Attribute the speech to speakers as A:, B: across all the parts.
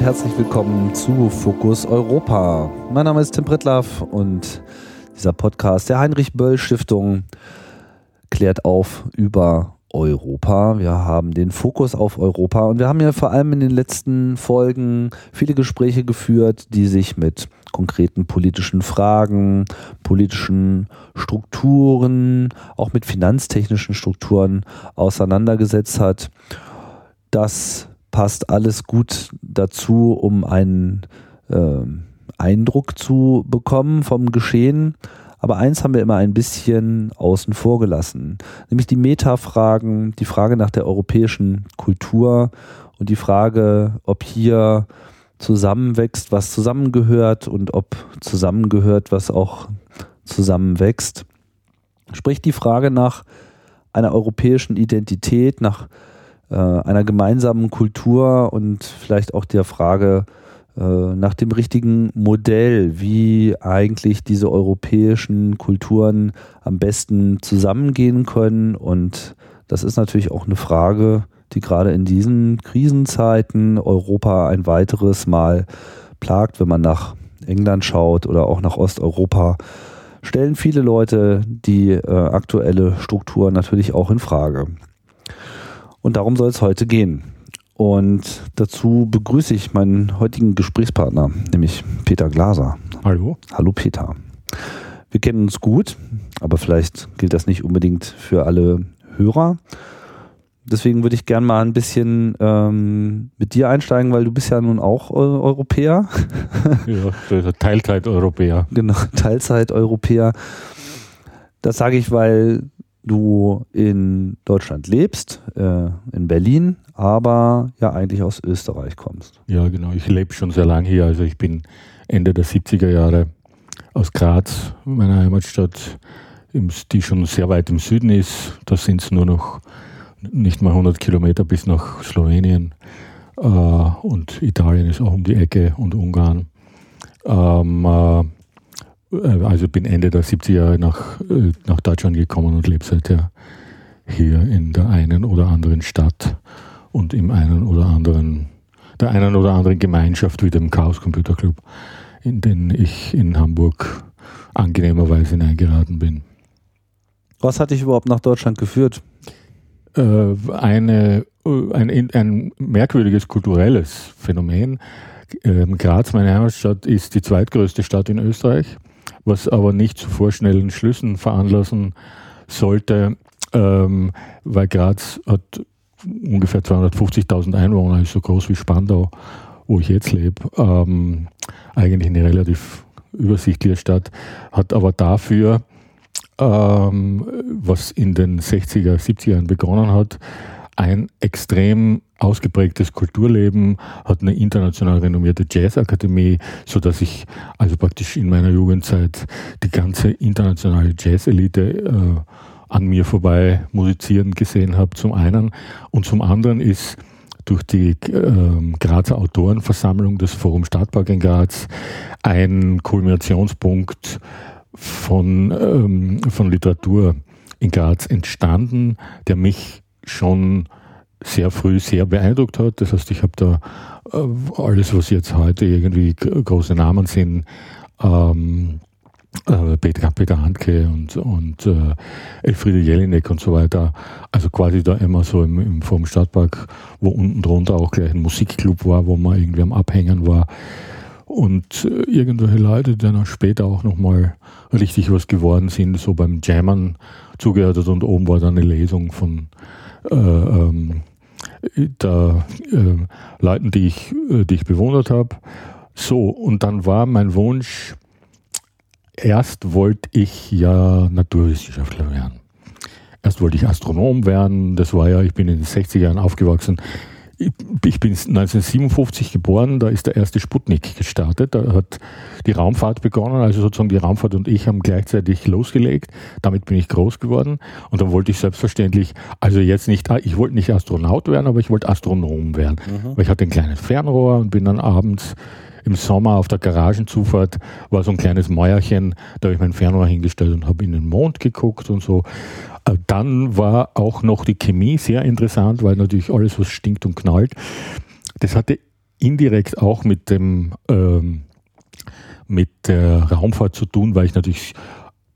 A: Und herzlich willkommen zu Fokus Europa. Mein Name ist Tim Pritlaff und dieser Podcast der Heinrich Böll Stiftung klärt auf über Europa. Wir haben den Fokus auf Europa und wir haben ja vor allem in den letzten Folgen viele Gespräche geführt, die sich mit konkreten politischen Fragen, politischen Strukturen, auch mit finanztechnischen Strukturen auseinandergesetzt hat. Das passt alles gut dazu, um einen äh, Eindruck zu bekommen vom Geschehen. Aber eins haben wir immer ein bisschen außen vor gelassen, nämlich die Metafragen, die Frage nach der europäischen Kultur und die Frage, ob hier zusammenwächst, was zusammengehört und ob zusammengehört, was auch zusammenwächst. Sprich die Frage nach einer europäischen Identität, nach äh, einer gemeinsamen Kultur und vielleicht auch der Frage äh, nach dem richtigen Modell, wie eigentlich diese europäischen Kulturen am besten zusammengehen können. Und das ist natürlich auch eine Frage, die gerade in diesen Krisenzeiten Europa ein weiteres Mal plagt, wenn man nach England schaut oder auch nach Osteuropa, stellen viele Leute die äh, aktuelle Struktur natürlich auch in Frage. Und darum soll es heute gehen. Und dazu begrüße ich meinen heutigen Gesprächspartner, nämlich Peter Glaser.
B: Hallo.
A: Hallo Peter. Wir kennen uns gut, aber vielleicht gilt das nicht unbedingt für alle Hörer. Deswegen würde ich gerne mal ein bisschen ähm, mit dir einsteigen, weil du bist ja nun auch äh, Europäer.
B: ja, Teilzeit-Europäer.
A: Genau, Teilzeit-Europäer. Das sage ich, weil du in Deutschland lebst, äh, in Berlin, aber ja eigentlich aus Österreich kommst.
B: Ja, genau. Ich lebe schon sehr lange hier. Also ich bin Ende der 70er Jahre aus Graz, meiner Heimatstadt, die schon sehr weit im Süden ist. Da sind es nur noch nicht mal 100 Kilometer bis nach Slowenien. Äh, und Italien ist auch um die Ecke und Ungarn. Ähm, äh, also bin Ende der 70er Jahre nach, äh, nach Deutschland gekommen und lebe seither hier in der einen oder anderen Stadt und im einen oder anderen, der einen oder anderen Gemeinschaft wie dem Chaos Computer Club, in den ich in Hamburg angenehmerweise hineingeraten bin.
A: Was hat dich überhaupt nach Deutschland geführt?
B: Äh, eine, äh, ein, ein merkwürdiges kulturelles Phänomen. Ähm, Graz, meine Heimatstadt, ist die zweitgrößte Stadt in Österreich, was aber nicht zu vorschnellen Schlüssen veranlassen sollte, ähm, weil Graz hat ungefähr 250.000 Einwohner, ist so groß wie Spandau, wo ich jetzt lebe. Ähm, eigentlich eine relativ übersichtliche Stadt, hat aber dafür ähm, was in den 60er, 70er Jahren begonnen hat, ein extrem ausgeprägtes Kulturleben, hat eine international renommierte Jazzakademie, so dass ich also praktisch in meiner Jugendzeit die ganze internationale Jazzelite äh, an mir vorbei musizieren gesehen habe, zum einen. Und zum anderen ist durch die äh, Grazer Autorenversammlung des Forum Stadtpark in Graz ein Kulminationspunkt von, ähm, von Literatur in Graz entstanden, der mich schon sehr früh sehr beeindruckt hat. Das heißt, ich habe da äh, alles, was jetzt heute irgendwie große Namen sind, ähm, äh, Peter, Peter Handke und, und äh, Elfriede Jelinek und so weiter. Also quasi da immer so im, im vom Stadtpark, wo unten drunter auch gleich ein Musikclub war, wo man irgendwie am Abhängen war und äh, irgendwelche Leute, die dann später auch nochmal richtig was geworden sind, so beim Jammern zugehört hat und oben war dann eine Lesung von äh, ähm, der, äh, Leuten, die ich, äh, die ich bewundert habe. So, und dann war mein Wunsch, erst wollte ich ja Naturwissenschaftler werden. Erst wollte ich Astronom werden, das war ja, ich bin in den 60er Jahren aufgewachsen ich bin 1957 geboren, da ist der erste Sputnik gestartet, da hat die Raumfahrt begonnen, also sozusagen die Raumfahrt und ich haben gleichzeitig losgelegt, damit bin ich groß geworden. Und dann wollte ich selbstverständlich, also jetzt nicht, ich wollte nicht Astronaut werden, aber ich wollte Astronom werden, mhm. weil ich hatte ein kleines Fernrohr und bin dann abends im Sommer auf der Garagenzufahrt war so ein kleines Mäuerchen, da habe ich mein Fernrohr hingestellt und habe in den Mond geguckt und so. Äh, dann war auch noch die Chemie sehr interessant, weil natürlich alles, was stinkt und knallt, das hatte indirekt auch mit dem ähm, mit der Raumfahrt zu tun, weil ich natürlich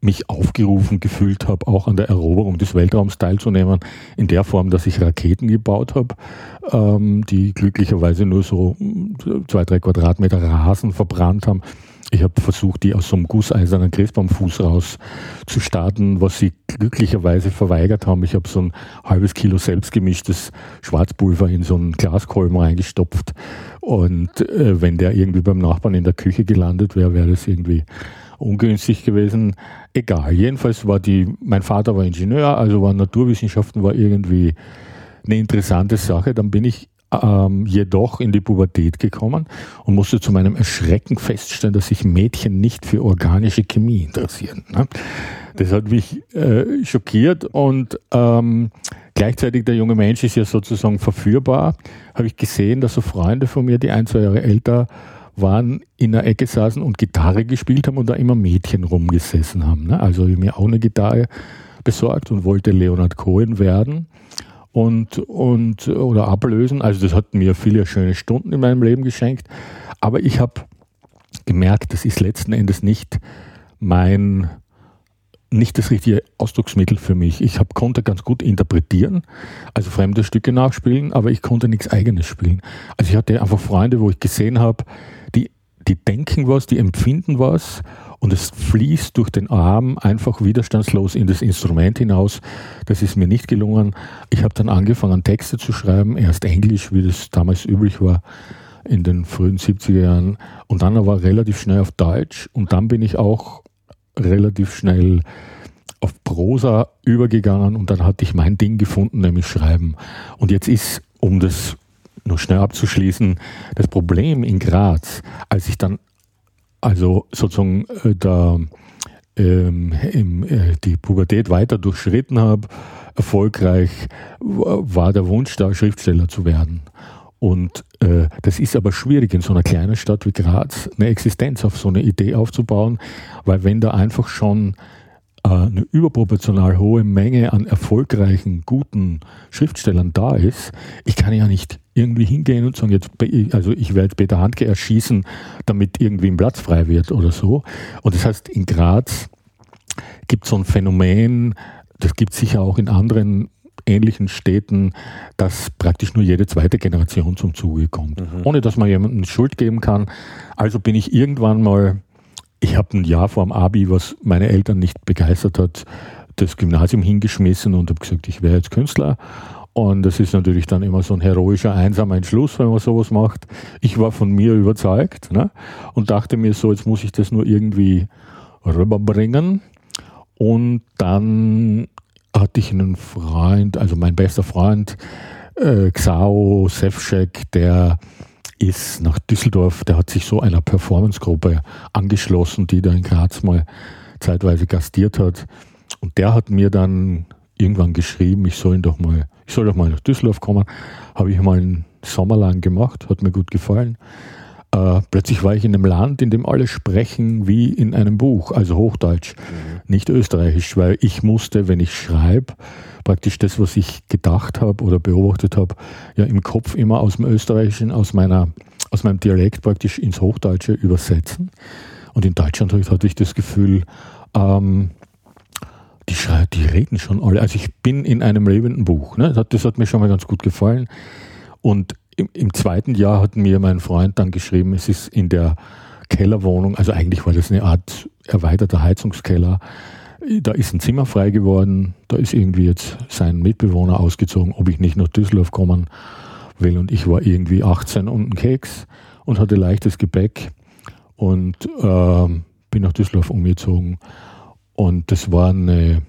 B: mich aufgerufen gefühlt habe, auch an der Eroberung des Weltraums teilzunehmen, in der Form, dass ich Raketen gebaut habe, ähm, die glücklicherweise nur so zwei, drei Quadratmeter Rasen verbrannt haben. Ich habe versucht, die aus so einem gusseisernen Christbaumfuß raus zu starten, was sie glücklicherweise verweigert haben. Ich habe so ein halbes Kilo selbstgemischtes Schwarzpulver in so einen Glaskolben reingestopft. Und äh, wenn der irgendwie beim Nachbarn in der Küche gelandet wäre, wäre das irgendwie ungünstig gewesen. Egal. Jedenfalls war die, mein Vater war Ingenieur, also war Naturwissenschaften war irgendwie eine interessante Sache. Dann bin ich ähm, jedoch in die Pubertät gekommen und musste zu meinem Erschrecken feststellen, dass sich Mädchen nicht für organische Chemie interessieren. Ne? Das hat mich äh, schockiert und ähm, gleichzeitig der junge Mensch ist ja sozusagen verführbar. Habe ich gesehen, dass so Freunde von mir, die ein, zwei Jahre älter waren, in der Ecke saßen und Gitarre gespielt haben und da immer Mädchen rumgesessen haben. Ne? Also habe ich mir auch eine Gitarre besorgt und wollte Leonard Cohen werden und, und oder ablösen. Also das hat mir viele schöne Stunden in meinem Leben geschenkt. Aber ich habe gemerkt, das ist letzten Endes nicht mein nicht das richtige Ausdrucksmittel für mich. Ich hab, konnte ganz gut interpretieren, also fremde Stücke nachspielen, aber ich konnte nichts eigenes spielen. Also ich hatte einfach Freunde, wo ich gesehen habe, die, die denken was, die empfinden was und es fließt durch den Arm einfach widerstandslos in das Instrument hinaus. Das ist mir nicht gelungen. Ich habe dann angefangen, Texte zu schreiben, erst Englisch, wie das damals üblich war in den frühen 70er Jahren und dann aber relativ schnell auf Deutsch und dann bin ich auch relativ schnell auf Prosa übergegangen und dann hatte ich mein Ding gefunden, nämlich Schreiben. Und jetzt ist, um das noch schnell abzuschließen, das Problem in Graz, als ich dann also sozusagen äh, da ähm, äh, die Pubertät weiter durchschritten habe, erfolgreich, war der Wunsch da, Schriftsteller zu werden. Und äh, das ist aber schwierig in so einer kleinen Stadt wie Graz, eine Existenz auf so eine Idee aufzubauen, weil wenn da einfach schon äh, eine überproportional hohe Menge an erfolgreichen, guten Schriftstellern da ist, ich kann ja nicht irgendwie hingehen und sagen, jetzt, also ich werde Peter Handke erschießen, damit irgendwie ein Platz frei wird oder so. Und das heißt, in Graz gibt es so ein Phänomen, das gibt es sicher auch in anderen ähnlichen Städten, dass praktisch nur jede zweite Generation zum Zuge kommt, mhm. ohne dass man jemandem Schuld geben kann. Also bin ich irgendwann mal, ich habe ein Jahr vor dem Abi, was meine Eltern nicht begeistert hat, das Gymnasium hingeschmissen und habe gesagt, ich wäre jetzt Künstler. Und das ist natürlich dann immer so ein heroischer, einsamer Entschluss, wenn man sowas macht. Ich war von mir überzeugt ne? und dachte mir so, jetzt muss ich das nur irgendwie rüberbringen. Und dann hatte ich einen Freund, also mein bester Freund, äh, Xao Sefcek, der ist nach Düsseldorf, der hat sich so einer Performancegruppe angeschlossen, die da in Graz mal zeitweise gastiert hat. Und der hat mir dann irgendwann geschrieben, ich soll doch mal, ich soll doch mal nach Düsseldorf kommen. Habe ich mal einen Sommer lang gemacht, hat mir gut gefallen. Äh, plötzlich war ich in einem Land, in dem alle sprechen wie in einem Buch, also Hochdeutsch, mhm. nicht Österreichisch, weil ich musste, wenn ich schreibe, praktisch das, was ich gedacht habe oder beobachtet habe, ja im Kopf immer aus dem Österreichischen, aus meiner, aus meinem Dialekt praktisch ins Hochdeutsche übersetzen. Und in Deutschland hatte ich das Gefühl, ähm, die, die reden schon alle. Also ich bin in einem lebenden Buch. Ne? Das, das hat mir schon mal ganz gut gefallen. Und im, im, zweiten Jahr hat mir mein Freund dann geschrieben, es ist in der Kellerwohnung, also eigentlich war das eine Art erweiterter Heizungskeller, da ist ein Zimmer frei geworden, da ist irgendwie jetzt sein Mitbewohner ausgezogen, ob ich nicht nach Düsseldorf kommen will. Und ich war irgendwie 18 und ein Keks und hatte leichtes Gepäck und äh, bin nach Düsseldorf umgezogen. Und das war eine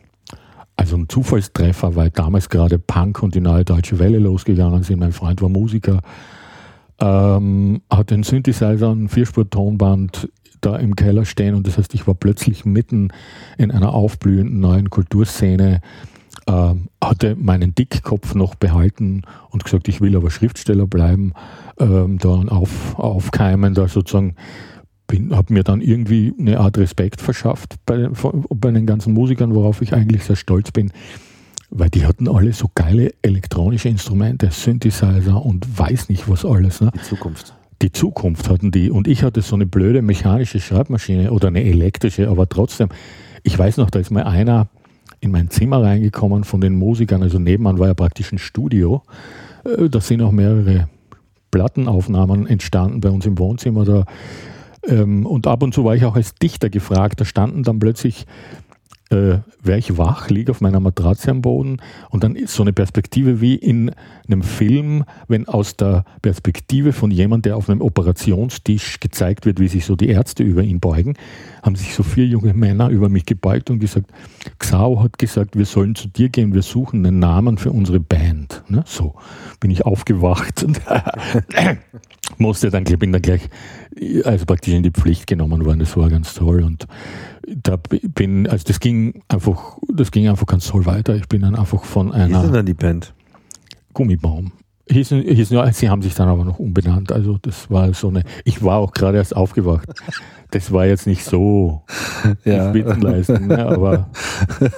B: also ein Zufallstreffer, weil damals gerade Punk und die neue Deutsche Welle losgegangen sind. Mein Freund war Musiker, ähm, hat den Synthesizer, ein Vierspur-Tonband da im Keller stehen und das heißt, ich war plötzlich mitten in einer aufblühenden neuen Kulturszene, ähm, hatte meinen Dickkopf noch behalten und gesagt, ich will aber Schriftsteller bleiben, ähm, da auf, aufkeimen, da sozusagen habe mir dann irgendwie eine Art Respekt verschafft bei, bei den ganzen Musikern, worauf ich eigentlich sehr stolz bin, weil die hatten alle so geile elektronische Instrumente, Synthesizer und weiß nicht was alles. Ne?
A: Die Zukunft.
B: die Zukunft hatten die. Und ich hatte so eine blöde mechanische Schreibmaschine oder eine elektrische, aber trotzdem, ich weiß noch, da ist mal einer in mein Zimmer reingekommen von den Musikern, also nebenan war ja praktisch ein Studio. Äh, da sind auch mehrere Plattenaufnahmen entstanden bei uns im Wohnzimmer. Da, ähm, und ab und zu war ich auch als Dichter gefragt. Da standen dann plötzlich äh, wäre ich wach, liege auf meiner Matratze am Boden und dann ist so eine Perspektive wie in einem Film, wenn aus der Perspektive von jemand, der auf einem Operationstisch gezeigt wird, wie sich so die Ärzte über ihn beugen, haben sich so vier junge Männer über mich gebeugt und gesagt, Xao hat gesagt, wir sollen zu dir gehen, wir suchen einen Namen für unsere Band. Ne? So bin ich aufgewacht und musste dann, bin dann gleich also praktisch in die Pflicht genommen worden. Das war ganz toll und da bin, also das ging einfach, das ging einfach ganz toll weiter. Ich bin dann einfach von einer. Wie
A: ist denn dann die Band?
B: Gummibaum. Hießen, hießen, sie haben sich dann aber noch umbenannt. Also das war so eine. Ich war auch gerade erst aufgewacht. Das war jetzt nicht so
A: ja.
B: Spitzenleistung, ne, aber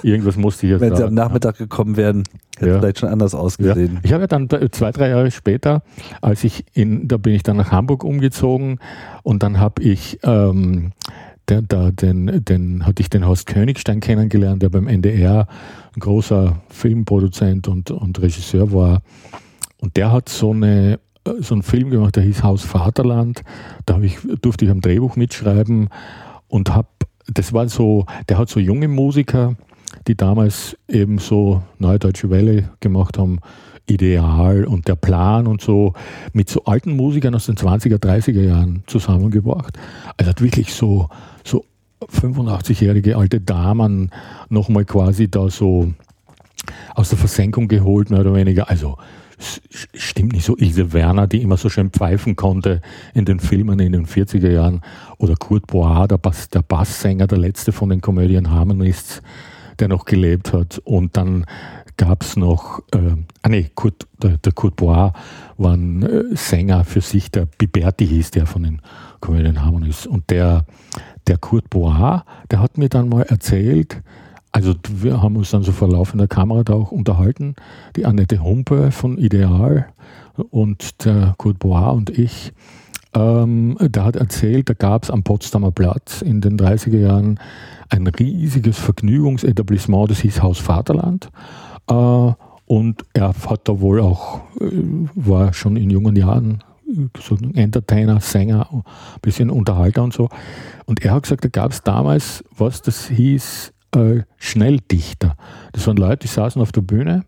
B: irgendwas musste ich jetzt.
A: Wenn sie am Nachmittag gekommen wären, hätte ja. vielleicht schon anders ausgesehen.
B: Ja. Ich habe ja dann zwei, drei Jahre später, als ich in, da bin ich dann nach Hamburg umgezogen und dann habe ich ähm, der, da, den, den hatte ich den Horst Königstein kennengelernt, der beim NDR ein großer Filmproduzent und, und Regisseur war. Und der hat so, eine, so einen Film gemacht, der hieß Haus Vaterland. Da ich, durfte ich am Drehbuch mitschreiben und habe, das war so, der hat so junge Musiker, die damals eben so Neue Deutsche Welle gemacht haben, Ideal und der Plan und so mit so alten Musikern aus den 20er, 30er Jahren zusammengebracht. Also hat wirklich so, so 85-jährige alte Damen nochmal quasi da so aus der Versenkung geholt, mehr oder weniger. Also stimmt nicht so. Ilse Werner, die immer so schön pfeifen konnte in den Filmen in den 40er Jahren. Oder Kurt Bois, der, Bass, der Basssänger, der letzte von den Comedian Harmonists, der noch gelebt hat. Und dann gab es noch, äh, ah nee, Kurt, der, der, Kurt Bois war ein äh, Sänger für sich, der Biberti hieß der von den Comedian Harmonies. Und der, der Kurt Bois, der hat mir dann mal erzählt, also wir haben uns dann so vor laufender Kamera da auch unterhalten, die Annette Humpe von Ideal und der Kurt Bois und ich, ähm, der hat erzählt, da gab es am Potsdamer Platz in den 30er Jahren ein riesiges Vergnügungsetablissement, das hieß Haus Vaterland. Äh, und er hat da wohl auch, äh, war schon in jungen Jahren so ein Entertainer, Sänger, ein bisschen Unterhalter und so. Und er hat gesagt, da gab es damals was, das hieß äh, Schnelldichter. Das waren Leute, die saßen auf der Bühne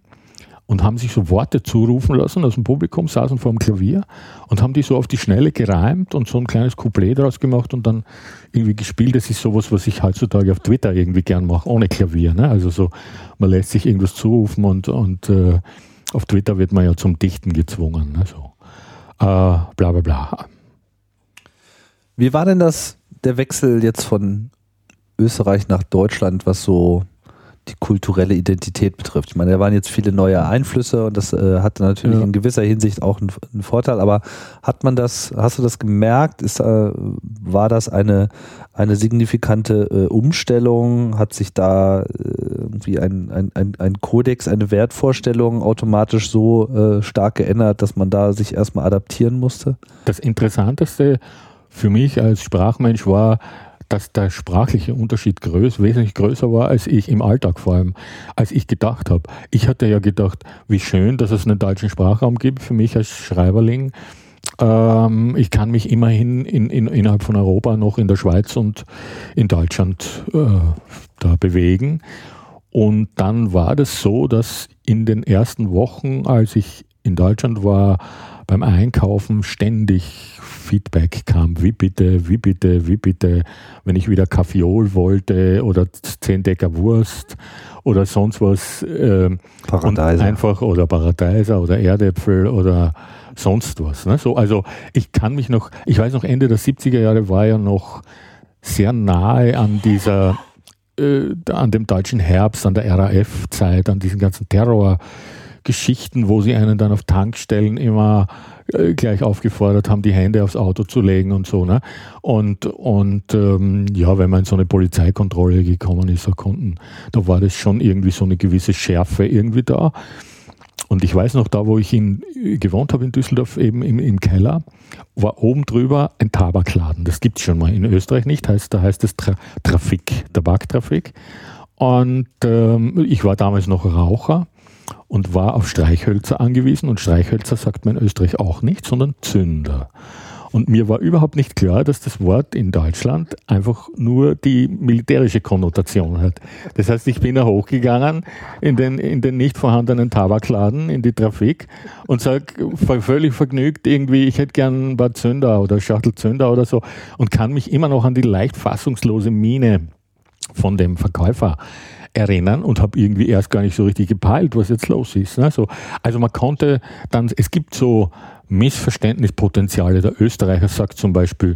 B: und haben sich so Worte zurufen lassen aus dem Publikum, saßen vor dem Klavier und haben die so auf die Schnelle gereimt und so ein kleines Couplet daraus gemacht und dann irgendwie gespielt. Das ist sowas, was ich heutzutage auf Twitter irgendwie gern mache, ohne Klavier. Ne? Also so, man lässt sich irgendwas zurufen und, und äh, auf Twitter wird man ja zum Dichten gezwungen. Ne? So. Äh, bla bla bla.
A: Wie war denn das, der Wechsel jetzt von Österreich nach Deutschland, was so die kulturelle Identität betrifft. Ich meine, da waren jetzt viele neue Einflüsse und das äh, hatte natürlich ja. in gewisser Hinsicht auch einen, einen, Vorteil, aber hat man das, hast du das gemerkt? Ist, äh, war das eine, eine signifikante äh, Umstellung? Hat sich da äh, irgendwie ein, ein, ein, ein Kodex, eine Wertvorstellung automatisch so äh, stark geändert, dass man da sich erstmal adaptieren musste?
B: Das Interessanteste für mich als Sprachmensch war, dass der sprachliche Unterschied größ, wesentlich größer war als ich im Alltag vor allem, als ich gedacht habe. Ich hatte ja gedacht, wie schön, dass es einen deutschen Sprachraum gibt für mich als Schreiberling. Ähm, ich kann mich immerhin in, in, innerhalb von Europa noch in der Schweiz und in Deutschland äh, da bewegen. Und dann war das so, dass in den ersten Wochen, als ich in Deutschland war, beim Einkaufen ständig Feedback kam, wie bitte, wie bitte, wie bitte, wenn ich wieder Kaffeeol wollte oder zehn Decker Wurst oder sonst was. Äh,
A: Paradeiser.
B: Einfach oder Paradeiser oder Erdäpfel oder sonst was. Ne? So, also ich kann mich noch, ich weiß noch, Ende der 70er Jahre war ja noch sehr nahe an dieser, äh, an dem deutschen Herbst, an der RAF-Zeit, an diesen ganzen Terrorgeschichten, wo sie einen dann auf Tankstellen immer äh, gleich aufgefordert haben, die Hände aufs Auto zu legen und so. Ne? Und, und ähm, ja, wenn man in so eine Polizeikontrolle gekommen ist, da da war das schon irgendwie so eine gewisse Schärfe irgendwie da. Und ich weiß noch, da wo ich in, gewohnt habe in Düsseldorf, eben im, im Keller, war oben drüber ein Tabakladen. Das gibt es schon mal in Österreich nicht, heißt, da heißt es Tra Trafik, Tabaktrafik. Und ähm, ich war damals noch Raucher und war auf Streichhölzer angewiesen. Und Streichhölzer sagt man in Österreich auch nicht, sondern Zünder. Und mir war überhaupt nicht klar, dass das Wort in Deutschland einfach nur die militärische Konnotation hat. Das heißt, ich bin da hochgegangen in den, in den nicht vorhandenen Tabakladen, in die Trafik und sag völlig vergnügt irgendwie, ich hätte gern ein paar Zünder oder Schachtel Zünder oder so und kann mich immer noch an die leicht fassungslose Miene von dem Verkäufer erinnern und habe irgendwie erst gar nicht so richtig gepeilt, was jetzt los ist. Ne? So, also man konnte dann, es gibt so Missverständnispotenziale. Der Österreicher sagt zum Beispiel,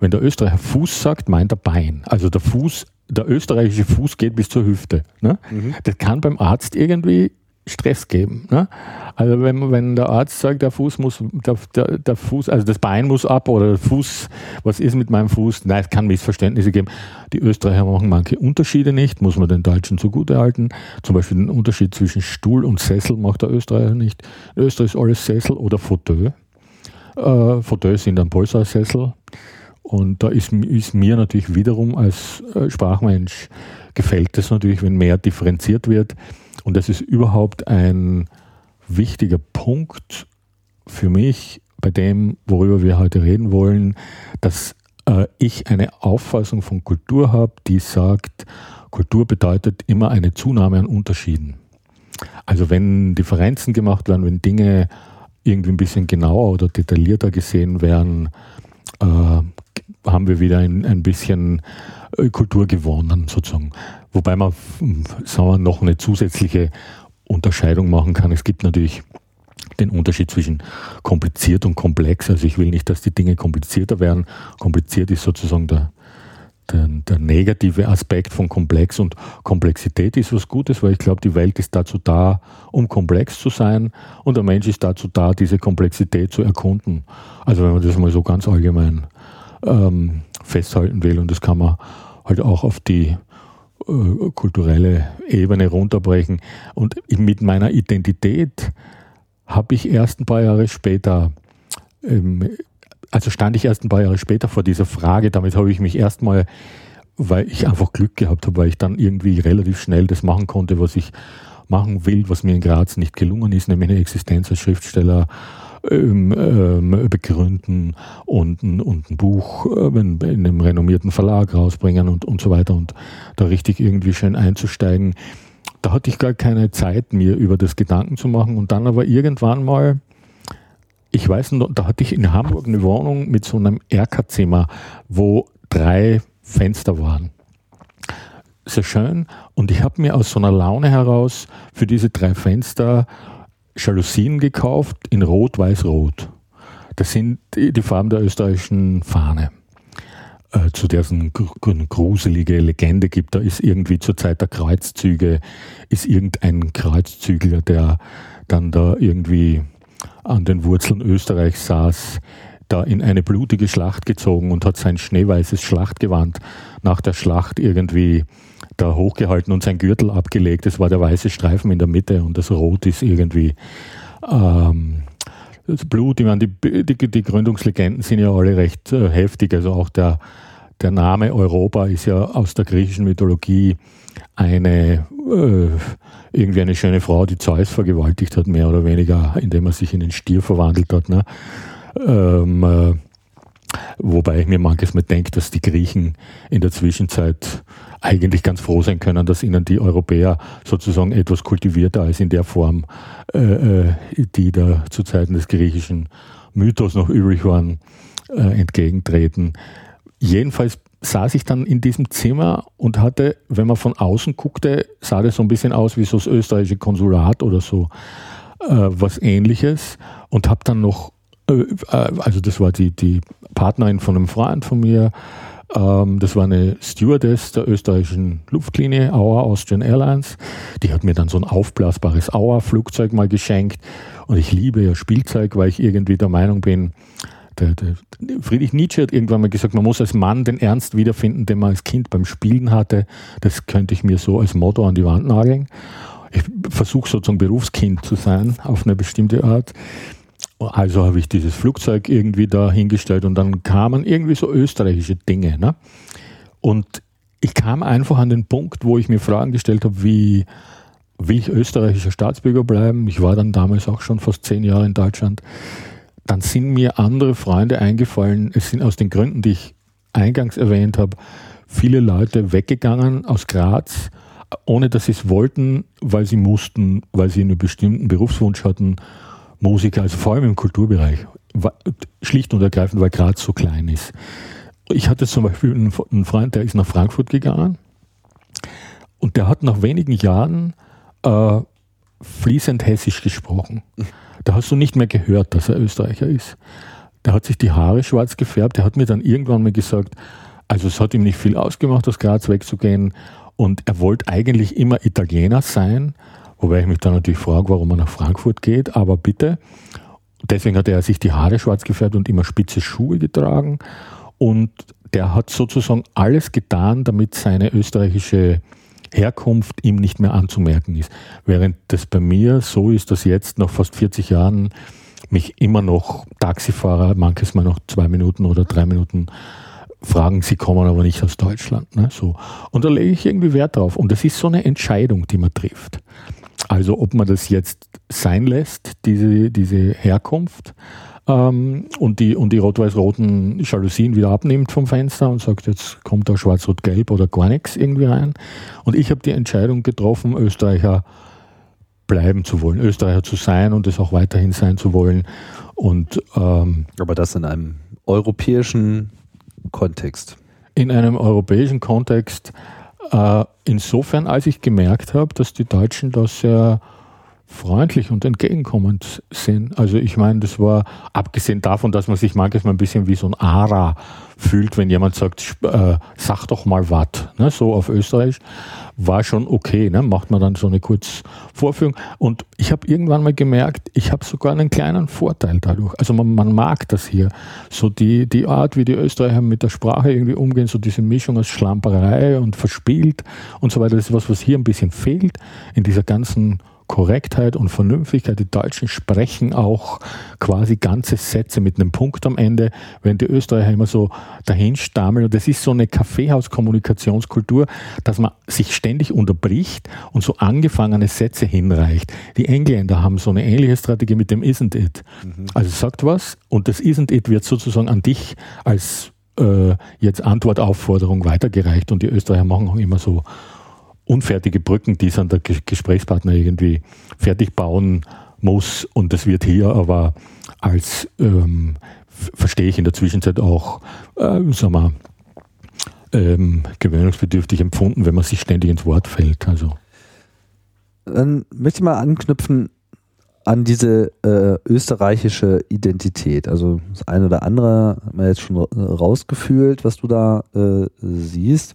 B: wenn der Österreicher Fuß sagt, meint er Bein. Also der Fuß, der österreichische Fuß geht bis zur Hüfte. Ne? Mhm. Das kann beim Arzt irgendwie Stress geben. Ne? Also wenn, wenn der Arzt sagt, der Fuß muss, der, der, der, Fuß, also das Bein muss ab oder der Fuß, was ist mit meinem Fuß? Nein, es kann Missverständnisse geben. Die Österreicher machen manche Unterschiede nicht, muss man den Deutschen zugute halten. Zum Beispiel den Unterschied zwischen Stuhl und Sessel macht der Österreicher nicht. In Österreich ist alles Sessel oder Fauteuil. Äh, Fauteuils sind dann Polstersessel. Und da ist, ist, mir natürlich wiederum als äh, Sprachmensch gefällt es natürlich, wenn mehr differenziert wird. Und das ist überhaupt ein wichtiger Punkt für mich bei dem, worüber wir heute reden wollen, dass äh, ich eine Auffassung von Kultur habe, die sagt, Kultur bedeutet immer eine Zunahme an Unterschieden. Also wenn Differenzen gemacht werden, wenn Dinge irgendwie ein bisschen genauer oder detaillierter gesehen werden, äh, haben wir wieder ein, ein bisschen äh, Kultur gewonnen, sozusagen. Wobei man sagen wir, noch eine zusätzliche Unterscheidung machen kann. Es gibt natürlich den Unterschied zwischen kompliziert und komplex. Also ich will nicht, dass die Dinge komplizierter werden. Kompliziert ist sozusagen der, der, der, negative Aspekt von Komplex und Komplexität ist was Gutes, weil ich glaube, die Welt ist dazu da, um komplex zu sein und der Mensch ist dazu da, diese Komplexität zu erkunden. Also wenn man das mal so ganz allgemein ähm, festhalten will und das kann man halt auch auf die äh, kulturelle Ebene runterbrechen. Und mit meiner Identität habe ich erst ein paar Jahre später ähm, also stand ich erst ein paar Jahre später vor dieser Frage. Damit habe ich mich erstmal, weil ich einfach Glück gehabt habe, weil ich dann irgendwie relativ schnell das machen konnte, was ich machen will, was mir in Graz nicht gelungen ist, nämlich eine Existenz als Schriftsteller ähm, begründen und, und ein Buch äh, in, in einem renommierten Verlag rausbringen und, und so weiter und da richtig irgendwie schön einzusteigen. Da hatte ich gar keine Zeit, mir über das Gedanken zu machen und dann aber irgendwann mal ich weiß noch, da hatte ich in Hamburg eine Wohnung mit so einem Erkerzimmer, wo drei Fenster waren. Sehr schön. Und ich habe mir aus so einer Laune heraus für diese drei Fenster Jalousien gekauft in Rot, Weiß, Rot. Das sind die Farben der österreichischen Fahne. Äh, zu der es eine gruselige Legende gibt. Da ist irgendwie zur Zeit der Kreuzzüge, ist irgendein Kreuzzügler, der dann da irgendwie an den Wurzeln Österreichs saß, da in eine blutige Schlacht gezogen und hat sein schneeweißes Schlachtgewand nach der Schlacht irgendwie da hochgehalten und sein Gürtel abgelegt. Es war der weiße Streifen in der Mitte und das Rot ist irgendwie ähm, das Blut. Ich meine, die, die, die Gründungslegenden sind ja alle recht äh, heftig. Also auch der, der Name Europa ist ja aus der griechischen Mythologie eine äh, irgendwie eine schöne Frau, die Zeus vergewaltigt hat, mehr oder weniger, indem er sich in den Stier verwandelt hat. Ne? Ähm, äh, wobei ich mir manches mal denke, dass die Griechen in der Zwischenzeit eigentlich ganz froh sein können, dass ihnen die Europäer sozusagen etwas kultivierter als in der Form, äh, äh die da zu Zeiten des griechischen Mythos noch übrig waren, äh, entgegentreten. Jedenfalls saß ich dann in diesem Zimmer und hatte, wenn man von außen guckte, sah das so ein bisschen aus wie so das österreichische Konsulat oder so äh, was ähnliches und habe dann noch, also das war die, die Partnerin von einem Freund von mir, ähm, das war eine Stewardess der österreichischen Luftlinie, Auer Austrian Airlines, die hat mir dann so ein aufblasbares Auer-Flugzeug mal geschenkt und ich liebe ja Spielzeug, weil ich irgendwie der Meinung bin, der, der, Friedrich Nietzsche hat irgendwann mal gesagt, man muss als Mann den Ernst wiederfinden, den man als Kind beim Spielen hatte. Das könnte ich mir so als Motto an die Wand nageln. ich versuche sozusagen Berufskind zu sein auf eine bestimmte Art. Also habe ich dieses Flugzeug irgendwie da hingestellt und dann kamen irgendwie so österreichische Dinge. Ne? Und ich kam einfach an den Punkt, wo ich mir Fragen gestellt habe, wie will ich österreichischer Staatsbürger bleiben? Ich war dann damals auch schon fast zehn Jahre in Deutschland. Dann sind mir andere Freunde eingefallen. Es sind aus den Gründen, die ich eingangs erwähnt habe, viele Leute weggegangen aus Graz, ohne dass sie es wollten, weil sie mussten, weil sie einen bestimmten Berufswunsch hatten. Musiker, also vor allem im Kulturbereich, schlicht und ergreifend, weil Graz so klein ist. Ich hatte zum Beispiel einen Freund, der ist nach Frankfurt gegangen und der hat nach wenigen Jahren äh, fließend Hessisch gesprochen. Da hast du nicht mehr gehört, dass er Österreicher ist. Der hat sich die Haare schwarz gefärbt. Der hat mir dann irgendwann mal gesagt, also es hat ihm nicht viel ausgemacht, aus Graz wegzugehen. Und er wollte eigentlich immer Italiener sein, wobei ich mich dann natürlich frage, warum er nach Frankfurt geht, aber bitte. Deswegen hat er sich die Haare schwarz gefärbt und immer spitze Schuhe getragen. Und der hat sozusagen alles getan, damit seine österreichische Herkunft ihm nicht mehr anzumerken ist. Während das bei mir so ist, dass jetzt nach fast 40 Jahren mich immer noch Taxifahrer, manches Mal noch zwei Minuten oder drei Minuten fragen, sie kommen aber nicht aus Deutschland. Ne? So. Und da lege ich irgendwie Wert drauf. Und das ist so eine Entscheidung, die man trifft. Also ob man das jetzt sein lässt, diese, diese Herkunft, ähm, und die, und die rot-weiß-roten Jalousien wieder abnimmt vom Fenster und sagt, jetzt kommt da schwarz-rot-gelb oder gar nichts irgendwie rein. Und ich habe die Entscheidung getroffen, Österreicher bleiben zu wollen, Österreicher zu sein und es auch weiterhin sein zu wollen. Und, ähm,
A: Aber das in einem europäischen Kontext.
B: In einem europäischen Kontext, äh, insofern, als ich gemerkt habe, dass die Deutschen da sehr freundlich und entgegenkommend sind. Also ich meine, das war abgesehen davon, dass man sich manchmal ein bisschen wie so ein Ara fühlt, wenn jemand sagt, äh, sag doch mal was, ne, so auf Österreich, war schon okay. Ne, macht man dann so eine kurze Vorführung. Und ich habe irgendwann mal gemerkt, ich habe sogar einen kleinen Vorteil dadurch. Also man, man mag das hier. So die, die Art, wie die Österreicher mit der Sprache irgendwie umgehen, so diese Mischung aus Schlamperei und verspielt und so weiter, das ist was, was hier ein bisschen fehlt in dieser ganzen Korrektheit und Vernünftigkeit. Die Deutschen sprechen auch quasi ganze Sätze mit einem Punkt am Ende, während die Österreicher immer so dahin stammeln. Und das ist so eine Kaffeehaus-Kommunikationskultur, dass man sich ständig unterbricht und so angefangene Sätze hinreicht. Die Engländer haben so eine ähnliche Strategie mit dem Isn't it. Mhm. Also sagt was und das Isn't it wird sozusagen an dich als äh, jetzt Antwortaufforderung weitergereicht und die Österreicher machen auch immer so unfertige Brücken, die dann der Gesprächspartner irgendwie fertig bauen muss. Und das wird hier aber als, ähm, verstehe ich in der Zwischenzeit auch, äh, sagen wir, ähm, gewöhnungsbedürftig empfunden, wenn man sich ständig ins Wort fällt. Also.
A: Dann möchte ich mal anknüpfen an diese äh, österreichische Identität. Also das eine oder andere haben wir jetzt schon rausgefühlt, was du da äh, siehst.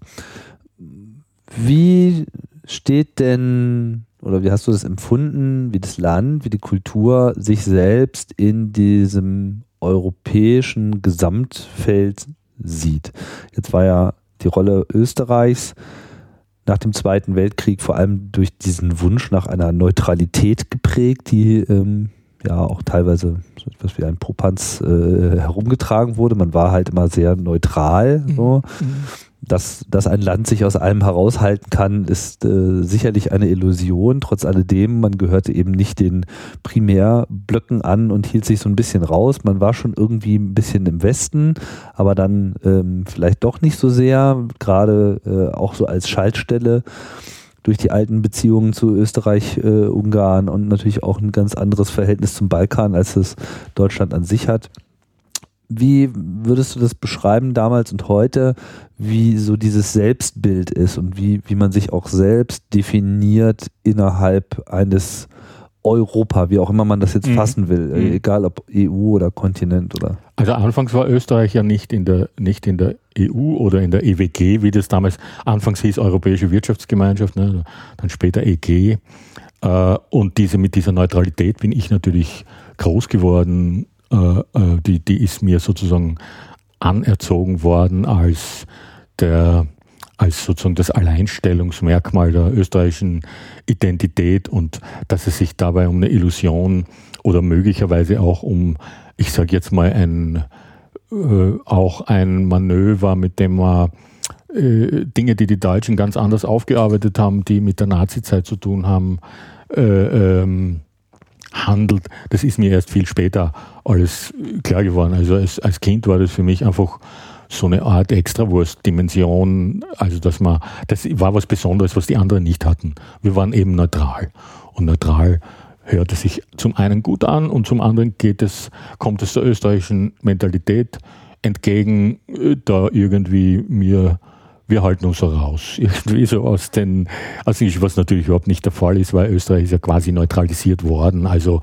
A: Wie steht denn oder wie hast du das empfunden, wie das Land, wie die Kultur sich selbst in diesem europäischen Gesamtfeld sieht? Jetzt war ja die Rolle Österreichs nach dem Zweiten Weltkrieg vor allem durch diesen Wunsch nach einer Neutralität geprägt, die ähm, ja auch teilweise so etwas wie ein Popanz äh, herumgetragen wurde. Man war halt immer sehr neutral. So. Mhm. Dass, dass ein Land sich aus allem heraushalten kann, ist äh, sicherlich eine Illusion. Trotz alledem, man gehörte eben nicht den Primärblöcken an und hielt sich so ein bisschen raus. Man war schon irgendwie ein bisschen im Westen, aber dann ähm, vielleicht doch nicht so sehr, gerade äh, auch so als Schaltstelle durch die alten Beziehungen zu Österreich, äh, Ungarn und natürlich auch ein ganz anderes Verhältnis zum Balkan, als es Deutschland an sich hat. Wie würdest du das beschreiben damals und heute, wie so dieses Selbstbild ist und wie, wie man sich auch selbst definiert innerhalb eines Europa, wie auch immer man das jetzt mhm. fassen will, mhm. egal ob EU oder Kontinent oder.
B: Also anfangs war Österreich ja nicht in der, nicht in der EU oder in der EWG, wie das damals anfangs hieß, Europäische Wirtschaftsgemeinschaft, ne, dann später EG. Äh, und diese, mit dieser Neutralität bin ich natürlich groß geworden äh, äh, die, die ist mir sozusagen anerzogen worden als der als sozusagen das Alleinstellungsmerkmal der österreichischen Identität und dass es sich dabei um eine Illusion oder möglicherweise auch um, ich sage jetzt mal, ein, äh, auch ein Manöver, mit dem man äh, Dinge, die die Deutschen ganz anders aufgearbeitet haben, die mit der Nazizeit zu tun haben, äh, ähm, handelt. Das ist mir erst viel später alles klar geworden. Also als, als Kind war das für mich einfach so eine Art Extrawurst-Dimension, also dass man, das war was Besonderes, was die anderen nicht hatten. Wir waren eben neutral. Und neutral hört es sich zum einen gut an und zum anderen geht es, kommt es der österreichischen Mentalität entgegen, äh, da irgendwie mir wir halten uns raus. Irgendwie so aus den, also was natürlich überhaupt nicht der Fall ist, weil Österreich ist ja quasi neutralisiert worden. Also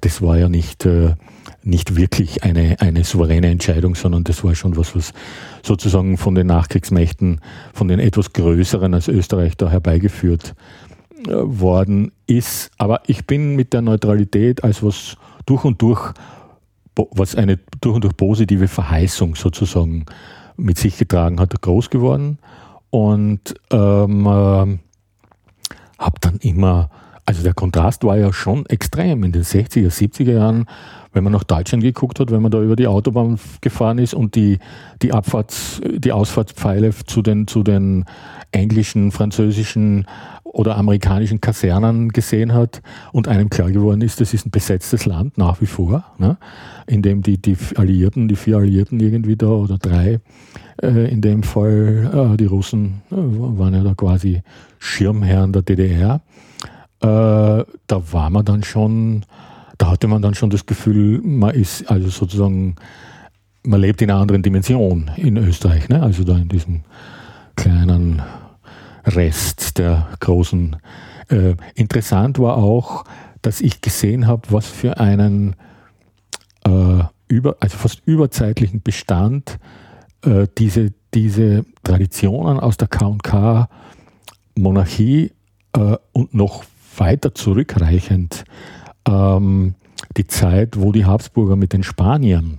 B: das war ja nicht, äh, nicht wirklich eine, eine souveräne Entscheidung, sondern das war schon was, was sozusagen von den Nachkriegsmächten, von den etwas größeren als Österreich da herbeigeführt äh, worden ist. Aber ich bin mit der Neutralität als was durch und durch, was eine durch und durch positive Verheißung sozusagen mit sich getragen hat, groß geworden. Und ähm, äh, habe dann immer, also der Kontrast war ja schon extrem in den 60er, 70er Jahren, wenn man nach Deutschland geguckt hat, wenn man da über die Autobahn gefahren ist und die, die Abfahrts-, die Ausfahrtspfeile zu den, zu den englischen, französischen oder amerikanischen Kasernen gesehen hat und einem klar geworden ist, das ist ein besetztes Land nach wie vor, ne? in dem die, die Alliierten, die vier Alliierten irgendwie da oder drei, äh, in dem Fall äh, die Russen äh, waren ja da quasi Schirmherren der DDR. Äh, da war man dann schon, da hatte man dann schon das Gefühl, man ist also sozusagen, man lebt in einer anderen Dimension in Österreich, ne? also da in diesem kleinen Rest der großen. Äh, interessant war auch, dass ich gesehen habe, was für einen äh, über, also fast überzeitlichen Bestand äh, diese, diese Traditionen aus der KK-Monarchie äh, und noch weiter zurückreichend ähm, die Zeit, wo die Habsburger mit den Spaniern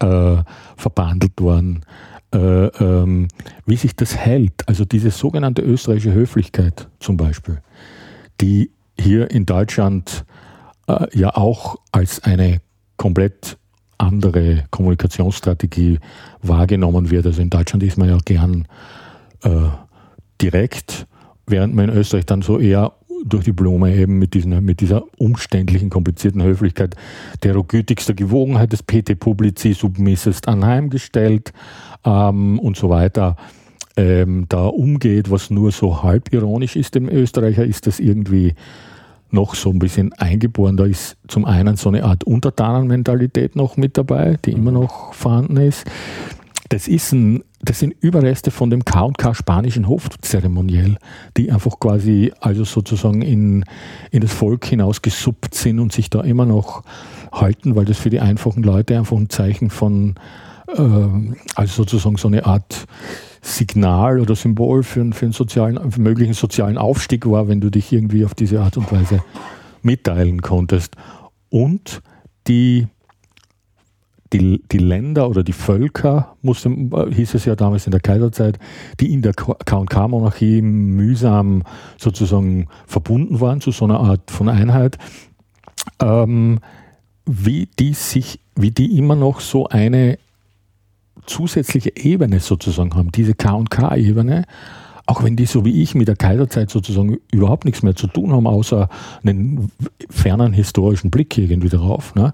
B: äh, verbandelt wurden, äh, ähm, wie sich das hält. Also diese sogenannte österreichische Höflichkeit zum Beispiel, die hier in Deutschland äh, ja auch als eine komplett andere Kommunikationsstrategie wahrgenommen wird. Also in Deutschland ist man ja gern äh, direkt, während man in Österreich dann so eher durch die Blume eben mit, diesen, mit dieser umständlichen, komplizierten Höflichkeit der gütigster Gewogenheit des PT Publici submissest anheimgestellt ähm, und so weiter ähm, da umgeht, was nur so halb ironisch ist dem Österreicher, ist das irgendwie noch so ein bisschen eingeboren. Da ist zum einen so eine Art Untertanenmentalität noch mit dabei, die immer noch vorhanden ist. Das, ist ein, das sind Überreste von dem K&K spanischen Hofzeremoniell, die einfach quasi also sozusagen in, in das Volk hinaus gesuppt sind und sich da immer noch halten, weil das für die einfachen Leute einfach ein Zeichen von, äh, also sozusagen so eine Art Signal oder Symbol für, für einen sozialen, für möglichen sozialen Aufstieg war, wenn du dich irgendwie auf diese Art und Weise mitteilen konntest. Und die die, die Länder oder die Völker, musste, hieß es ja damals in der Kaiserzeit, die in der KK-Monarchie mühsam sozusagen verbunden waren zu so einer Art von Einheit, ähm, wie die sich, wie die immer noch so eine zusätzliche Ebene sozusagen haben, diese K&K-Ebene, auch wenn die so wie ich mit der Kaiserzeit sozusagen überhaupt nichts mehr zu tun haben, außer einen fernen historischen Blick irgendwie darauf. Ne?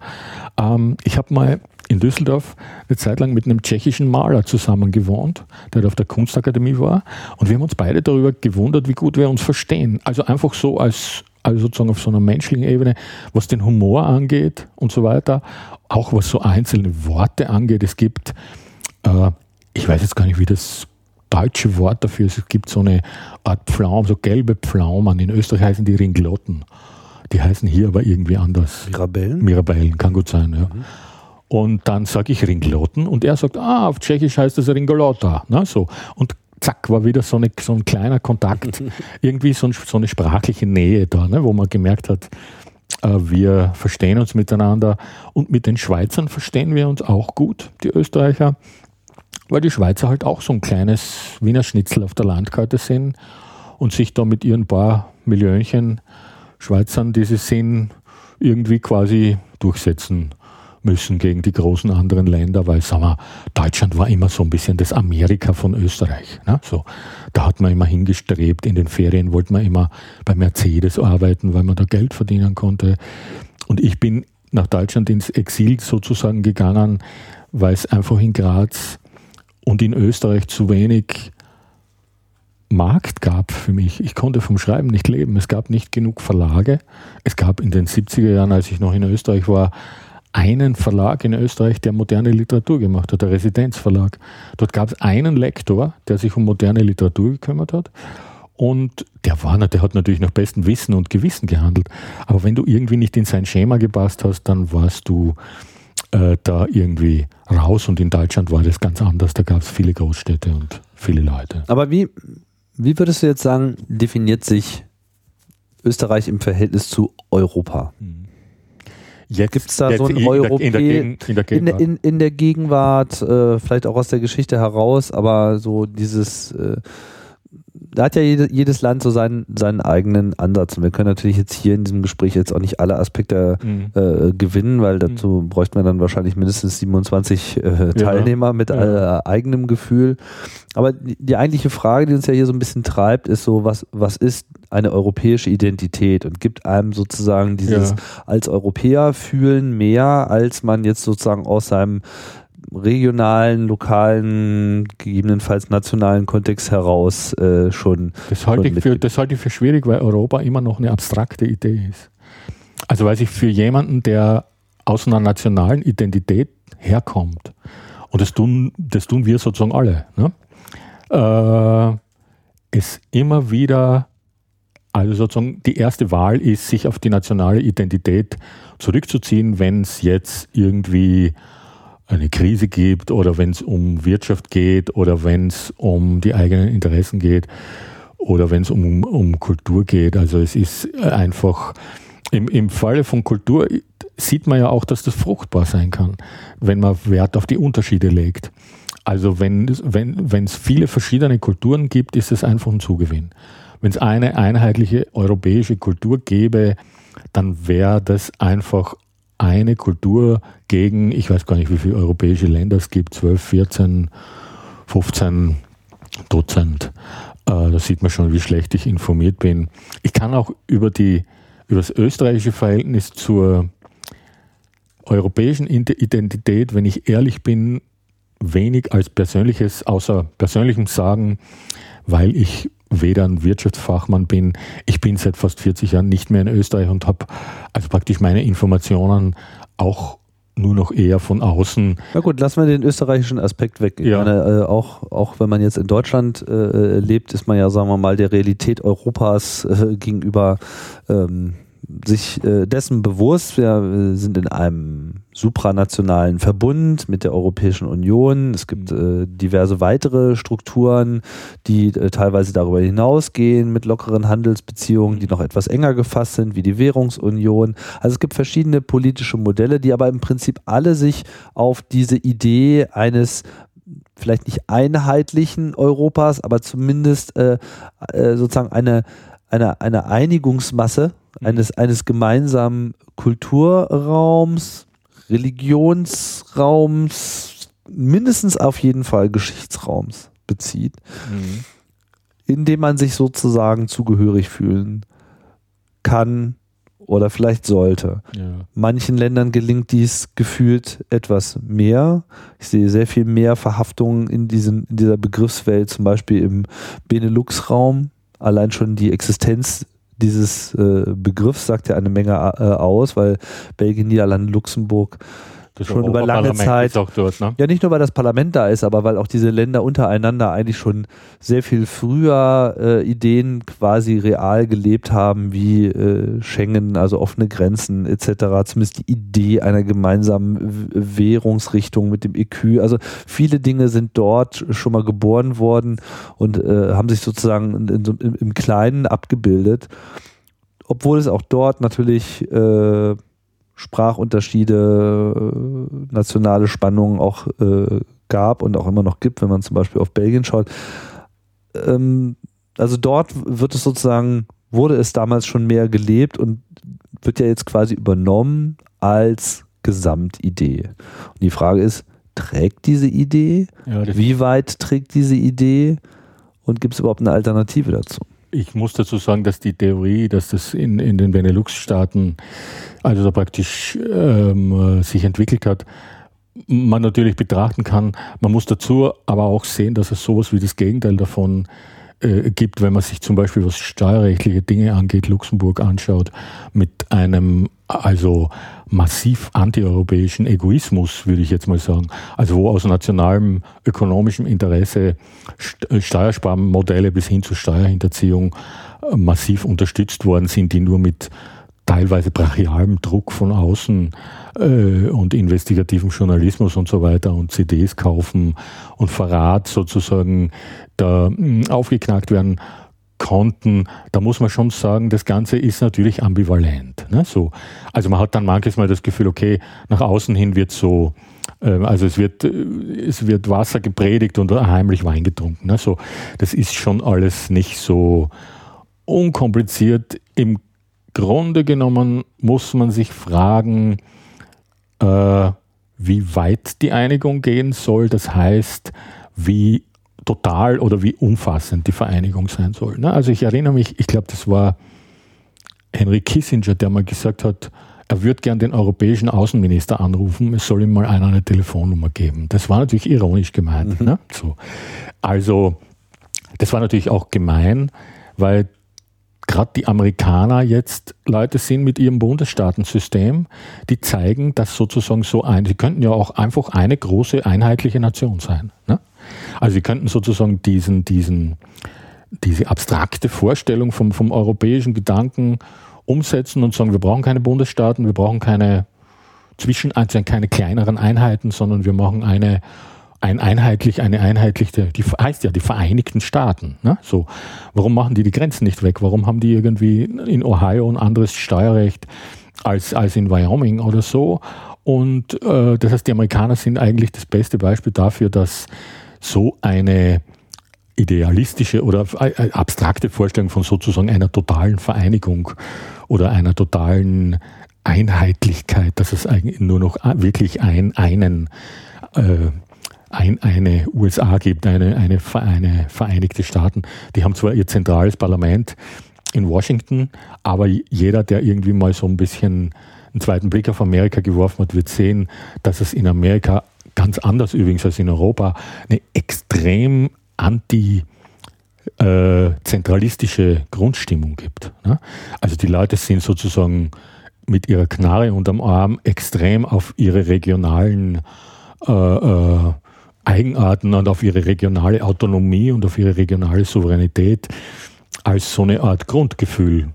B: Ähm, ich habe mal in Düsseldorf eine Zeit lang mit einem tschechischen Maler zusammen gewohnt, der auf der Kunstakademie war. Und wir haben uns beide darüber gewundert, wie gut wir uns verstehen. Also einfach so als, also sozusagen auf so einer menschlichen Ebene, was den Humor angeht und so weiter. Auch was so einzelne Worte angeht. Es gibt, äh, ich weiß jetzt gar nicht, wie das deutsche Wort dafür ist. Es gibt so eine Art Pflaumen, so gelbe Pflaumen. In Österreich heißen die Ringlotten. Die heißen hier aber irgendwie anders.
A: Mirabellen?
B: Mirabellen, kann gut sein, ja. Mhm. Und dann sage ich Ringlotten und er sagt, ah, auf Tschechisch heißt das Ringolota. Na, so. Und zack, war wieder so, eine, so ein kleiner Kontakt, irgendwie so, ein, so, eine sprachliche Nähe da, ne, wo man gemerkt hat, äh, wir verstehen uns miteinander und mit den Schweizern verstehen wir uns auch gut, die Österreicher. Weil die Schweizer halt auch so ein kleines Wiener Schnitzel auf der Landkarte sind und sich da mit ihren paar Millionchen Schweizern, die sie sind, irgendwie quasi durchsetzen müssen gegen die großen anderen Länder, weil sagen wir, Deutschland war immer so ein bisschen das Amerika von Österreich. Ne? So, da hat man immer hingestrebt, in den Ferien wollte man immer bei Mercedes arbeiten, weil man da Geld verdienen konnte. Und ich bin nach Deutschland ins Exil sozusagen gegangen, weil es einfach in Graz und in Österreich zu wenig Markt gab für mich. Ich konnte vom Schreiben nicht leben. Es gab nicht genug Verlage. Es gab in den 70er Jahren, als ich noch in Österreich war, einen Verlag in Österreich, der moderne Literatur gemacht hat, der Residenzverlag. Dort gab es einen Lektor, der sich um moderne Literatur gekümmert hat. Und der war, der hat natürlich nach bestem Wissen und Gewissen gehandelt. Aber wenn du irgendwie nicht in sein Schema gepasst hast, dann warst du äh, da irgendwie raus. Und in Deutschland war das ganz anders. Da gab es viele Großstädte und viele Leute.
A: Aber wie, wie würdest du jetzt sagen, definiert sich Österreich im Verhältnis zu Europa? Hm. Gibt es da so ein Europä in, in, in, in, in, der Gegenwart, äh, vielleicht auch aus der Geschichte heraus, aber so dieses äh, da hat ja jede, jedes Land so seinen, seinen eigenen Ansatz. Und wir können natürlich jetzt hier in diesem Gespräch jetzt auch nicht alle Aspekte mhm. äh, gewinnen, weil dazu mhm. bräuchte man dann wahrscheinlich mindestens 27 äh, Teilnehmer ja. mit ja. Äh, eigenem Gefühl. Aber die, die, eigentliche Frage, die uns ja hier so ein bisschen treibt, ist so, was, was ist eine europäische Identität und gibt einem sozusagen dieses ja. als Europäer fühlen mehr, als man jetzt sozusagen aus seinem regionalen, lokalen, gegebenenfalls nationalen Kontext heraus äh, schon.
B: Das halte, ich für, das halte ich für schwierig, weil Europa immer noch eine abstrakte Idee ist. Also weil sich für jemanden, der aus einer nationalen Identität herkommt, und das tun, das tun wir sozusagen alle, ne? äh, es immer wieder, also sozusagen die erste Wahl ist, sich auf die nationale Identität zurückzuziehen, wenn es jetzt irgendwie eine Krise gibt oder wenn es um Wirtschaft geht oder wenn es um die eigenen Interessen geht oder wenn es um, um Kultur geht. Also es ist einfach, im, im Falle von Kultur sieht man ja auch, dass das fruchtbar sein kann, wenn man Wert auf die Unterschiede legt. Also wenn es viele verschiedene Kulturen gibt, ist es einfach ein Zugewinn. Wenn es eine einheitliche europäische Kultur gäbe, dann wäre das einfach eine Kultur gegen, ich weiß gar nicht, wie viele europäische Länder es gibt, 12, 14, 15 Dutzend. Äh, da sieht man schon, wie schlecht ich informiert bin. Ich kann auch über, die, über das österreichische Verhältnis zur europäischen Identität, wenn ich ehrlich bin, wenig als persönliches, außer persönlichem sagen, weil ich weder ein Wirtschaftsfachmann bin. Ich bin seit fast 40 Jahren nicht mehr in Österreich und habe also praktisch meine Informationen auch nur noch eher von außen.
A: Na gut, lassen wir den österreichischen Aspekt weg. Ja. Meine, äh, auch, auch wenn man jetzt in Deutschland äh, lebt, ist man ja, sagen wir mal, der Realität Europas äh, gegenüber ähm, sich äh, dessen bewusst. Wir sind in einem supranationalen Verbund mit der Europäischen Union. Es gibt mhm. äh, diverse weitere Strukturen, die äh, teilweise darüber hinausgehen mit lockeren Handelsbeziehungen, die noch etwas enger gefasst sind, wie die Währungsunion. Also es gibt verschiedene politische Modelle, die aber im Prinzip alle sich auf diese Idee eines vielleicht nicht einheitlichen Europas, aber zumindest äh, äh, sozusagen eine, eine, eine Einigungsmasse Mhm. eines, eines gemeinsamen Kulturraums, Religionsraums, mindestens auf jeden Fall Geschichtsraums bezieht, mhm. in dem man sich sozusagen zugehörig fühlen kann oder vielleicht sollte. Ja. Manchen Ländern gelingt dies gefühlt etwas mehr. Ich sehe sehr viel mehr Verhaftungen in, diesem, in dieser Begriffswelt, zum Beispiel im Benelux-Raum. Allein schon die Existenz dieses äh, Begriffs sagt ja eine Menge äh, aus, weil Belgien, Niederlande, Luxemburg das schon über lange Zeit. Dort, ne? Ja, nicht nur, weil das Parlament da ist, aber weil auch diese Länder untereinander eigentlich schon sehr viel früher äh, Ideen quasi real gelebt haben, wie äh, Schengen, also offene Grenzen etc. Zumindest die Idee einer gemeinsamen Währungsrichtung mit dem EQ. Also viele Dinge sind dort schon mal geboren worden und äh, haben sich sozusagen in, in, im Kleinen abgebildet. Obwohl es auch dort natürlich äh, Sprachunterschiede, äh, nationale Spannungen auch äh, gab und auch immer noch gibt, wenn man zum Beispiel auf Belgien schaut. Ähm, also dort wird es sozusagen, wurde es damals schon mehr gelebt und wird ja jetzt quasi übernommen als Gesamtidee. Und die Frage ist, trägt diese Idee? Ja, Wie weit trägt diese Idee? Und gibt es überhaupt eine Alternative dazu?
B: Ich muss dazu sagen, dass die Theorie, dass das in, in den Benelux-Staaten, also da praktisch ähm, sich entwickelt hat, man natürlich betrachten kann. Man muss dazu aber auch sehen, dass es sowas wie das Gegenteil davon äh, gibt, wenn man sich zum Beispiel was steuerrechtliche Dinge angeht, Luxemburg anschaut, mit einem also massiv antieuropäischen Egoismus, würde ich jetzt mal sagen. Also wo aus nationalem ökonomischem Interesse äh, Steuersparmodelle bis hin zur Steuerhinterziehung äh, massiv unterstützt worden sind, die nur mit teilweise brachialem Druck von außen äh, und investigativem Journalismus und so weiter und CDs kaufen und Verrat sozusagen da mh, hm, aufgeknackt werden konnten, da muss man schon sagen, das Ganze ist natürlich ambivalent. Ne? So, also man hat dann manches Mal das Gefühl, okay, nach außen hin wird so, äh, also es wird, äh, es wird Wasser gepredigt und heimlich Wein getrunken. Ne? So, das ist schon alles nicht so unkompliziert. Im Grunde genommen muss man sich fragen, äh, wie weit die Einigung gehen soll. Das heißt, wie total oder wie umfassend die Vereinigung sein soll. Ne? Also ich erinnere mich, ich glaube, das war Henry Kissinger, der mal gesagt hat, er würde gern den europäischen Außenminister anrufen, es soll ihm mal einer eine Telefonnummer geben. Das war natürlich ironisch gemeint. Mhm. Ne? So. Also, das war natürlich auch gemein, weil gerade die Amerikaner jetzt Leute sind mit ihrem Bundesstaatensystem, die zeigen, dass sozusagen so ein, sie könnten ja auch einfach eine große einheitliche Nation sein. Ne? Also sie könnten sozusagen diesen, diesen, diese abstrakte Vorstellung vom, vom europäischen Gedanken umsetzen und sagen, wir brauchen keine Bundesstaaten, wir brauchen keine zwischen, also keine kleineren Einheiten, sondern wir machen eine ein einheitlich, eine einheitliche, die heißt ja die Vereinigten Staaten. Ne? So, warum machen die die Grenzen nicht weg? Warum haben die irgendwie in Ohio ein anderes Steuerrecht als, als in Wyoming oder so? Und äh, das heißt, die Amerikaner sind eigentlich das beste Beispiel dafür, dass so eine idealistische oder äh, abstrakte Vorstellung von sozusagen einer totalen Vereinigung oder einer totalen Einheitlichkeit, dass es eigentlich nur noch wirklich ein, einen äh, ein, eine USA gibt, eine, eine, eine Vereinigte Staaten. Die haben zwar ihr zentrales Parlament in Washington, aber jeder, der irgendwie mal so ein bisschen einen zweiten Blick auf Amerika geworfen hat, wird sehen, dass es in Amerika ganz anders übrigens als in Europa eine extrem anti äh, zentralistische Grundstimmung gibt. Ne? Also die Leute sind sozusagen mit ihrer Knarre unterm Arm extrem auf ihre regionalen äh, äh, Eigenarten und auf ihre regionale Autonomie und auf ihre regionale Souveränität als so eine Art Grundgefühl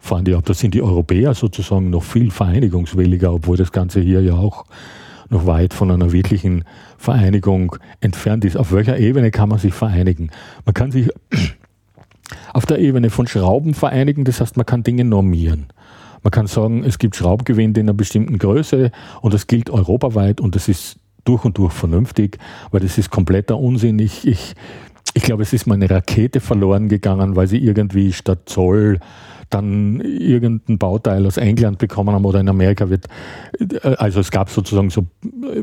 B: fahren die ab. Da sind die Europäer sozusagen noch viel vereinigungswilliger, obwohl das Ganze hier ja auch noch weit von einer wirklichen Vereinigung entfernt ist. Auf welcher Ebene kann man sich vereinigen? Man kann sich auf der Ebene von Schrauben vereinigen, das heißt, man kann Dinge normieren. Man kann sagen, es gibt Schraubgewinde in einer bestimmten Größe und das gilt europaweit und das ist durch und durch vernünftig, weil das ist kompletter Unsinn. Ich, ich, ich glaube, es ist mal eine Rakete verloren gegangen, weil sie irgendwie statt Zoll dann irgendein Bauteil aus England bekommen haben oder in Amerika wird, äh, also es gab sozusagen so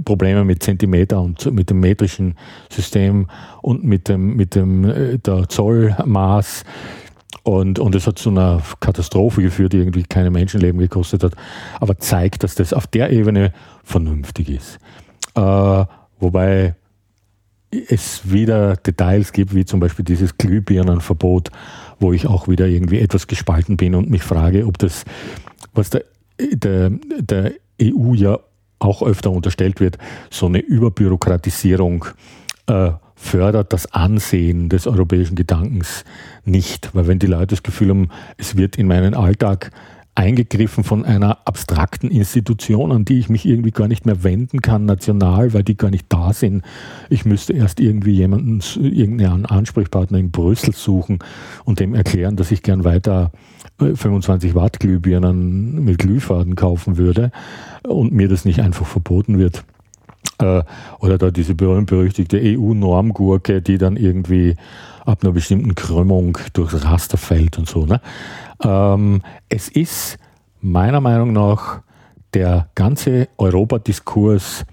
B: Probleme mit Zentimeter und mit dem metrischen System und mit dem, mit dem äh, der Zollmaß. Und, und es hat zu einer Katastrophe geführt, die irgendwie keine Menschenleben gekostet hat, aber zeigt, dass das auf der Ebene vernünftig ist. Äh, wobei es wieder Details gibt, wie zum Beispiel dieses Glühbirnenverbot, wo ich auch wieder irgendwie etwas gespalten bin und mich frage, ob das, was der, der, der EU ja auch öfter unterstellt wird, so eine Überbürokratisierung äh, fördert das Ansehen des europäischen Gedankens nicht. Weil wenn die Leute das Gefühl haben, es wird in meinen Alltag eingegriffen von einer abstrakten Institution, an die ich mich irgendwie gar nicht mehr wenden kann, national, weil die gar nicht da sind. Ich müsste erst irgendwie jemanden, irgendeinen Ansprechpartner in Brüssel suchen und dem erklären, dass ich gern weiter 25 äh, Watt Glühbirnen mit Glühfaden kaufen würde und mir das nicht einfach verboten wird. Äh, oder da diese berühmt-berüchtigte EU-Normgurke, die dann irgendwie ab einer bestimmten Krümmung durchs Raster fällt und so. Ne? Ähm, es ist meiner Meinung nach der ganze Europadiskurs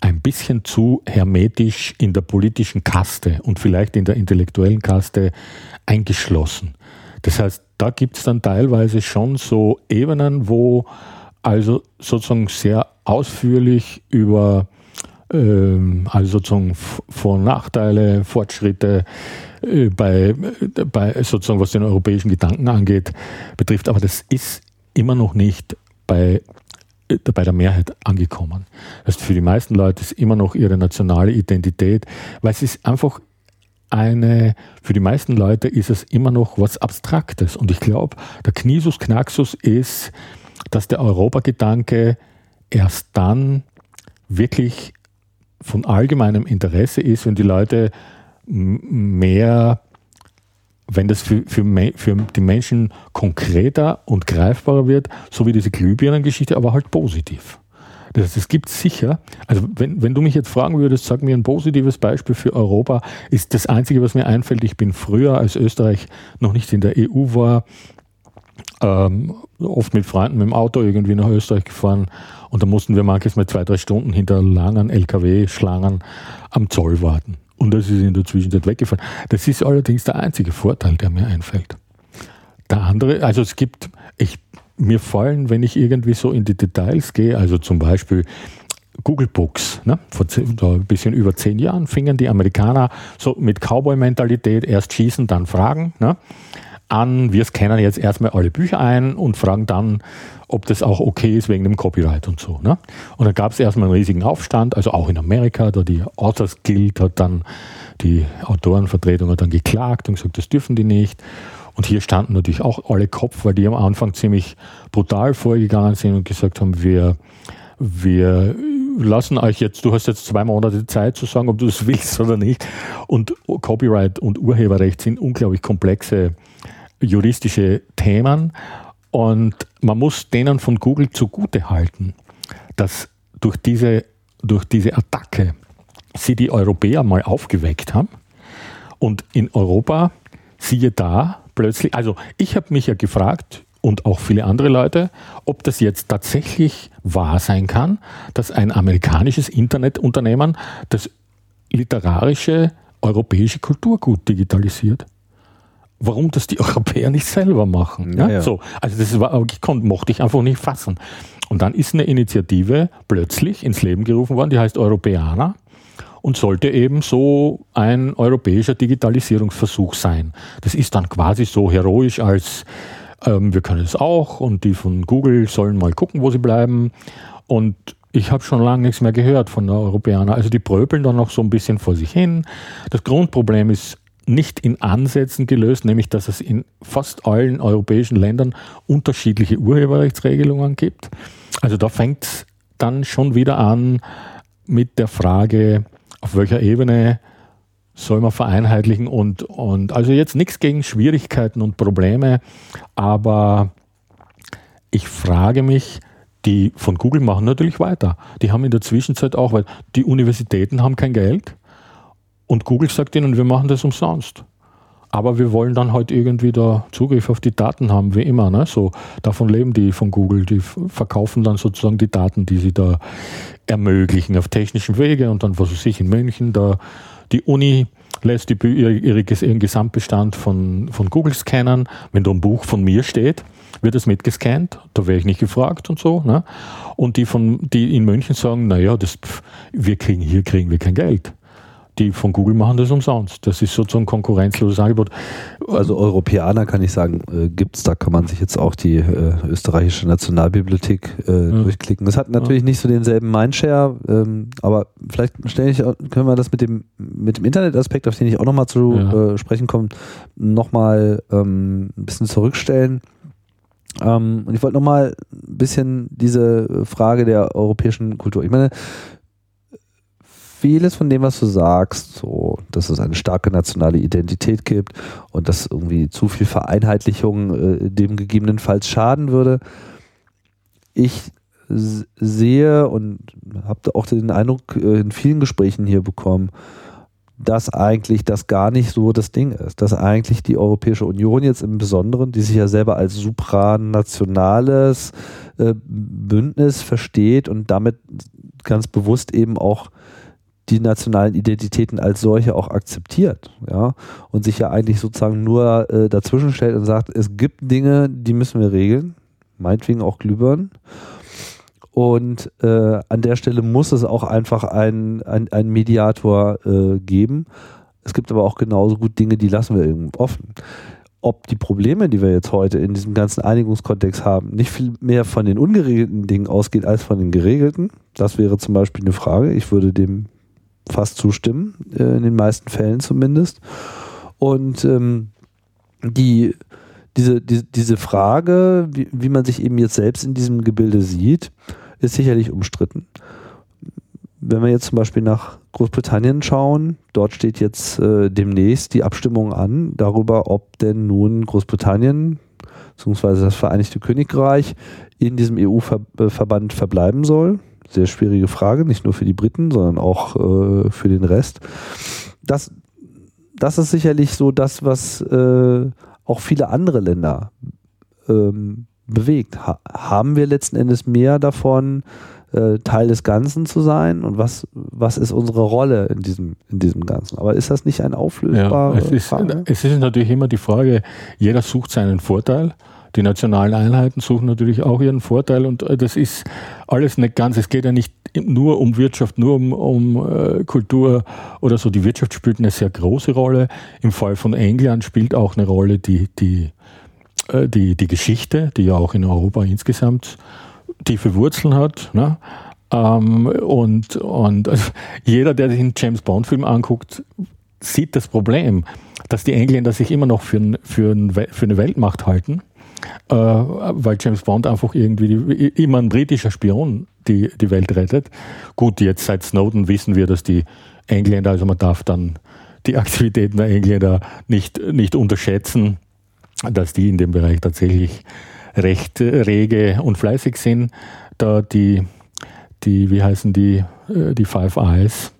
B: ein bisschen zu hermetisch in der politischen Kaste und vielleicht in der intellektuellen Kaste eingeschlossen. Das heißt, da gibt es dann teilweise schon so Ebenen, wo also sozusagen sehr ausführlich über ähm, also sozusagen Vor- und Nachteile, Fortschritte bei, bei sozusagen was den europäischen Gedanken angeht, betrifft. Aber das ist immer noch nicht bei, äh, bei der Mehrheit angekommen. Heißt, für die meisten Leute ist immer noch ihre nationale Identität, weil es ist einfach eine, für die meisten Leute ist es immer noch was Abstraktes. Und ich glaube, der Knisus Knaxus ist, dass der Europagedanke erst dann wirklich von allgemeinem Interesse ist, wenn die Leute mehr, wenn das für, für, für die Menschen konkreter und greifbarer wird, so wie diese Glühbirnengeschichte, aber halt positiv. Das heißt, es gibt sicher, also wenn, wenn du mich jetzt fragen würdest, sag mir ein positives Beispiel für Europa, ist das Einzige, was mir einfällt, ich bin früher, als Österreich noch nicht in der EU war, ähm, oft mit Freunden mit dem Auto irgendwie nach Österreich gefahren und da mussten wir manchmal zwei, drei Stunden hinter langen LKW-Schlangen am Zoll warten. Und das ist in der Zwischenzeit weggefallen. Das ist allerdings der einzige Vorteil, der mir einfällt. Der andere, also es gibt, ich, mir fallen, wenn ich irgendwie so in die Details gehe, also zum Beispiel Google Books, ne? vor so ein bisschen über zehn Jahren fingen die Amerikaner so mit Cowboy-Mentalität erst schießen, dann fragen. Ne? An, wir scannen jetzt erstmal alle Bücher ein und fragen dann, ob das auch okay ist wegen dem Copyright und so. Ne? Und dann gab es erstmal einen riesigen Aufstand, also auch in Amerika, da die Authors Guild hat dann, die Autorenvertretung hat dann geklagt und gesagt, das dürfen die nicht. Und hier standen natürlich auch alle Kopf, weil die am Anfang ziemlich brutal vorgegangen sind und gesagt haben, wir, wir lassen euch jetzt, du hast jetzt zwei Monate Zeit zu sagen, ob du das willst oder nicht. Und Copyright und Urheberrecht sind unglaublich komplexe juristische Themen und man muss denen von Google zugute halten, dass durch diese, durch diese Attacke sie die Europäer mal aufgeweckt haben und in Europa, siehe da, plötzlich, also ich habe mich ja gefragt und auch viele andere Leute, ob das jetzt tatsächlich wahr sein kann, dass ein amerikanisches Internetunternehmen das literarische europäische Kulturgut digitalisiert warum das die Europäer nicht selber machen. Ja, ja. So, also das war, konnte, mochte ich einfach nicht fassen. Und dann ist eine Initiative plötzlich ins Leben gerufen worden, die heißt Europäer und sollte eben so ein europäischer Digitalisierungsversuch sein. Das ist dann quasi so heroisch als ähm, wir können es auch und die von Google sollen mal gucken, wo sie bleiben. Und ich habe schon lange nichts mehr gehört von der Europäer. Also die pröbeln dann noch so ein bisschen vor sich hin. Das Grundproblem ist nicht in Ansätzen gelöst, nämlich dass es in fast allen europäischen Ländern unterschiedliche Urheberrechtsregelungen gibt. Also da fängt es dann schon wieder an mit der Frage, auf welcher Ebene soll man vereinheitlichen und, und also jetzt nichts gegen Schwierigkeiten und Probleme, aber ich frage mich, die von Google machen natürlich weiter. Die haben in der Zwischenzeit auch, weil die Universitäten haben kein Geld und Google sagt ihnen, wir machen das umsonst. Aber wir wollen dann halt irgendwie da Zugriff auf die Daten haben, wie immer. Ne? So, davon leben die von Google. Die verkaufen dann sozusagen die Daten, die sie da ermöglichen auf technischem Wege. Und dann, was weiß ich, in München, da die Uni lässt die, ihren Gesamtbestand von, von Google scannen. Wenn da ein Buch von mir steht, wird es mitgescannt, da wäre ich nicht gefragt und so. Ne? Und die, von, die in München sagen, naja, das, wir kriegen, hier kriegen wir kein Geld die von Google machen das umsonst. Das ist sozusagen ein konkurrenzloses Angebot.
A: Also Europäer kann ich sagen, äh, gibt es, da kann man sich jetzt auch die äh, österreichische Nationalbibliothek äh, ja. durchklicken. Das hat natürlich ja. nicht so denselben Mindshare, ähm, aber vielleicht stelle ich, können wir das mit dem, mit dem Internetaspekt, auf den ich auch nochmal zu ja. äh, sprechen komme, nochmal ähm, ein bisschen zurückstellen. Ähm, und ich wollte nochmal ein bisschen diese Frage der europäischen Kultur. Ich meine, vieles von dem, was du sagst, so, dass es eine starke nationale Identität gibt und dass irgendwie zu viel Vereinheitlichung äh, dem gegebenenfalls schaden würde. Ich sehe und habe auch den Eindruck äh, in vielen Gesprächen hier bekommen, dass eigentlich das gar nicht so das Ding ist. Dass eigentlich die Europäische Union jetzt im Besonderen, die sich ja selber als supranationales äh, Bündnis versteht und damit ganz bewusst eben auch die nationalen Identitäten als solche auch akzeptiert, ja, und sich ja eigentlich sozusagen nur äh, dazwischen stellt und sagt, es gibt Dinge, die müssen wir regeln, meinetwegen auch Glühbirnen. Und äh, an der Stelle muss es auch einfach einen ein Mediator äh, geben. Es gibt aber auch genauso gut Dinge, die lassen wir irgendwie offen. Ob die Probleme, die wir jetzt heute in diesem ganzen Einigungskontext haben, nicht viel mehr von den ungeregelten Dingen ausgeht als von den geregelten, das wäre zum Beispiel eine Frage. Ich würde dem fast zustimmen, äh, in den meisten Fällen zumindest. Und ähm, die, diese, die, diese Frage, wie, wie man sich eben jetzt selbst in diesem Gebilde sieht, ist sicherlich umstritten. Wenn wir jetzt zum Beispiel nach Großbritannien schauen, dort steht jetzt äh, demnächst die Abstimmung an darüber, ob denn nun Großbritannien bzw. das Vereinigte Königreich in diesem EU-Verband verbleiben soll sehr schwierige Frage, nicht nur für die Briten, sondern auch äh, für den Rest. Das, das ist sicherlich so das, was äh, auch viele andere Länder ähm, bewegt. Ha haben wir letzten Endes mehr davon, äh, Teil des Ganzen zu sein und was, was ist unsere Rolle in diesem, in diesem Ganzen? Aber ist das nicht ein auflösbarer
B: ja, es ist, es ist natürlich immer die Frage, jeder sucht seinen Vorteil die nationalen Einheiten suchen natürlich auch ihren Vorteil und äh, das ist alles nicht ganz. Es geht ja nicht nur um Wirtschaft, nur um, um äh, Kultur oder so. Die Wirtschaft spielt eine sehr große Rolle. Im Fall von England spielt auch eine Rolle die, die, äh, die, die Geschichte, die ja auch in Europa insgesamt tiefe Wurzeln hat. Ne? Ähm, und und also jeder, der sich einen James Bond-Film anguckt, sieht das Problem, dass die Engländer sich immer noch für, für, für eine Weltmacht halten äh, weil James Bond einfach irgendwie die, immer ein britischer Spion die, die Welt rettet. Gut, jetzt seit Snowden wissen wir, dass die Engländer, also man darf dann die Aktivitäten der Engländer nicht, nicht unterschätzen, dass die in dem Bereich tatsächlich recht rege und fleißig sind. Da die, die wie heißen die, äh, die Five Eyes,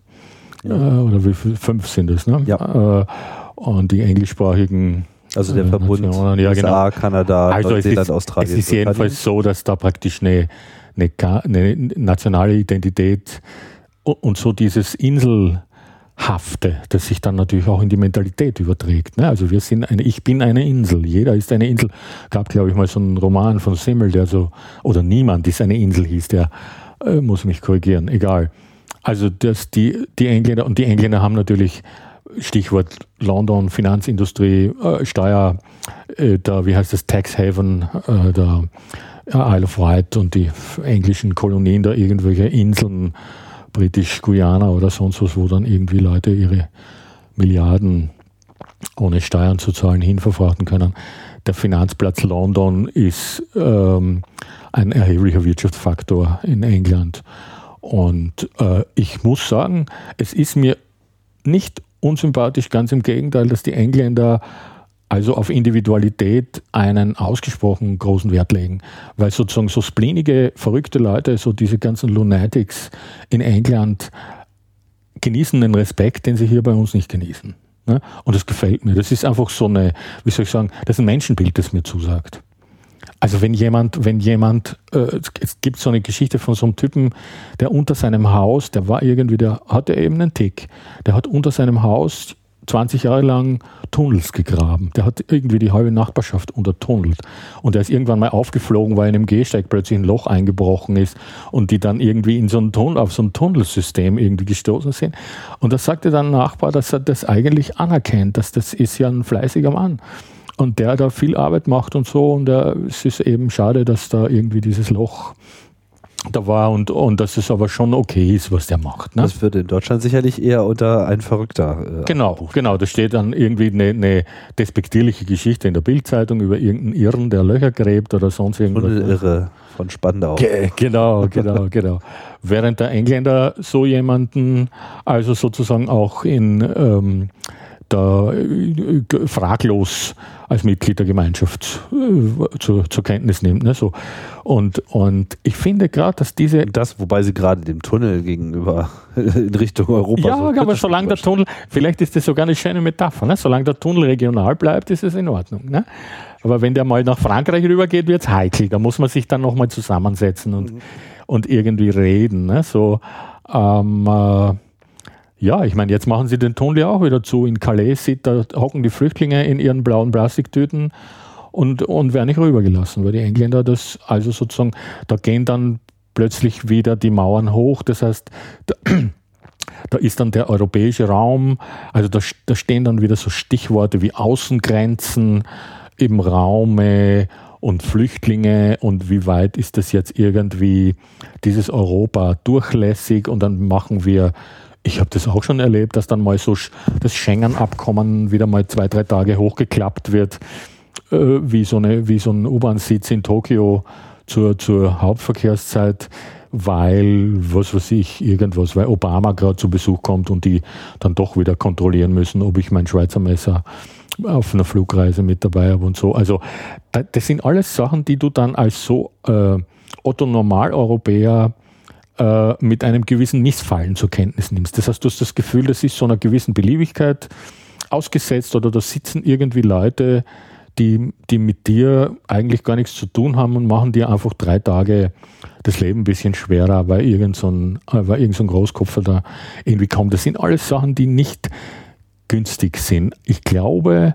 B: ja. Äh, oder wie fünf sind es, ne?
A: Ja.
B: Äh, und die englischsprachigen
A: also der Verbund Nationen, ja, USA, genau. Kanada,
B: also Neuseeland, Australien. Es ist jedenfalls so, dass da praktisch eine, eine, eine nationale Identität und so dieses Inselhafte, das sich dann natürlich auch in die Mentalität überträgt. Ne? Also wir sind eine, ich bin eine Insel, jeder ist eine Insel. Gab, glaube ich, mal so einen Roman von Simmel, der so, oder niemand ist eine Insel hieß, der äh, muss mich korrigieren, egal. Also dass die, die Engländer, und die Engländer haben natürlich Stichwort London, Finanzindustrie, äh, Steuer, äh, da, wie heißt das, Tax Haven, äh, der Isle of Wight und die englischen Kolonien, da irgendwelche Inseln, Britisch-Guyana oder sonst was, wo dann irgendwie Leute ihre Milliarden ohne Steuern zu zahlen hinverfrachten können. Der Finanzplatz London ist ähm, ein erheblicher Wirtschaftsfaktor in England. Und äh, ich muss sagen, es ist mir nicht unsympathisch, ganz im Gegenteil, dass die Engländer also auf Individualität einen ausgesprochen großen Wert legen, weil sozusagen so spleenige, verrückte Leute, so diese ganzen Lunatics in England genießen den Respekt, den sie hier bei uns nicht genießen. Ne? Und das gefällt mir. Das ist einfach so eine, wie soll ich sagen, das ist ein Menschenbild, das mir zusagt. Also wenn jemand, wenn jemand, äh, es gibt so eine Geschichte von so einem Typen, der unter seinem Haus, der war irgendwie, der hatte eben einen Tick, der hat unter seinem Haus 20 Jahre lang Tunnels gegraben. Der hat irgendwie die halbe Nachbarschaft untertunnelt. Und er ist irgendwann mal aufgeflogen, weil in einem Gehsteig plötzlich ein Loch eingebrochen ist und die dann irgendwie in so ein Tunnel, auf so ein Tunnelsystem irgendwie gestoßen sind. Und da sagte dann ein Nachbar, dass er das eigentlich anerkennt, dass das ist ja ein fleißiger Mann und der da viel Arbeit macht und so. Und äh, es ist eben schade, dass da irgendwie dieses Loch da war und, und dass es aber schon okay ist, was der macht. Ne?
A: Das würde in Deutschland sicherlich eher unter ein Verrückter.
B: Äh, genau, Buch. genau. Da steht dann irgendwie eine, eine despektierliche Geschichte in der Bildzeitung über irgendeinen Irren, der Löcher gräbt oder sonst irgendwas.
A: Irre von Spandau.
B: Ge genau, genau, genau. Während der Engländer so jemanden also sozusagen auch in ähm, da äh, fraglos als Mitglied der Gemeinschaft äh, zur, zur Kenntnis nimmt. Ne? So. Und, und ich finde gerade, dass diese.
A: Das, wobei sie gerade dem Tunnel gegenüber in Richtung Europa.
B: Ja, so aber solange der Tunnel, vielleicht ist das sogar eine schöne Metapher, ne? solange der Tunnel regional bleibt, ist es in Ordnung. Ne? Aber wenn der mal nach Frankreich rübergeht, wird es heikel. Da muss man sich dann nochmal zusammensetzen und, mhm. und irgendwie reden. Ne? So, ähm, äh, ja, ich meine, jetzt machen sie den ja auch wieder zu. In Calais sieht, da hocken die Flüchtlinge in ihren blauen Plastiktüten und, und werden nicht rübergelassen, weil die Engländer das, also sozusagen, da gehen dann plötzlich wieder die Mauern hoch. Das heißt, da, da ist dann der europäische Raum, also da, da stehen dann wieder so Stichworte wie Außengrenzen im Raume und Flüchtlinge und wie weit ist das jetzt irgendwie dieses Europa durchlässig und dann machen wir ich habe das auch schon erlebt, dass dann mal so das Schengen-Abkommen wieder mal zwei, drei Tage hochgeklappt wird, äh, wie, so eine, wie so ein U-Bahn-Sitz in Tokio zur, zur Hauptverkehrszeit, weil, was weiß ich, irgendwas, weil Obama gerade zu Besuch kommt und die dann doch wieder kontrollieren müssen, ob ich mein Schweizer Messer auf einer Flugreise mit dabei habe und so. Also das sind alles Sachen, die du dann als so äh, Otto Normaleuropäer äh, mit einem gewissen Missfallen zur Kenntnis nimmst. Das heißt, du hast das Gefühl, das ist so einer gewissen Beliebigkeit ausgesetzt oder da sitzen irgendwie Leute, die, die mit dir eigentlich gar nichts zu tun haben und machen dir einfach drei Tage das Leben ein bisschen schwerer, weil irgend so ein, äh, irgend so ein Großkopfer da irgendwie kommt. Das sind alles Sachen, die nicht günstig sind. Ich glaube,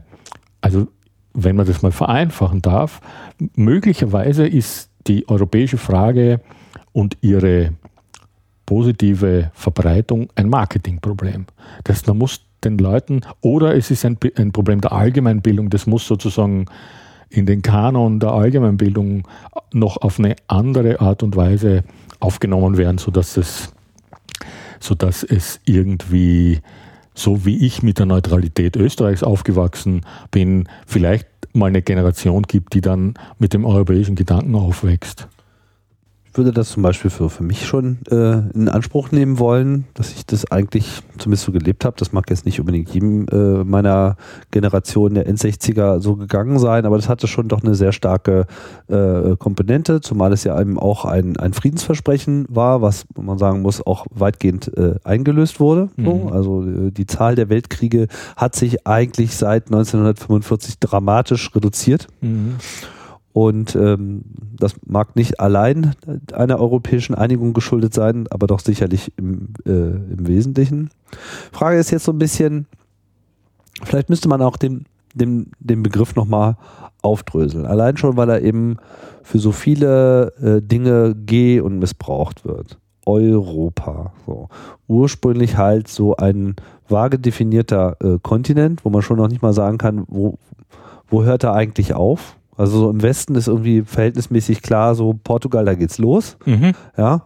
B: also wenn man das mal vereinfachen darf, möglicherweise ist die europäische Frage und ihre positive Verbreitung ein Marketingproblem. Das man muss den Leuten, oder es ist ein, ein Problem der Allgemeinbildung, das muss sozusagen in den Kanon der Allgemeinbildung noch auf eine andere Art und Weise aufgenommen werden, sodass es, sodass es irgendwie, so wie ich mit der Neutralität Österreichs aufgewachsen bin, vielleicht mal eine Generation gibt, die dann mit dem europäischen Gedanken aufwächst
A: würde das zum Beispiel für, für mich schon äh, in Anspruch nehmen wollen, dass ich das eigentlich zumindest so gelebt habe. Das mag jetzt nicht unbedingt jedem äh, meiner Generation der N60er so gegangen sein, aber das hatte schon doch eine sehr starke äh, Komponente, zumal es ja eben auch ein, ein Friedensversprechen war, was man sagen muss, auch weitgehend äh, eingelöst wurde. Mhm. So. Also äh, die Zahl der Weltkriege hat sich eigentlich seit 1945 dramatisch reduziert. Mhm. Und ähm, das mag nicht allein einer europäischen Einigung geschuldet sein, aber doch sicherlich im, äh, im Wesentlichen. Frage ist jetzt so ein bisschen, vielleicht müsste man auch den, den, den Begriff nochmal aufdröseln. Allein schon, weil er eben für so viele äh, Dinge geh- und missbraucht wird. Europa. So. Ursprünglich halt so ein vage definierter äh, Kontinent, wo man schon noch nicht mal sagen kann, wo, wo hört er eigentlich auf? Also so im Westen ist irgendwie verhältnismäßig klar, so Portugal, da geht's los. Mhm. Ja.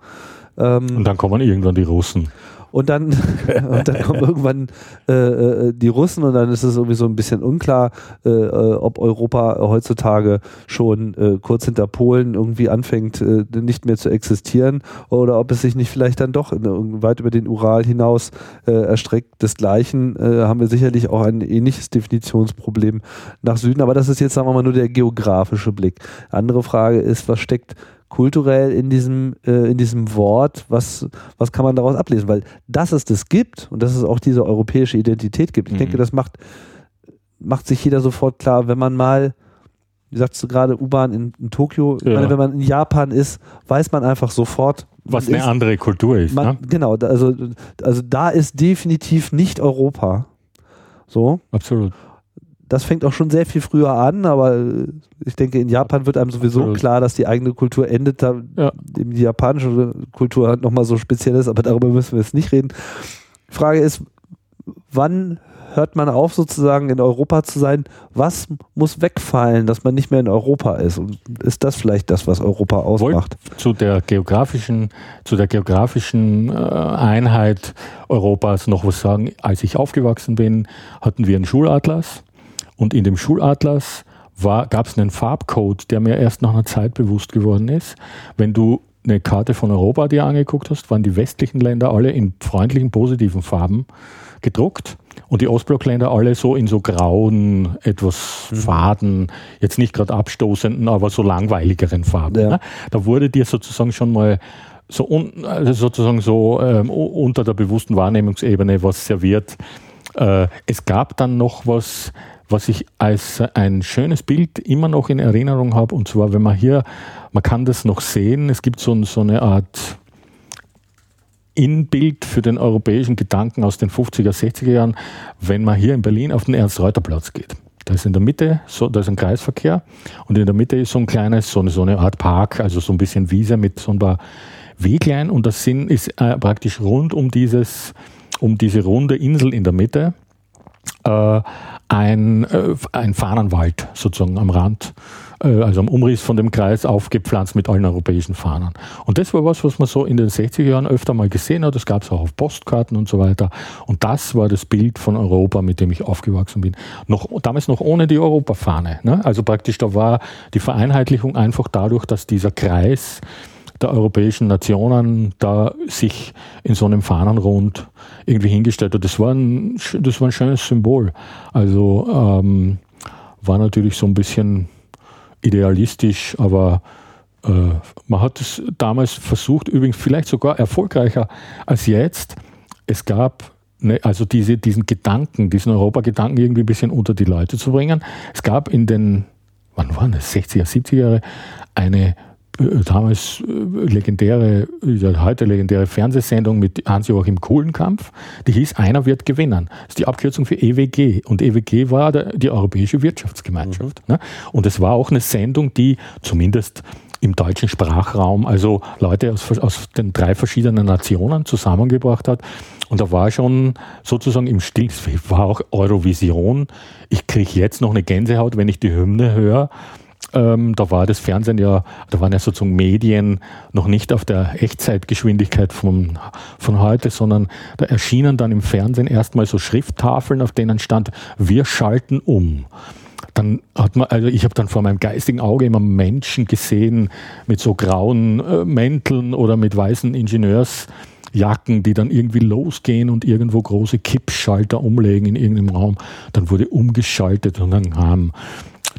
B: Ähm, und dann kommen irgendwann die Russen
A: und dann, und dann kommen irgendwann äh, äh, die Russen und dann ist es irgendwie so ein bisschen unklar, äh, äh ob Europa heutzutage schon äh, kurz hinter Polen irgendwie anfängt, äh, nicht mehr zu existieren oder ob es sich nicht vielleicht dann doch in, weit über den Ural hinaus erstreckt. Desgleichen haben wir sicherlich auch ein ähnliches Definitionsproblem nach Süden, aber das ist jetzt, sagen wir mal, nur der geografische Blick. Andere Frage ist, was steckt kulturell in diesem, äh, in diesem Wort, was, was kann man daraus ablesen? Weil dass es das gibt und dass es auch diese europäische Identität gibt, ich mhm. denke, das macht, macht sich jeder sofort klar, wenn man mal, wie sagst du gerade, U-Bahn in, in, Tokio, ja. meine, wenn man in Japan ist, weiß man einfach sofort,
B: was eine ist, andere Kultur ist. Man,
A: ne? Genau, also, also da ist definitiv nicht Europa. So.
B: Absolut
A: das fängt auch schon sehr viel früher an, aber äh, ich denke, in Japan wird einem sowieso Absolut. klar, dass die eigene Kultur endet, da ja. die japanische Kultur halt nochmal so speziell ist, aber darüber müssen wir jetzt nicht reden. Frage ist, wann hört man auf, sozusagen in Europa zu sein? Was muss wegfallen, dass man nicht mehr in Europa ist? Und ist das vielleicht das, was Europa ausmacht?
B: Zu der geografischen, zu der geografischen äh, Einheit Europas noch was sagen. Als ich aufgewachsen bin, hatten wir einen Schulatlas und in dem Schulatlas gab es einen Farbcode, der mir erst nach einer Zeit bewusst geworden ist. Wenn du eine Karte von Europa dir angeguckt hast, waren die westlichen Länder alle in freundlichen, positiven Farben gedruckt und die Ostblockländer alle so in so grauen, etwas mhm. faden, jetzt nicht gerade abstoßenden, aber so langweiligeren Farben. Ja. Ne? Da wurde dir sozusagen schon mal so un, also sozusagen so ähm, unter der bewussten Wahrnehmungsebene was serviert. Äh, es gab dann noch was, was ich als ein schönes Bild immer noch in Erinnerung habe, und zwar, wenn man hier, man kann das noch sehen, es gibt so, so eine Art Inbild für den europäischen Gedanken aus den 50er, 60er Jahren, wenn man hier in Berlin auf den Ernst-Reuter-Platz geht. Da ist in der Mitte, so, da ist ein Kreisverkehr und in der Mitte ist so ein kleines, so eine, so eine Art Park, also so ein bisschen Wiese mit so ein paar Weglein und das Sinn ist äh, praktisch rund um dieses, um diese runde Insel in der Mitte äh, ein, äh, ein Fahnenwald sozusagen am Rand äh, also am Umriss von dem Kreis aufgepflanzt mit allen europäischen Fahnen. Und das war was, was man so in den 60er Jahren öfter mal gesehen hat. Das gab es auch auf Postkarten und so weiter. Und das war das Bild von Europa, mit dem ich aufgewachsen bin. Noch, damals noch ohne die Europafahne. Ne? Also praktisch, da war die Vereinheitlichung einfach dadurch, dass dieser Kreis der europäischen Nationen da sich in so einem Fahnenrund irgendwie hingestellt hat. Das war ein, das war ein schönes Symbol. Also ähm, war natürlich so ein bisschen idealistisch, aber äh, man hat es damals versucht, übrigens vielleicht sogar erfolgreicher als jetzt. Es gab ne, also diese, diesen Gedanken, diesen Europagedanken irgendwie ein bisschen unter die Leute zu bringen. Es gab in den, wann waren das, 60er, 70er Jahre, eine damals äh, legendäre, heute legendäre Fernsehsendung mit Hans-Joachim Kohlenkampf, die hieß Einer wird gewinnen. Das ist die Abkürzung für EWG. Und EWG war die Europäische Wirtschaftsgemeinschaft. Mhm. Ne? Und es war auch eine Sendung, die zumindest im deutschen Sprachraum, also Leute aus, aus den drei verschiedenen Nationen zusammengebracht hat. Und da war schon sozusagen im Stil, war auch Eurovision. Ich kriege jetzt noch eine Gänsehaut, wenn ich die Hymne höre. Ähm, da war das Fernsehen ja, da waren ja sozusagen Medien noch nicht auf der Echtzeitgeschwindigkeit von, von heute, sondern da erschienen dann im Fernsehen erstmal so Schrifttafeln, auf denen stand, wir schalten um. Dann hat man, also ich habe dann vor meinem geistigen Auge immer Menschen gesehen mit so grauen äh, Mänteln oder mit weißen Ingenieursjacken, die dann irgendwie losgehen und irgendwo große Kippschalter umlegen in irgendeinem Raum. Dann wurde umgeschaltet und dann kam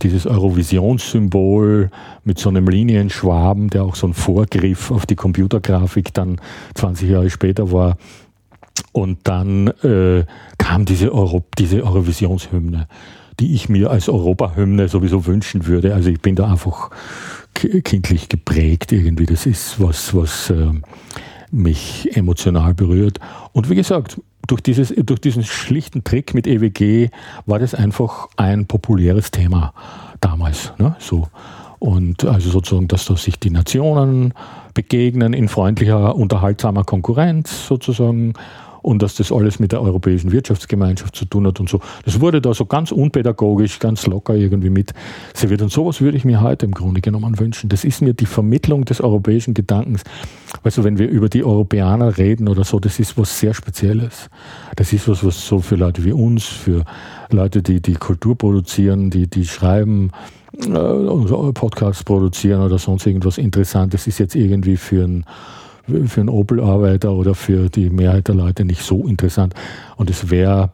B: dieses Eurovisionssymbol mit so einem Linienschwaben, der auch so ein Vorgriff auf die Computergrafik dann 20 Jahre später war. Und dann äh, kam diese, Euro, diese Eurovisionshymne, die ich mir als Europahymne sowieso wünschen würde. Also ich bin da einfach kindlich geprägt irgendwie. Das ist was, was äh, mich emotional berührt. Und wie gesagt, durch, dieses, durch diesen schlichten Trick mit EWG war das einfach ein populäres Thema damals. Ne? So. Und also sozusagen, dass da sich die Nationen begegnen in freundlicher, unterhaltsamer Konkurrenz sozusagen und dass das alles mit der Europäischen Wirtschaftsgemeinschaft zu tun hat und so. Das wurde da so ganz unpädagogisch, ganz locker irgendwie mit serviert. Und sowas würde ich mir heute im Grunde genommen wünschen. Das ist mir die Vermittlung des europäischen Gedankens. Also wenn wir über die Europäer reden oder so, das ist was sehr Spezielles. Das ist was, was so für Leute wie uns, für Leute, die die Kultur produzieren, die, die schreiben, äh, Podcasts produzieren oder sonst irgendwas Interessantes, ist jetzt irgendwie für ein für einen Opel-Arbeiter oder für die Mehrheit der Leute nicht so interessant. Und es wäre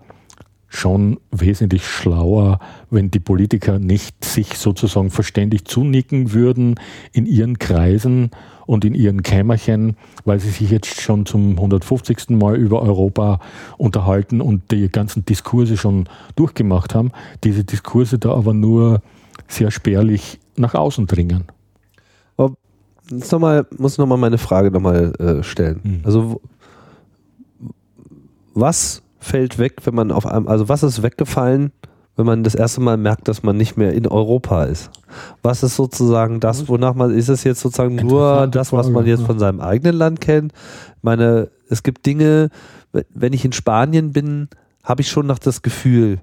B: schon wesentlich schlauer, wenn die Politiker nicht sich sozusagen verständig zunicken würden in ihren Kreisen und in ihren Kämmerchen, weil sie sich jetzt schon zum 150. Mal über Europa unterhalten und die ganzen Diskurse schon durchgemacht haben, diese Diskurse da aber nur sehr spärlich nach außen dringen
A: jetzt noch mal, muss nochmal meine Frage nochmal äh, stellen. Mhm. Also, was fällt weg, wenn man auf einem, also was ist weggefallen, wenn man das erste Mal merkt, dass man nicht mehr in Europa ist? Was ist sozusagen das, wonach man, ist es jetzt sozusagen nur das, was man jetzt von seinem eigenen Land kennt? Ich meine, es gibt Dinge, wenn ich in Spanien bin, habe ich schon noch das Gefühl,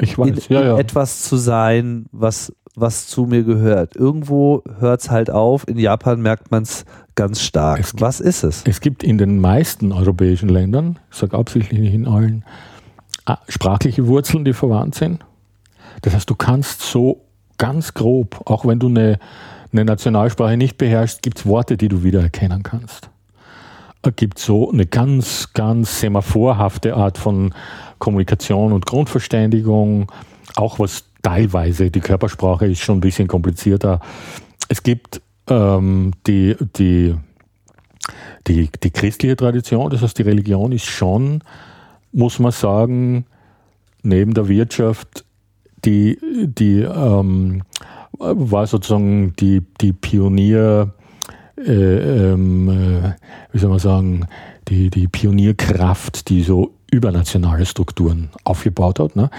B: ich weiß, in, ja, ja.
A: etwas zu sein, was was zu mir gehört. Irgendwo hört es halt auf. In Japan merkt man es ganz stark. Es was ist es?
B: Es gibt in den meisten europäischen Ländern, ich sage absichtlich nicht in allen, ah, sprachliche Wurzeln, die verwandt sind. Das heißt, du kannst so ganz grob, auch wenn du eine, eine Nationalsprache nicht beherrschst, gibt es Worte, die du wiedererkennen kannst. Es gibt so eine ganz, ganz semaphorhafte Art von Kommunikation und Grundverständigung, auch was teilweise, die Körpersprache ist schon ein bisschen komplizierter. Es gibt ähm, die, die, die, die christliche Tradition, das heißt die Religion ist schon, muss man sagen, neben der Wirtschaft die, die ähm, war sozusagen die, die Pionier, äh, ähm, äh, wie soll man sagen, die, die Pionierkraft, die so übernationale Strukturen aufgebaut hat. Ne?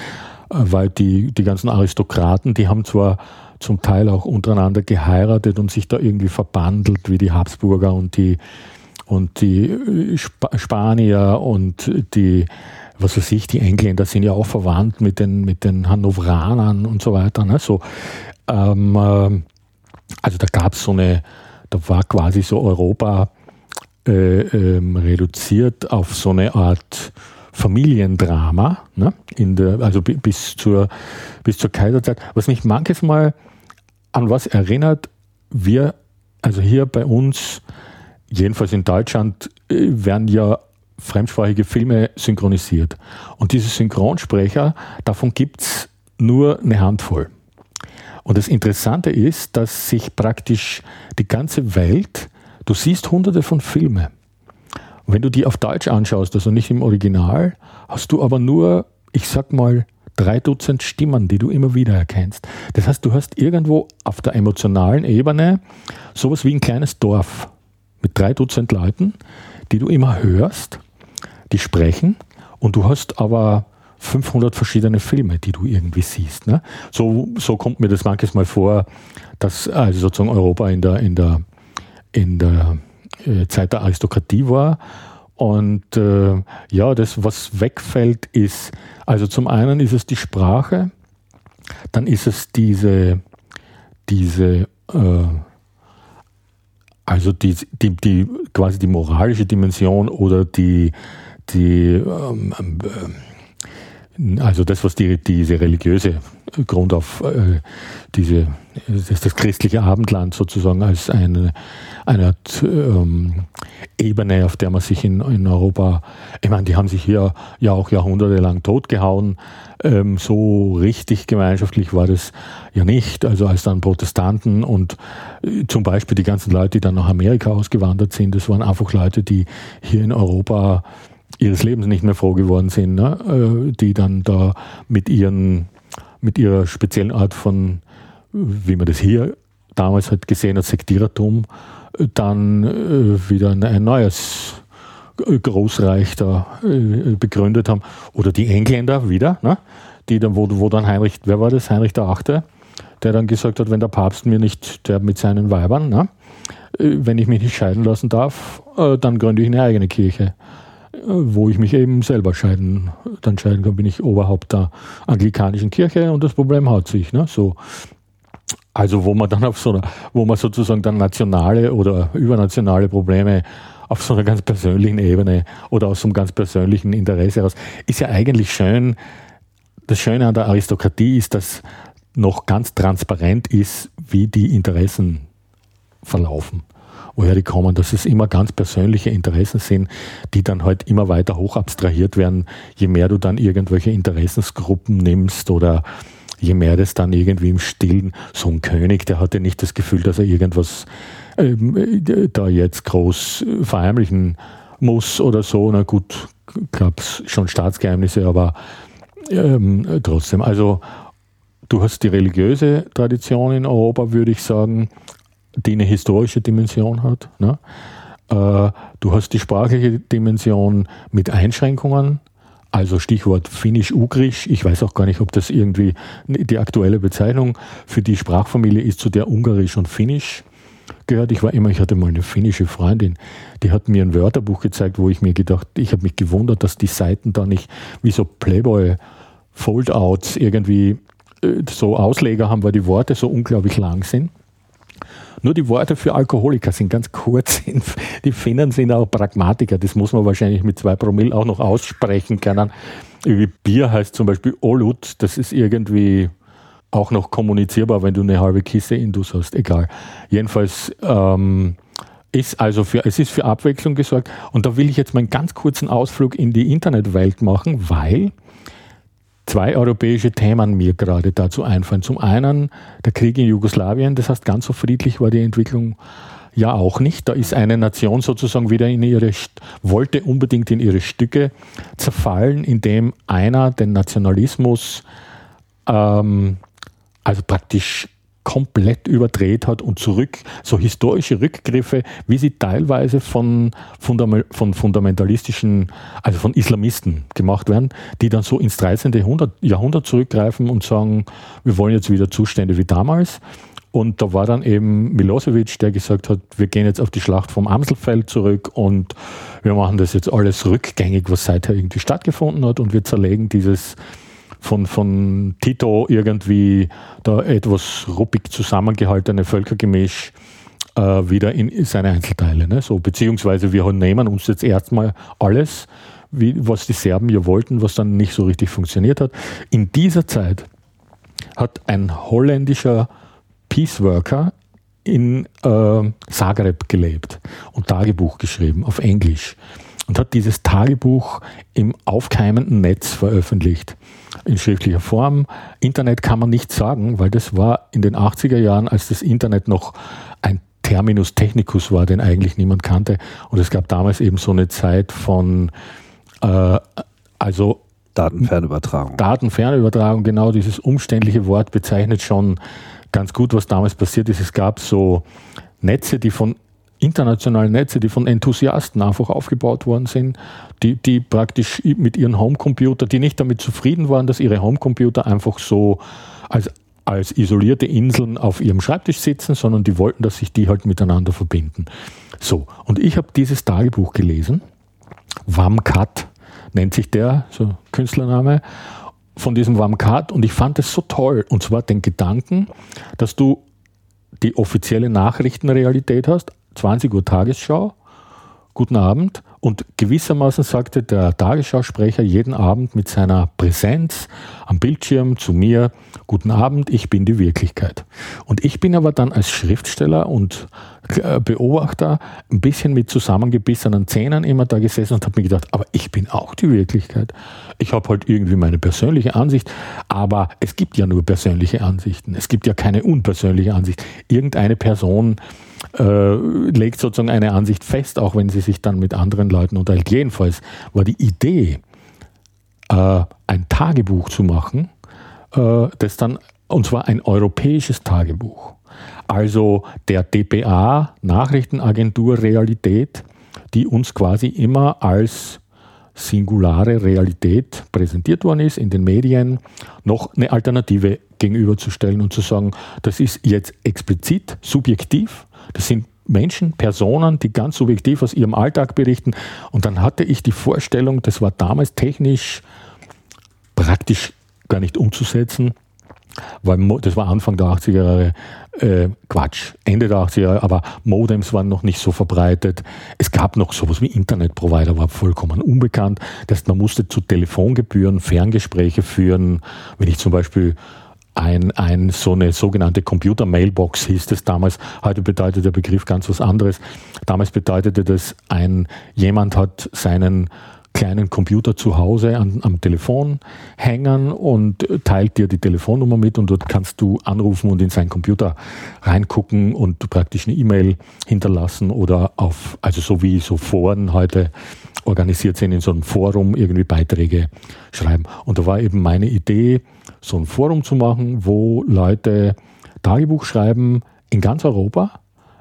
B: Weil die, die ganzen Aristokraten, die haben zwar zum Teil auch untereinander geheiratet und sich da irgendwie verbandelt, wie die Habsburger und die, und die Sp Spanier und die, was weiß ich, die Engländer sind ja auch verwandt mit den, mit den Hannoveranern und so weiter. Ne? So, ähm, äh, also da gab es so eine, da war quasi so Europa äh, ähm, reduziert auf so eine Art Familiendrama, ne? in der, also bis zur, bis zur Kaiserzeit, was mich manches Mal an was erinnert, wir, also hier bei uns, jedenfalls in Deutschland, äh, werden ja fremdsprachige Filme synchronisiert. Und diese Synchronsprecher, davon gibt es nur eine Handvoll. Und das Interessante ist, dass sich praktisch die ganze Welt, du siehst hunderte von Filmen. Und wenn du die auf Deutsch anschaust, also nicht im Original, hast du aber nur, ich sag mal, drei Dutzend Stimmen, die du immer wieder erkennst. Das heißt, du hast irgendwo auf der emotionalen Ebene sowas wie ein kleines Dorf mit drei Dutzend Leuten, die du immer hörst, die sprechen und du hast aber 500 verschiedene Filme, die du irgendwie siehst. Ne? So, so kommt mir das manches Mal vor, dass also sozusagen Europa in der, in der, in der Zeit der Aristokratie war. Und äh, ja, das, was wegfällt, ist, also zum einen ist es die Sprache, dann ist es diese, diese äh, also die, die, die, quasi die moralische Dimension oder die, die ähm, äh, also das, was die, diese religiöse Grund auf äh, diese, das, das, christliche Abendland sozusagen als eine, eine Art ähm, Ebene, auf der man sich in, in Europa, ich meine, die haben sich hier ja auch jahrhundertelang totgehauen. Ähm, so richtig gemeinschaftlich war das ja nicht. Also als dann Protestanten und äh, zum Beispiel die ganzen Leute, die dann nach Amerika ausgewandert sind, das waren einfach Leute, die hier in Europa ihres Lebens nicht mehr froh geworden sind, ne? Äh, die dann da mit ihren, mit ihrer speziellen Art von, wie man das hier damals halt gesehen hat, Sektierertum, dann äh, wieder ein neues Großreich da begründet haben. Oder die Engländer wieder, ne? die dann, wo, wo dann Heinrich, wer war das? Heinrich der Achte, der dann gesagt hat, wenn der Papst mir nicht, der mit seinen Weibern, ne? wenn ich mich nicht scheiden lassen darf, dann gründe ich eine eigene Kirche wo ich mich eben selber scheiden, dann scheiden kann, bin ich Oberhaupt der anglikanischen Kirche und das Problem hat sich. Ne? So, also wo man dann auf so einer, wo man sozusagen dann nationale oder übernationale Probleme auf so einer ganz persönlichen Ebene oder aus so einem ganz persönlichen Interesse heraus, ist ja eigentlich schön. Das Schöne an der Aristokratie ist, dass noch ganz transparent ist, wie die Interessen verlaufen woher die kommen, dass es immer ganz persönliche Interessen sind, die dann halt immer weiter hoch abstrahiert werden, je mehr du dann irgendwelche Interessensgruppen nimmst oder je mehr das dann irgendwie im Stillen, so ein König, der hatte nicht das Gefühl, dass er irgendwas ähm, da jetzt groß verheimlichen muss oder so. Na gut, gab es schon Staatsgeheimnisse, aber ähm, trotzdem. Also du hast die religiöse Tradition in Europa, würde ich sagen, die eine historische Dimension hat. Ne? Äh, du hast die sprachliche Dimension mit Einschränkungen, also Stichwort Finnisch-Ugrisch. Ich weiß auch gar nicht, ob das irgendwie die aktuelle Bezeichnung für die Sprachfamilie ist, zu der Ungarisch und Finnisch gehört. Ich war immer, ich hatte mal eine finnische Freundin, die hat mir ein Wörterbuch gezeigt, wo ich mir gedacht, ich habe mich gewundert, dass die Seiten da nicht wie so Playboy Foldouts irgendwie äh, so Ausleger haben, weil die Worte so unglaublich lang sind. Nur die Worte für Alkoholiker sind ganz kurz. Die Finnen sind auch Pragmatiker. Das muss man wahrscheinlich mit zwei Promille auch noch aussprechen können. Wie Bier heißt zum Beispiel Olut. Das ist irgendwie auch noch kommunizierbar, wenn du eine halbe Kiste Indus hast. Egal. Jedenfalls ähm, ist also für, es ist für Abwechslung gesorgt. Und da will ich jetzt mal einen ganz kurzen Ausflug in die Internetwelt machen, weil zwei europäische Themen mir gerade dazu einfallen. Zum einen der Krieg in Jugoslawien, das heißt, ganz so friedlich war die Entwicklung ja auch nicht. Da ist eine Nation sozusagen wieder in ihre, wollte unbedingt in ihre Stücke zerfallen, indem einer den Nationalismus ähm, also praktisch komplett überdreht hat und zurück, so historische Rückgriffe, wie sie teilweise von, Fundam von fundamentalistischen, also von Islamisten gemacht werden, die dann so ins 13. Jahrhundert zurückgreifen und sagen, wir wollen jetzt wieder Zustände wie damals. Und da war dann eben Milosevic, der gesagt hat, wir gehen jetzt auf die Schlacht vom Amselfeld zurück und wir machen das jetzt alles rückgängig, was seither irgendwie stattgefunden hat und wir zerlegen dieses von, von Tito irgendwie da etwas ruppig zusammengehaltene Völkergemisch äh, wieder in seine Einzelteile. Ne? So, beziehungsweise wir nehmen uns jetzt erstmal alles, wie, was die Serben ja wollten, was dann nicht so richtig funktioniert hat. In dieser Zeit hat ein holländischer Peaceworker in äh, Zagreb gelebt und Tagebuch geschrieben auf Englisch und hat dieses Tagebuch im aufkeimenden Netz veröffentlicht in schriftlicher Form. Internet kann man nicht sagen, weil das war in den 80er Jahren, als das Internet noch ein Terminus technicus war, den eigentlich niemand kannte. Und es gab damals eben so eine Zeit von, äh, also
A: Datenfernübertragung.
B: Datenfernübertragung, genau dieses umständliche Wort bezeichnet schon ganz gut, was damals passiert ist. Es gab so Netze, die von internationalen Netze, die von Enthusiasten einfach aufgebaut worden sind, die, die praktisch mit ihren Homecomputer, die nicht damit zufrieden waren, dass ihre Homecomputer einfach so als, als isolierte Inseln auf ihrem Schreibtisch sitzen, sondern die wollten, dass sich die halt miteinander verbinden. So, und ich habe dieses Tagebuch gelesen, Wamkat nennt sich der, so Künstlername, von diesem Wamkat und ich fand es so toll, und zwar den Gedanken, dass du die offizielle Nachrichtenrealität hast, 20 Uhr Tagesschau, guten Abend. Und gewissermaßen sagte der Tagesschausprecher jeden Abend mit seiner Präsenz am Bildschirm zu mir, guten Abend, ich bin die Wirklichkeit. Und ich bin aber dann als Schriftsteller und äh, Beobachter ein bisschen mit zusammengebissenen Zähnen immer da gesessen und habe mir gedacht, aber ich bin auch die Wirklichkeit. Ich habe halt irgendwie meine persönliche Ansicht, aber es gibt ja nur persönliche Ansichten. Es gibt ja keine unpersönliche Ansicht. Irgendeine Person äh, legt sozusagen eine Ansicht fest, auch wenn sie sich dann mit anderen Leuten unterhält. Jedenfalls war die Idee, äh, ein Tagebuch zu machen, äh, das dann, und zwar ein europäisches Tagebuch. Also der DPA, Nachrichtenagentur Realität, die uns quasi immer als singulare Realität präsentiert worden ist in den Medien, noch eine Alternative gegenüberzustellen und zu sagen, das ist jetzt explizit subjektiv, das sind Menschen, Personen, die ganz subjektiv aus ihrem Alltag berichten. Und dann hatte ich die Vorstellung, das war damals technisch praktisch gar nicht umzusetzen, weil das war Anfang der 80er Jahre, äh, Quatsch, Ende der 80er Jahre, aber Modems waren noch nicht so verbreitet. Es gab noch sowas wie Internetprovider, war vollkommen unbekannt. Das heißt, man musste zu Telefongebühren Ferngespräche führen. Wenn ich zum Beispiel ein, ein, so eine sogenannte Computer-Mailbox hieß es damals. Heute bedeutet der Begriff ganz was anderes. Damals bedeutete das, ein, jemand hat seinen kleinen Computer zu Hause an, am Telefon hängen und teilt dir die Telefonnummer mit und dort kannst du anrufen und in seinen Computer reingucken und praktisch eine E-Mail hinterlassen oder auf, also so wie so Foren heute organisiert sind, in so einem Forum irgendwie Beiträge schreiben. Und da war eben meine Idee, so ein Forum zu machen, wo Leute Tagebuch schreiben in ganz Europa,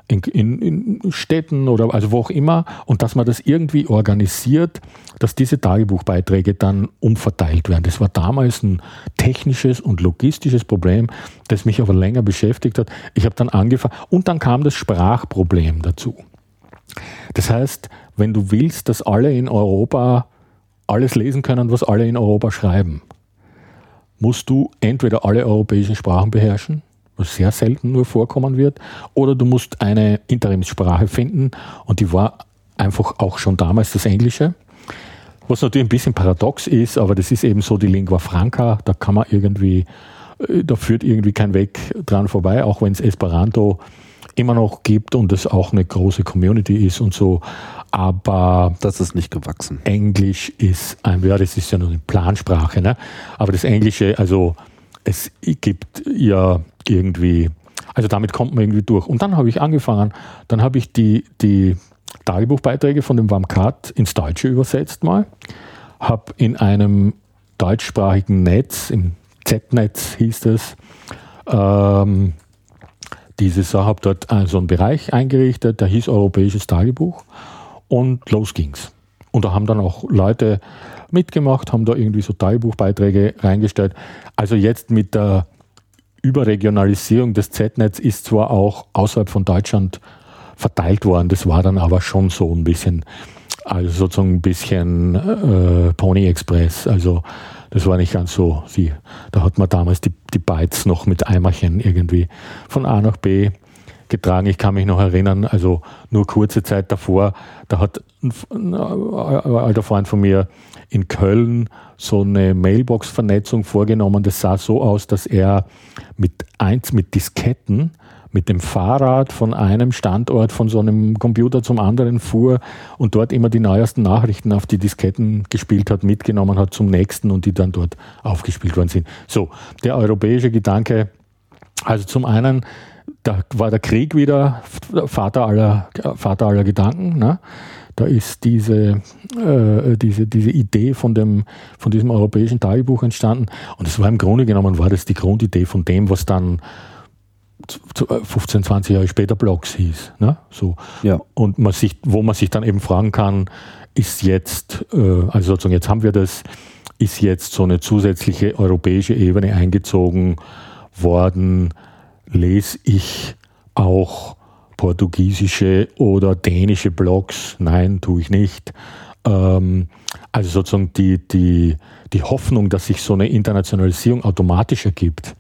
B: in, in, in, Städten oder also wo auch immer, und dass man das irgendwie organisiert, dass diese Tagebuchbeiträge dann umverteilt werden. Das war damals ein technisches und logistisches Problem, das mich aber länger beschäftigt hat. Ich habe dann angefangen, und dann kam das Sprachproblem dazu. Das heißt, wenn du willst, dass alle in Europa alles lesen können, was alle in Europa schreiben, musst du entweder alle europäischen Sprachen beherrschen, was sehr selten nur vorkommen wird, oder du musst eine Interimssprache finden und die war einfach auch schon damals das Englische. Was natürlich ein bisschen paradox ist, aber das ist eben so die Lingua Franca, da kann man irgendwie, äh, da führt irgendwie kein Weg dran vorbei, auch wenn es Esperanto immer noch gibt und es auch eine große Community ist und so. Aber
A: das ist nicht gewachsen.
B: Englisch ist ein, ja, das ist ja nur eine Plansprache, ne? Aber das Englische, also es gibt ja irgendwie, also damit kommt man irgendwie durch. Und dann habe ich angefangen, dann habe ich die, die Tagebuchbeiträge von dem WAMCAT ins Deutsche übersetzt mal, habe in einem deutschsprachigen Netz, im Z-Netz hieß es, ähm, diese Sache, habe dort so einen Bereich eingerichtet, der hieß Europäisches Tagebuch und los ging's. Und da haben dann auch Leute mitgemacht, haben da irgendwie so Tagebuchbeiträge reingestellt. Also jetzt mit der Überregionalisierung des Z-Netz ist zwar auch außerhalb von Deutschland verteilt worden, das war dann aber schon so ein bisschen, also sozusagen ein bisschen äh, Pony Express. Also das war nicht ganz so wie, da hat man damals die, die Bytes noch mit Eimerchen irgendwie von A nach B getragen. Ich kann mich noch erinnern, also nur kurze Zeit davor, da hat ein, alter Freund von mir in Köln so eine Mailbox-Vernetzung vorgenommen. Das sah so aus, dass er mit eins mit Disketten mit dem Fahrrad von einem Standort von so einem Computer zum anderen fuhr und dort immer die neuesten Nachrichten auf die Disketten gespielt hat, mitgenommen hat zum nächsten und die dann dort aufgespielt worden sind. So, der europäische Gedanke, also zum einen, da war der Krieg wieder Vater aller, Vater aller Gedanken. Ne? Da ist diese, äh, diese, diese Idee von, dem, von diesem europäischen Tagebuch entstanden. Und es war im Grunde genommen, war das die Grundidee von dem, was dann 15, 20 äh, Jahre später Blogs hieß. Ne? So. Ja. Und man sich, wo man sich dann eben fragen kann, ist jetzt, äh, also sozusagen jetzt haben wir das, ist jetzt so eine zusätzliche europäische Ebene eingezogen worden, lese ich auch portugiesische oder dänische Blogs? Nein, tue ich nicht. Ähm, also sozusagen die, die, die Hoffnung, dass sich so eine Internationalisierung automatisch ergibt,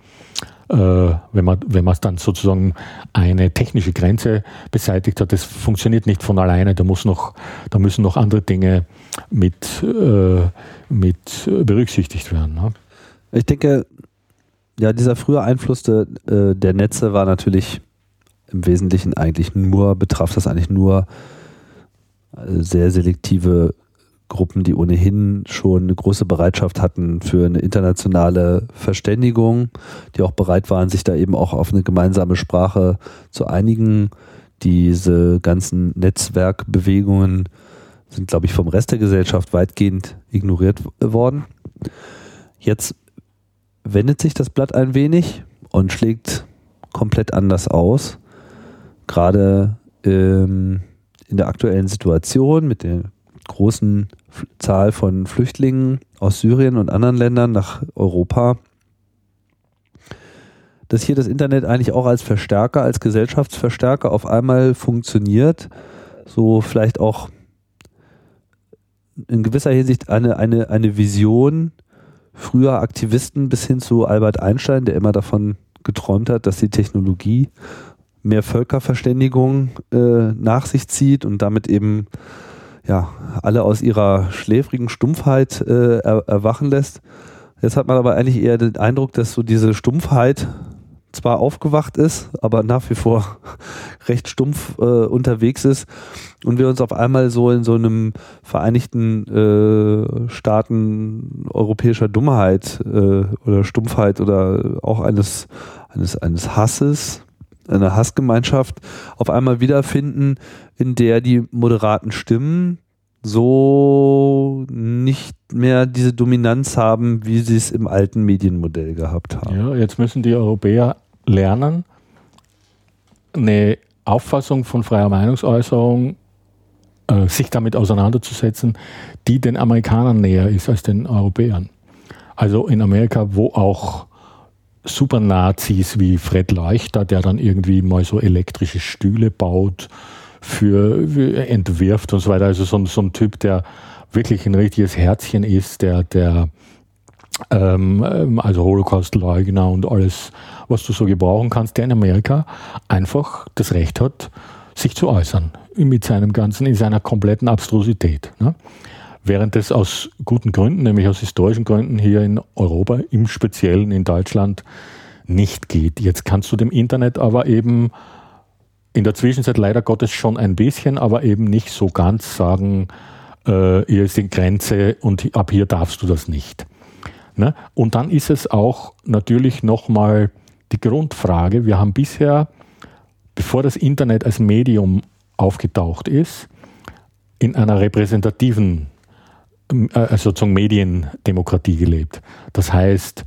B: wenn man wenn dann sozusagen eine technische Grenze beseitigt hat, das funktioniert nicht von alleine. Da muss noch, da müssen noch andere Dinge mit, äh, mit berücksichtigt werden. Ne?
A: Ich denke, ja, dieser frühe Einfluss de, äh, der Netze war natürlich im Wesentlichen eigentlich nur, betraf das eigentlich nur äh, sehr selektive Gruppen, die ohnehin schon eine große Bereitschaft hatten für eine internationale Verständigung, die auch bereit waren, sich da eben auch auf eine gemeinsame Sprache zu einigen. Diese ganzen Netzwerkbewegungen sind, glaube ich, vom Rest der Gesellschaft weitgehend ignoriert worden. Jetzt wendet sich das Blatt ein wenig und schlägt komplett anders aus. Gerade ähm, in der aktuellen Situation mit der großen Zahl von Flüchtlingen aus Syrien und anderen Ländern nach Europa, dass hier das Internet eigentlich auch als Verstärker, als Gesellschaftsverstärker auf einmal funktioniert, so vielleicht auch in gewisser Hinsicht eine, eine, eine Vision früher Aktivisten bis hin zu Albert Einstein, der immer davon geträumt hat, dass die Technologie mehr Völkerverständigung äh, nach sich zieht und damit eben ja, alle aus ihrer schläfrigen Stumpfheit äh, er, erwachen lässt. Jetzt hat man aber eigentlich eher den Eindruck, dass so diese Stumpfheit zwar aufgewacht ist, aber nach wie vor recht stumpf äh, unterwegs ist und wir uns auf einmal so in so einem Vereinigten äh, Staaten europäischer Dummheit äh, oder Stumpfheit oder auch eines, eines, eines Hasses eine Hassgemeinschaft auf einmal wiederfinden, in der die moderaten Stimmen so nicht mehr diese Dominanz haben, wie sie es im alten Medienmodell gehabt haben.
B: Ja, jetzt müssen die Europäer lernen, eine Auffassung von freier Meinungsäußerung, äh, sich damit auseinanderzusetzen, die den Amerikanern näher ist als den Europäern. Also in Amerika, wo auch Supernazis wie Fred Leuchter, der dann irgendwie mal so elektrische Stühle baut, für, entwirft und so weiter. Also so, so ein Typ, der wirklich ein richtiges Herzchen ist, der, der ähm, ähm, also Holocaust-Leugner und alles, was du so gebrauchen kannst, der in Amerika einfach das Recht hat, sich zu äußern mit seinem ganzen, in seiner kompletten Abstrusität. Ne? Während es aus guten Gründen, nämlich aus historischen Gründen hier in Europa, im Speziellen in Deutschland, nicht geht. Jetzt kannst du dem Internet aber eben in der Zwischenzeit leider Gottes schon ein bisschen, aber eben nicht so ganz sagen, äh, hier ist die Grenze und ab hier darfst du das nicht. Ne? Und dann ist es auch natürlich nochmal die Grundfrage, wir haben bisher, bevor das Internet als Medium aufgetaucht ist, in einer repräsentativen, äh, also sozusagen Mediendemokratie gelebt. Das heißt,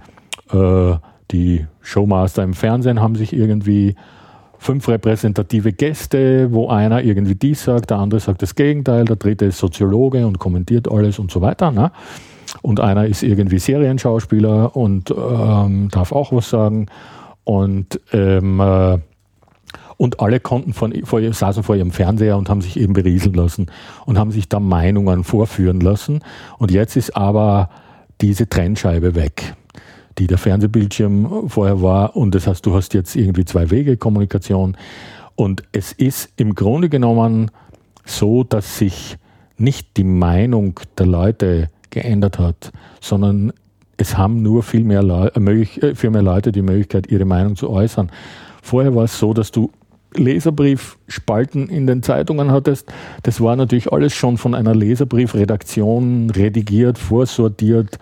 B: äh, die Showmaster im Fernsehen haben sich irgendwie fünf repräsentative Gäste, wo einer irgendwie dies sagt, der andere sagt das Gegenteil, der dritte ist Soziologe und kommentiert alles und so weiter. Ne? Und einer ist irgendwie Serienschauspieler und ähm, darf auch was sagen. Und, ähm, äh, und alle konnten von, vor, saßen vor ihrem Fernseher und haben sich eben berieseln lassen und haben sich da Meinungen vorführen lassen. Und jetzt ist aber diese Trennscheibe weg die der Fernsehbildschirm vorher war. Und das heißt, du hast jetzt irgendwie zwei Wege Kommunikation. Und es ist im Grunde genommen so, dass sich nicht die Meinung der Leute geändert hat, sondern es haben nur viel mehr, Leu äh, äh, viel mehr Leute die Möglichkeit, ihre Meinung zu äußern. Vorher war es so, dass du Leserbriefspalten in den Zeitungen hattest. Das war natürlich alles schon von einer Leserbriefredaktion redigiert, vorsortiert,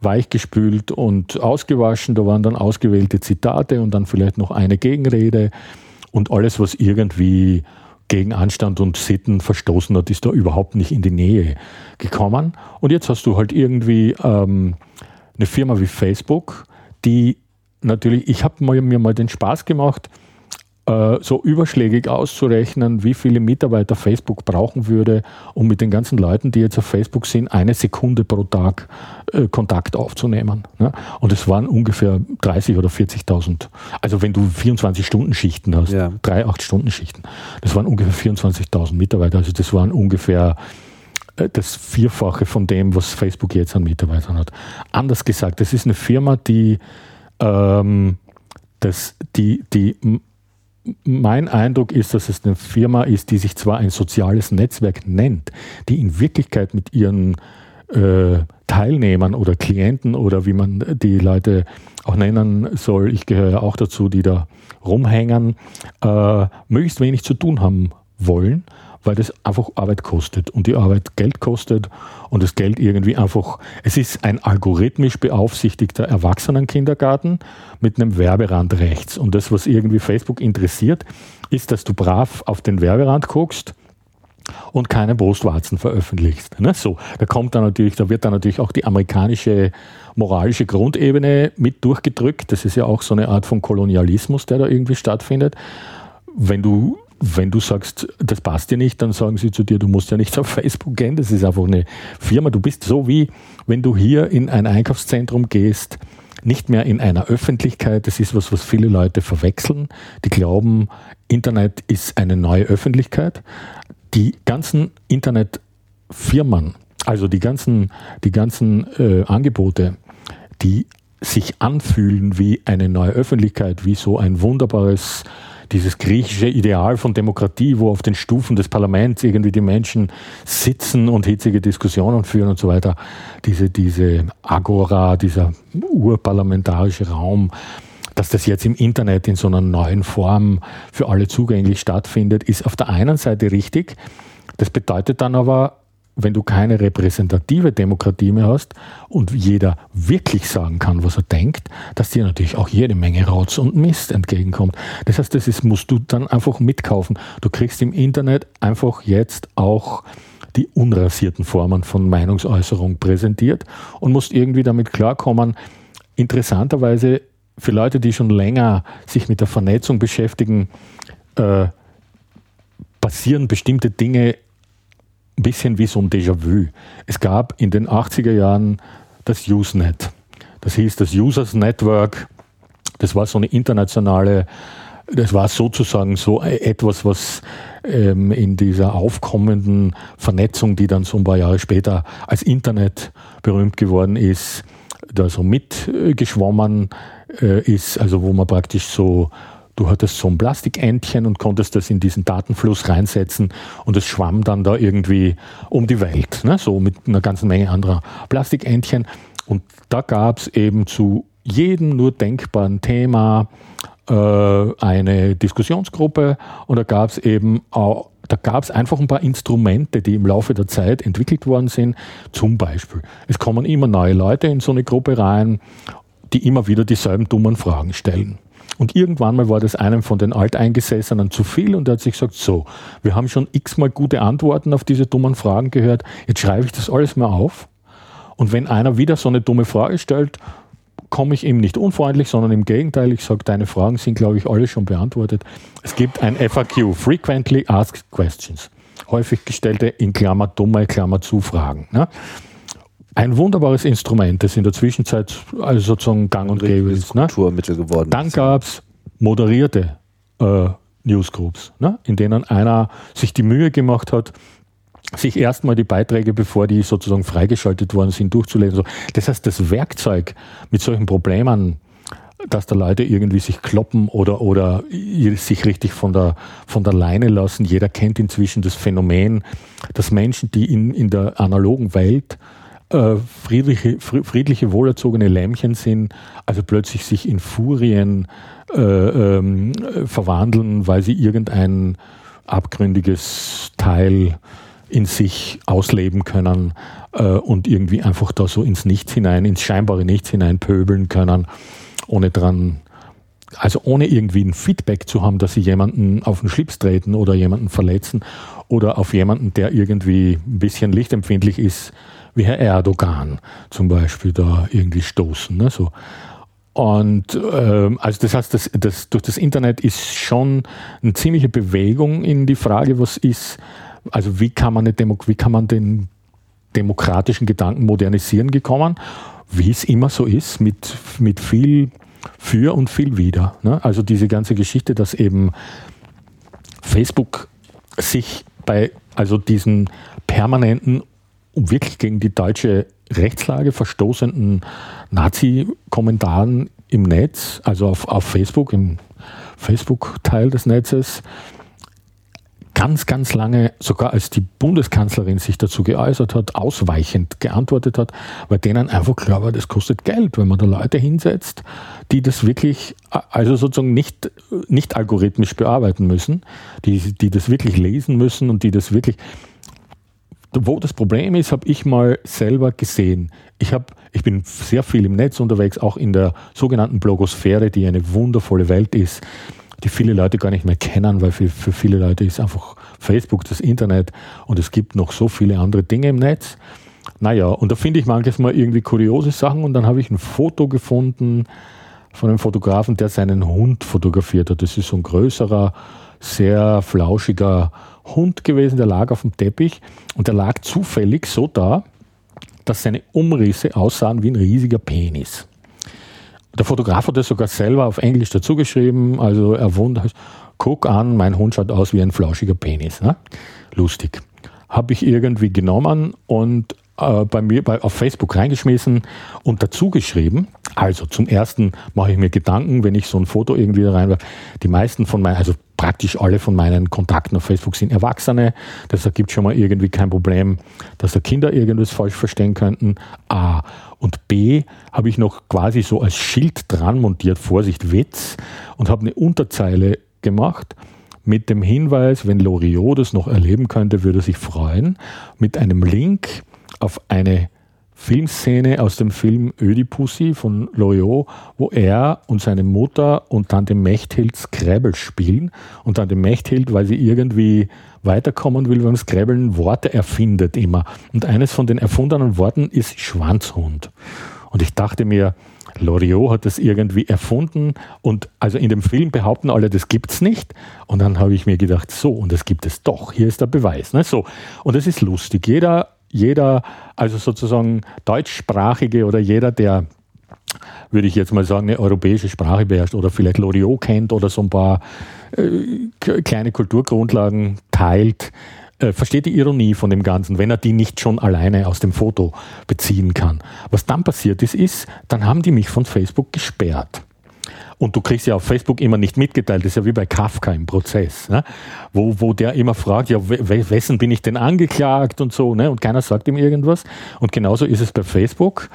B: weichgespült und ausgewaschen. Da waren dann ausgewählte Zitate und dann vielleicht noch eine Gegenrede. Und alles, was irgendwie gegen Anstand und Sitten verstoßen hat, ist da überhaupt nicht in die Nähe gekommen. Und jetzt hast du halt irgendwie ähm, eine Firma wie Facebook, die natürlich, ich habe mir mal den Spaß gemacht, so überschlägig auszurechnen, wie viele Mitarbeiter Facebook brauchen würde, um mit den ganzen Leuten, die jetzt auf Facebook sind, eine Sekunde pro Tag äh, Kontakt aufzunehmen. Ne? Und es waren ungefähr 30 oder 40.000. Also wenn du 24-Stunden-Schichten hast, ja. drei 8-Stunden-Schichten, das waren ungefähr 24.000 Mitarbeiter. Also das waren ungefähr äh, das Vierfache von dem, was Facebook jetzt an Mitarbeitern hat. Anders gesagt, das ist eine Firma, die, ähm, das, die, die mein Eindruck ist, dass es eine Firma ist, die sich zwar ein soziales Netzwerk nennt, die in Wirklichkeit mit ihren äh, Teilnehmern oder Klienten oder wie man die Leute auch nennen soll, ich gehöre auch dazu, die da rumhängen, äh, möglichst wenig zu tun haben wollen, weil das einfach Arbeit kostet und die Arbeit Geld kostet und das Geld irgendwie einfach, es ist ein algorithmisch beaufsichtigter Erwachsenenkindergarten mit einem Werberand rechts und das, was irgendwie Facebook interessiert, ist, dass du brav auf den Werberand guckst und keine Brustwarzen veröffentlichst. Ne? So, da kommt dann natürlich, da wird dann natürlich auch die amerikanische moralische Grundebene mit durchgedrückt. Das ist ja auch so eine Art von Kolonialismus, der da irgendwie stattfindet. Wenn du wenn du sagst, das passt dir nicht, dann sagen sie zu dir, du musst ja nicht auf Facebook gehen, das ist einfach eine Firma. Du bist so wie, wenn du hier in ein Einkaufszentrum gehst, nicht mehr in einer Öffentlichkeit. Das ist was, was viele Leute verwechseln. Die glauben, Internet ist eine neue Öffentlichkeit. Die ganzen Internetfirmen, also die ganzen, die ganzen äh, Angebote, die sich anfühlen wie eine neue Öffentlichkeit, wie so ein wunderbares dieses griechische Ideal von Demokratie, wo auf den Stufen des Parlaments irgendwie die Menschen sitzen und hitzige Diskussionen führen und so weiter. Diese, diese Agora, dieser urparlamentarische Raum, dass das jetzt im Internet in so einer neuen Form für alle zugänglich stattfindet, ist auf der einen Seite richtig. Das bedeutet dann aber, wenn du keine repräsentative Demokratie mehr hast und jeder wirklich sagen kann, was er denkt, dass dir natürlich auch jede Menge Rotz und Mist entgegenkommt. Das heißt, das ist, musst du dann einfach mitkaufen. Du kriegst im Internet einfach jetzt auch die unrasierten Formen von Meinungsäußerung präsentiert und musst irgendwie damit klarkommen. Interessanterweise für Leute, die schon länger sich mit der Vernetzung beschäftigen, äh, passieren bestimmte Dinge ein bisschen wie so ein Déjà-vu. Es gab in den 80er Jahren das Usenet. Das hieß das Users Network. Das war so eine internationale, das war sozusagen so etwas, was ähm, in dieser aufkommenden Vernetzung, die dann so ein paar Jahre später als Internet berühmt geworden ist, da so mitgeschwommen äh, ist, also wo man praktisch so Du hattest so ein Plastikentchen und konntest das in diesen Datenfluss reinsetzen und es schwamm dann da irgendwie um die Welt, ne? so mit einer ganzen Menge anderer Plastikentchen. Und da gab es eben zu jedem nur denkbaren Thema äh, eine Diskussionsgruppe und da gab es eben auch da gab es einfach ein paar Instrumente, die im Laufe der Zeit entwickelt worden sind. Zum Beispiel, es kommen immer neue Leute in so eine Gruppe rein, die immer wieder dieselben dummen Fragen stellen. Und irgendwann mal war das einem von den Alteingesessenen zu viel und er hat sich gesagt, so, wir haben schon x-mal gute Antworten auf diese dummen Fragen gehört, jetzt schreibe ich das alles mal auf. Und wenn einer wieder so eine dumme Frage stellt, komme ich ihm nicht unfreundlich, sondern im Gegenteil, ich sage, deine Fragen sind, glaube ich, alle schon beantwortet. Es gibt ein FAQ, Frequently Asked Questions. Häufig gestellte, in Klammer dumme, Klammer zu Fragen. Ne? Ein wunderbares Instrument, das in der Zwischenzeit also sozusagen gang und gäbe ist.
A: Ne? geworden
B: Dann gab es moderierte äh, Newsgroups, ne? in denen einer sich die Mühe gemacht hat, sich erstmal die Beiträge, bevor die sozusagen freigeschaltet worden sind, durchzulesen. Das heißt, das Werkzeug mit solchen Problemen, dass da Leute irgendwie sich kloppen oder, oder sich richtig von der, von der Leine lassen. Jeder kennt inzwischen das Phänomen, dass Menschen, die in, in der analogen Welt äh, friedliche, friedliche, wohlerzogene Lämmchen sind, also plötzlich sich in Furien äh, ähm, verwandeln, weil sie irgendein abgründiges Teil in sich ausleben können äh, und irgendwie einfach da so ins Nichts hinein, ins scheinbare Nichts hinein pöbeln können, ohne dran, also ohne irgendwie ein Feedback zu haben, dass sie jemanden auf den Schlips treten oder jemanden verletzen oder auf jemanden, der irgendwie ein bisschen lichtempfindlich ist, wie Herr Erdogan zum Beispiel, da irgendwie stoßen. Ne, so. Und ähm, also das heißt, das, das, durch das Internet ist schon eine ziemliche Bewegung in die Frage, was ist also wie kann man, eine Demo wie kann man den demokratischen Gedanken modernisieren gekommen, wie es immer so ist, mit, mit viel für und viel wider. Ne? Also diese ganze Geschichte, dass eben Facebook sich bei also diesen permanenten wirklich gegen die deutsche Rechtslage verstoßenden Nazi-Kommentaren im Netz, also auf, auf Facebook, im Facebook-Teil des Netzes, ganz, ganz lange, sogar als die Bundeskanzlerin sich dazu geäußert hat, ausweichend geantwortet hat, weil denen einfach klar war, das kostet Geld, wenn man da Leute hinsetzt, die das wirklich, also sozusagen nicht, nicht algorithmisch bearbeiten müssen, die, die das wirklich lesen müssen und die das wirklich, wo das Problem ist, habe ich mal selber gesehen. Ich, hab, ich bin sehr viel im Netz unterwegs, auch in der sogenannten Blogosphäre, die eine wundervolle Welt ist die viele Leute gar nicht mehr kennen, weil für, für viele Leute ist einfach Facebook das Internet und es gibt noch so viele andere Dinge im Netz. Naja, und da finde ich manchmal irgendwie kuriose Sachen und dann habe ich ein Foto gefunden von einem Fotografen, der seinen Hund fotografiert hat. Das ist so ein größerer, sehr flauschiger Hund gewesen, der lag auf dem Teppich und der lag zufällig so da, dass seine Umrisse aussahen wie ein riesiger Penis. Der Fotograf hat das sogar selber auf Englisch dazu geschrieben. Also er wundert, guck an, mein Hund schaut aus wie ein flauschiger Penis. Ne? Lustig. Habe ich irgendwie genommen und äh, bei mir bei, auf Facebook reingeschmissen und dazu geschrieben. Also zum ersten mache ich mir Gedanken, wenn ich so ein Foto irgendwie reinwerfe. Die meisten von meinen, also praktisch alle von meinen Kontakten auf Facebook sind Erwachsene. Das ergibt schon mal irgendwie kein Problem, dass da Kinder irgendwas falsch verstehen könnten. A. Und B habe ich noch quasi so als Schild dran montiert, Vorsicht, Witz, und habe eine Unterzeile gemacht mit dem Hinweis, wenn Loriot das noch erleben könnte, würde er sich freuen, mit einem Link auf eine Filmszene aus dem Film Ödipussy von Loriot, wo er und seine Mutter und Tante Mechthild Scrabble spielen und Tante Mechthild, weil sie irgendwie weiterkommen will beim Scrabbeln, Worte erfindet immer. Und eines von den erfundenen Worten ist Schwanzhund. Und ich dachte mir, Loriot hat das irgendwie erfunden und also in dem Film behaupten alle, das gibt's nicht. Und dann habe ich mir gedacht, so, und das gibt es doch. Hier ist der Beweis. Ne? So. Und es ist lustig. Jeder, jeder, also sozusagen deutschsprachige oder jeder, der würde ich jetzt mal sagen, eine europäische Sprache beherrscht oder vielleicht Loriot kennt oder so ein paar äh, kleine Kulturgrundlagen teilt, äh, versteht die Ironie von dem Ganzen, wenn er die nicht schon alleine aus dem Foto beziehen kann. Was dann passiert ist, ist, dann haben die mich von Facebook gesperrt. Und du kriegst ja auf Facebook immer nicht mitgeteilt, das ist ja wie bei Kafka im Prozess, ne? wo, wo der immer fragt, ja, wessen bin ich denn angeklagt und so, ne? und keiner sagt ihm irgendwas. Und genauso ist es bei Facebook.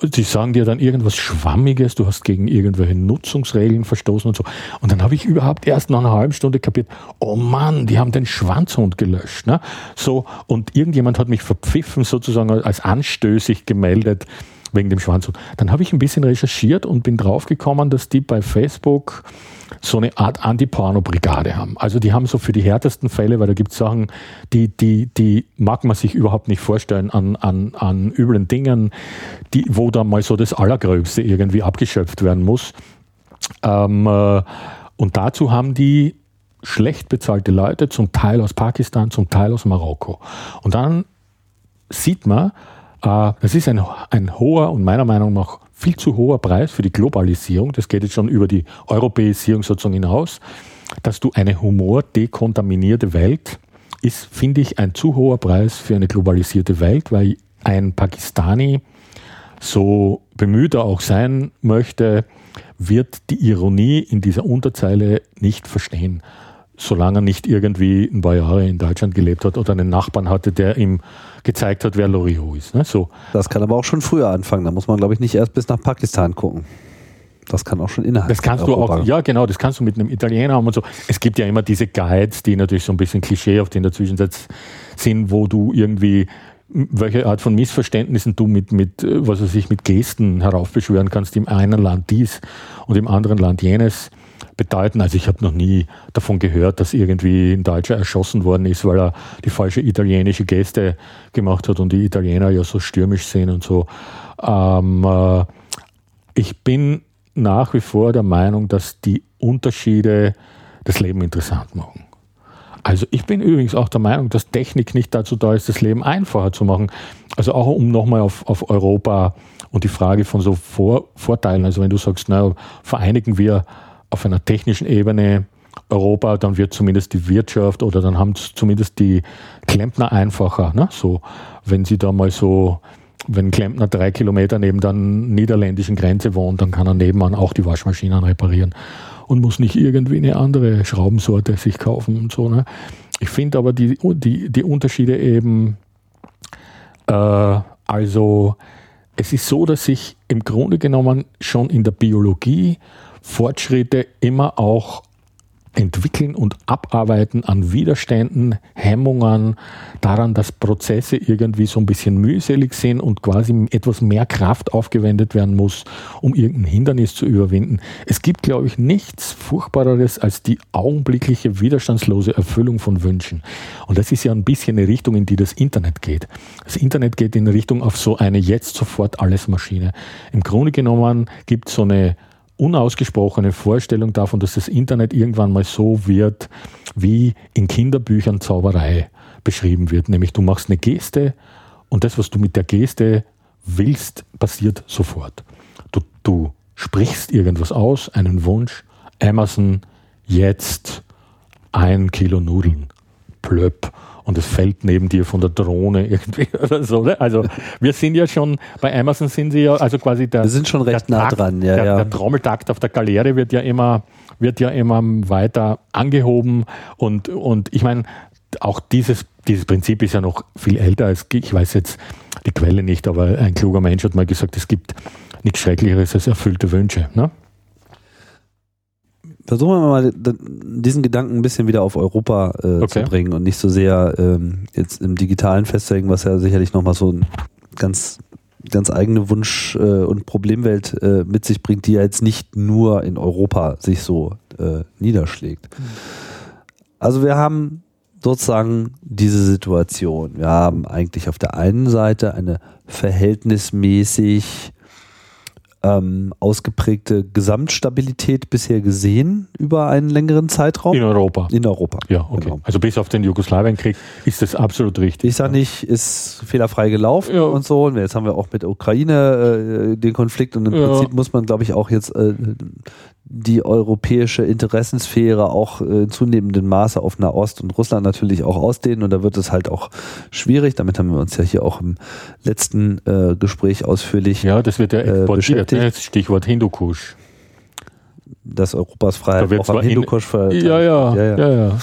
B: Sie sagen dir dann irgendwas Schwammiges, du hast gegen irgendwelche Nutzungsregeln verstoßen und so. Und dann habe ich überhaupt erst nach einer halben Stunde kapiert, oh Mann, die haben den Schwanzhund gelöscht. Ne? So, und irgendjemand hat mich verpfiffen, sozusagen als anstößig gemeldet wegen dem Schwanzhund. Dann habe ich ein bisschen recherchiert und bin draufgekommen, dass die bei Facebook so eine Art Anti-Porno-Brigade haben. Also die haben so für die härtesten Fälle, weil da gibt es Sachen, die, die, die mag man sich überhaupt nicht vorstellen an, an, an üblen Dingen, die, wo da mal so das Allergröbste irgendwie abgeschöpft werden muss. Ähm, äh, und dazu haben die schlecht bezahlte Leute, zum Teil aus Pakistan, zum Teil aus Marokko. Und dann sieht man, das ist ein, ein hoher und meiner Meinung nach viel zu hoher Preis für die Globalisierung. Das geht jetzt schon über die Europäisierung sozusagen hinaus. Dass du eine humordekontaminierte Welt ist, finde ich, ein zu hoher Preis für eine globalisierte Welt, weil ein Pakistani, so bemüht er auch sein möchte, wird die Ironie in dieser Unterzeile nicht verstehen solange er nicht irgendwie ein paar Jahre in Deutschland gelebt hat oder einen Nachbarn hatte, der ihm gezeigt hat, wer Loriot ist. Ne? So.
A: Das kann aber auch schon früher anfangen. Da muss man, glaube ich, nicht erst bis nach Pakistan gucken. Das kann auch schon innerhalb.
B: Das kannst du auch, ja genau, das kannst du mit einem Italiener haben und so. Es gibt ja immer diese Guides, die natürlich so ein bisschen Klischee auf den Zwischensatz sind, wo du irgendwie welche Art von Missverständnissen du mit, mit, was weiß ich, mit Gesten heraufbeschwören kannst, im einen Land dies und im anderen Land jenes bedeuten. Also ich habe noch nie davon gehört, dass irgendwie ein Deutscher erschossen worden ist, weil er die falsche italienische Geste gemacht hat und die Italiener ja so stürmisch sind und so. Ähm, äh, ich bin nach wie vor der Meinung, dass die Unterschiede das Leben interessant machen. Also ich bin übrigens auch der Meinung, dass Technik nicht dazu da ist, das Leben einfacher zu machen. Also auch um nochmal auf, auf Europa und die Frage von so Vor Vorteilen, also wenn du sagst, naja, vereinigen wir auf einer technischen Ebene Europa, dann wird zumindest die Wirtschaft oder dann haben zumindest die Klempner einfacher. Ne? So, wenn sie da mal so, wenn Klempner drei Kilometer neben der niederländischen Grenze wohnt, dann kann er nebenan auch die Waschmaschinen reparieren und muss nicht irgendwie eine andere Schraubensorte sich kaufen und so. Ne? Ich finde aber die, die, die Unterschiede eben, äh, also es ist so, dass sich im Grunde genommen schon in der Biologie Fortschritte immer auch entwickeln und abarbeiten an Widerständen, Hemmungen, daran, dass Prozesse irgendwie so ein bisschen mühselig sind und quasi etwas mehr Kraft aufgewendet werden muss, um irgendein Hindernis zu überwinden. Es gibt, glaube ich, nichts Furchtbareres als die augenblickliche widerstandslose Erfüllung von Wünschen. Und das ist ja ein bisschen eine Richtung, in die das Internet geht. Das Internet geht in Richtung auf so eine jetzt sofort alles Maschine. Im Grunde genommen gibt es so eine unausgesprochene Vorstellung davon, dass das Internet irgendwann mal so wird, wie in Kinderbüchern Zauberei beschrieben wird. Nämlich du machst eine Geste und das, was du mit der Geste willst, passiert sofort. Du, du sprichst irgendwas aus, einen Wunsch, Amazon, jetzt ein Kilo Nudeln, plöpp und es fällt neben dir von der Drohne irgendwie oder so. Ne? Also wir sind ja schon, bei Amazon sind sie ja, also quasi der,
A: wir sind schon recht nah
B: Takt,
A: dran, ja,
B: der,
A: ja.
B: der Trommeltakt auf der Galerie wird ja immer, wird ja immer weiter angehoben und, und ich meine, auch dieses, dieses Prinzip ist ja noch viel älter als, ich weiß jetzt die Quelle nicht, aber ein kluger Mensch hat mal gesagt, es gibt nichts Schrecklicheres als erfüllte Wünsche. Ne?
A: Versuchen wir mal diesen Gedanken ein bisschen wieder auf Europa äh, okay. zu bringen und nicht so sehr ähm, jetzt im Digitalen festzulegen, was ja sicherlich nochmal so ein ganz, ganz eigene Wunsch- äh, und Problemwelt äh, mit sich bringt, die ja jetzt nicht nur in Europa sich so äh, niederschlägt. Mhm. Also wir haben sozusagen diese Situation. Wir haben eigentlich auf der einen Seite eine verhältnismäßig ähm, ausgeprägte Gesamtstabilität bisher gesehen über einen längeren Zeitraum?
B: In Europa.
A: In Europa.
B: Ja, okay. Genau. Also bis auf den Jugoslawienkrieg ist das absolut richtig.
A: Ich sage nicht, ist fehlerfrei gelaufen ja. und so. Und jetzt haben wir auch mit der Ukraine äh, den Konflikt und im ja. Prinzip muss man, glaube ich, auch jetzt äh, die europäische Interessensphäre auch äh, in zunehmendem Maße auf Nahost und Russland natürlich auch ausdehnen und da wird es halt auch schwierig. Damit haben wir uns ja hier auch im letzten äh, Gespräch ausführlich
B: Ja, das wird ja äh, exportiert. Äh, Stichwort Hindukusch.
A: dass Europas Freiheit
B: Da
A: auch am
B: in-
A: Hindukusch
B: Ja, ja,
A: Ja, ja.
B: ja, ja.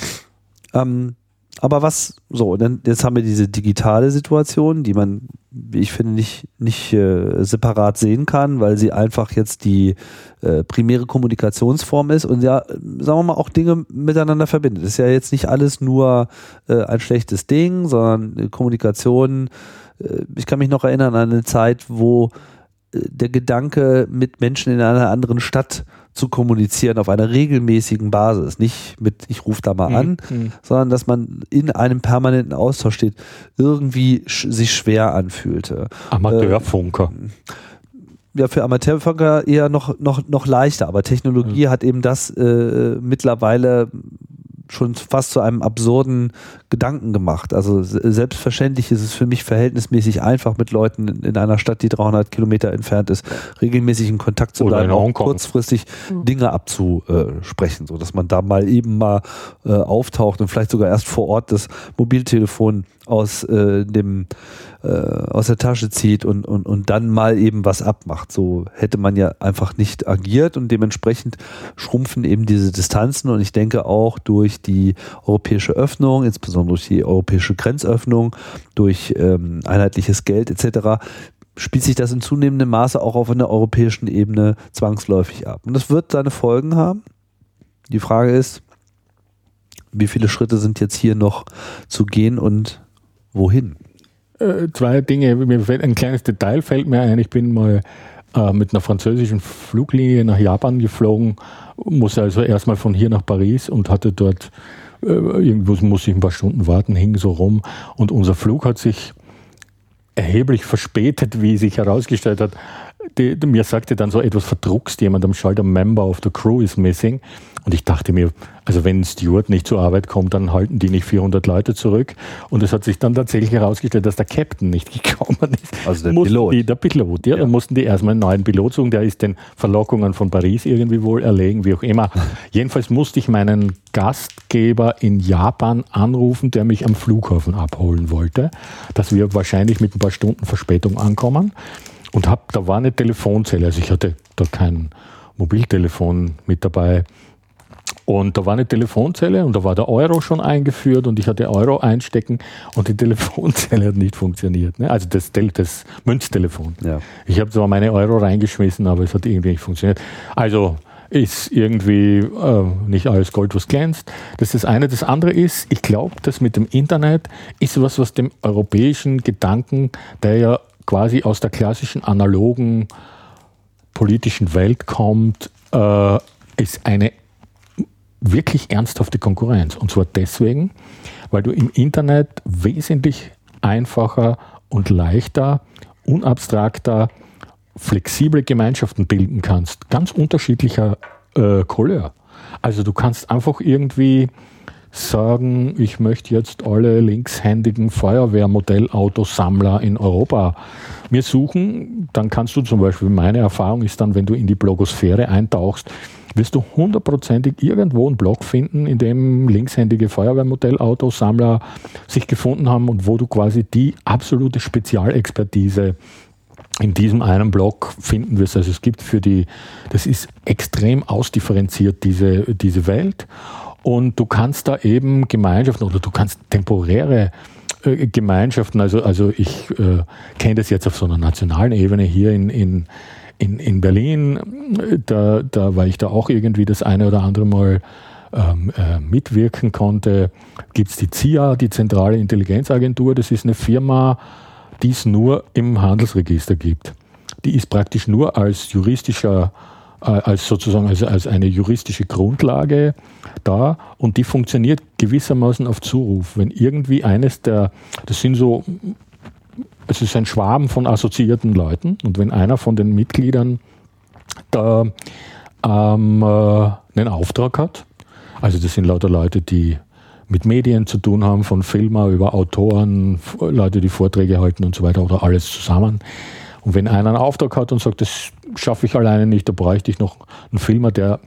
A: Ähm, aber was, so, dann, jetzt haben wir diese digitale Situation, die man, wie ich finde, nicht, nicht äh, separat sehen kann, weil sie einfach jetzt die äh, primäre Kommunikationsform ist und ja, sagen wir mal, auch Dinge miteinander verbindet. Ist ja jetzt nicht alles nur äh, ein schlechtes Ding, sondern äh, Kommunikation, äh, ich kann mich noch erinnern an eine Zeit, wo äh, der Gedanke, mit Menschen in einer anderen Stadt zu kommunizieren auf einer regelmäßigen Basis, nicht mit ich rufe da mal an,
B: Mhm.
A: sondern dass man in einem permanenten Austausch steht, irgendwie sch sich schwer anfühlte.
B: Amateurfunker.
A: Ja, für Amateurfunker eher noch, noch, noch leichter, aber Technologie hat eben das äh, mittlerweile schon fast zu einem absurden Gedanken gemacht. Also se- selbstverständlich ist es für mich verhältnismäßig einfach, mit Leuten in, in einer Stadt, die 300 Kilometer entfernt ist, regelmäßig in Kontakt zu
B: Oder
A: bleiben, auch
B: Hongkong.
A: kurzfristig Dinge abzusprechen, so dass man da mal eben mal äh, auftaucht und vielleicht sogar erst vor Ort das Mobiltelefon aus äh, dem äh, aus der Tasche zieht und, und, und dann mal eben was abmacht. So hätte man ja einfach nicht agiert und dementsprechend schrumpfen eben diese Distanzen und ich denke auch durch die europäische Öffnung, insbesondere durch die europäische Grenzöffnung, durch ähm, einheitliches Geld etc., spielt sich das in zunehmendem Maße auch auf einer europäischen Ebene zwangsläufig ab. Und das wird seine Folgen haben. Die Frage ist, wie viele Schritte sind jetzt hier noch zu gehen und wohin?
B: Äh, zwei Dinge, mir fällt ein kleines Detail fällt mir ein. Ich bin mal äh, mit einer französischen Fluglinie nach Japan geflogen, muss also erstmal von hier nach Paris und hatte dort äh, irgendwo muss ich ein paar Stunden warten, hing so rum und unser Flug hat sich erheblich verspätet, wie sich herausgestellt hat. Die, die, mir sagte dann so etwas verdruckst jemand am Schalter, Member of the Crew is missing. Und ich dachte mir, also wenn ein Steward nicht zur Arbeit kommt, dann halten die nicht 400 Leute zurück. Und es hat sich dann tatsächlich herausgestellt, dass der Captain nicht gekommen ist.
A: Also der
B: mussten
A: Pilot.
B: Die, der Pilot, ja,
A: Ja.
B: Dann mussten die erstmal einen neuen Pilot suchen. Der ist den Verlockungen von Paris irgendwie wohl erlegen, wie auch immer. Jedenfalls musste ich meinen Gastgeber in Japan anrufen, der mich am Flughafen abholen wollte, dass wir wahrscheinlich mit ein paar Stunden Verspätung ankommen. Und hab, da war eine Telefonzelle, also ich hatte da kein Mobiltelefon mit dabei. Und da war eine Telefonzelle und da war der Euro schon eingeführt und ich hatte Euro einstecken und die Telefonzelle hat nicht funktioniert. Ne? Also das, Tel- das Münztelefon.
A: Ja.
B: Ich habe zwar meine Euro reingeschmissen, aber es hat irgendwie nicht funktioniert. Also ist irgendwie äh, nicht alles Gold, was glänzt. Das ist das eine. Das andere ist, ich glaube, das mit dem Internet ist was, was dem europäischen Gedanken, der ja quasi aus der klassischen analogen politischen Welt kommt, äh, ist eine wirklich ernsthafte Konkurrenz. Und zwar deswegen, weil du im Internet wesentlich einfacher und leichter, unabstrakter, flexible Gemeinschaften bilden kannst. Ganz unterschiedlicher äh, Couleur. Also du kannst einfach irgendwie sagen, ich möchte jetzt alle linkshändigen Feuerwehrmodellautosammler in Europa mir suchen, dann kannst du zum Beispiel, meine Erfahrung ist dann, wenn du in die Blogosphäre eintauchst, wirst du hundertprozentig irgendwo einen Blog finden, in dem linkshändige Feuerwehrmodellautosammler sich gefunden haben und wo du quasi die absolute Spezialexpertise in diesem einen Blog finden wirst. Also es gibt für die, das ist extrem ausdifferenziert, diese, diese Welt. Und du kannst da eben Gemeinschaften oder du kannst temporäre äh, Gemeinschaften, also, also ich äh, kenne das jetzt auf so einer nationalen Ebene hier in, in, in, in Berlin, da, da, weil ich da auch irgendwie das eine oder andere Mal ähm, äh, mitwirken konnte, gibt es die CIA, die Zentrale Intelligenzagentur. Das ist eine Firma, die es nur im Handelsregister gibt. Die ist praktisch nur als juristischer, äh, als sozusagen als, als eine juristische Grundlage da und die funktioniert gewissermaßen auf Zuruf. Wenn irgendwie eines der, das sind so, es ist ein Schwarm von assoziierten Leuten und wenn einer von den Mitgliedern da ähm, äh, einen Auftrag hat, also das sind lauter Leute, die mit Medien zu tun haben, von Filmer über Autoren, Leute, die Vorträge halten und so weiter oder alles zusammen. Und wenn einer einen Auftrag hat und sagt, das schaffe ich alleine nicht, da bräuchte ich noch einen Filmer, der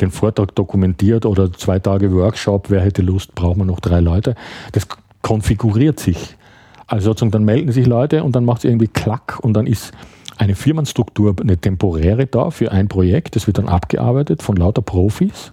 B: den Vortrag dokumentiert oder zwei Tage Workshop, wer hätte Lust, braucht man noch drei Leute. Das konfiguriert sich. Also sozusagen, dann melden sich Leute und dann macht es irgendwie Klack und dann ist eine Firmenstruktur, eine temporäre da für ein Projekt. Das wird dann abgearbeitet von lauter Profis,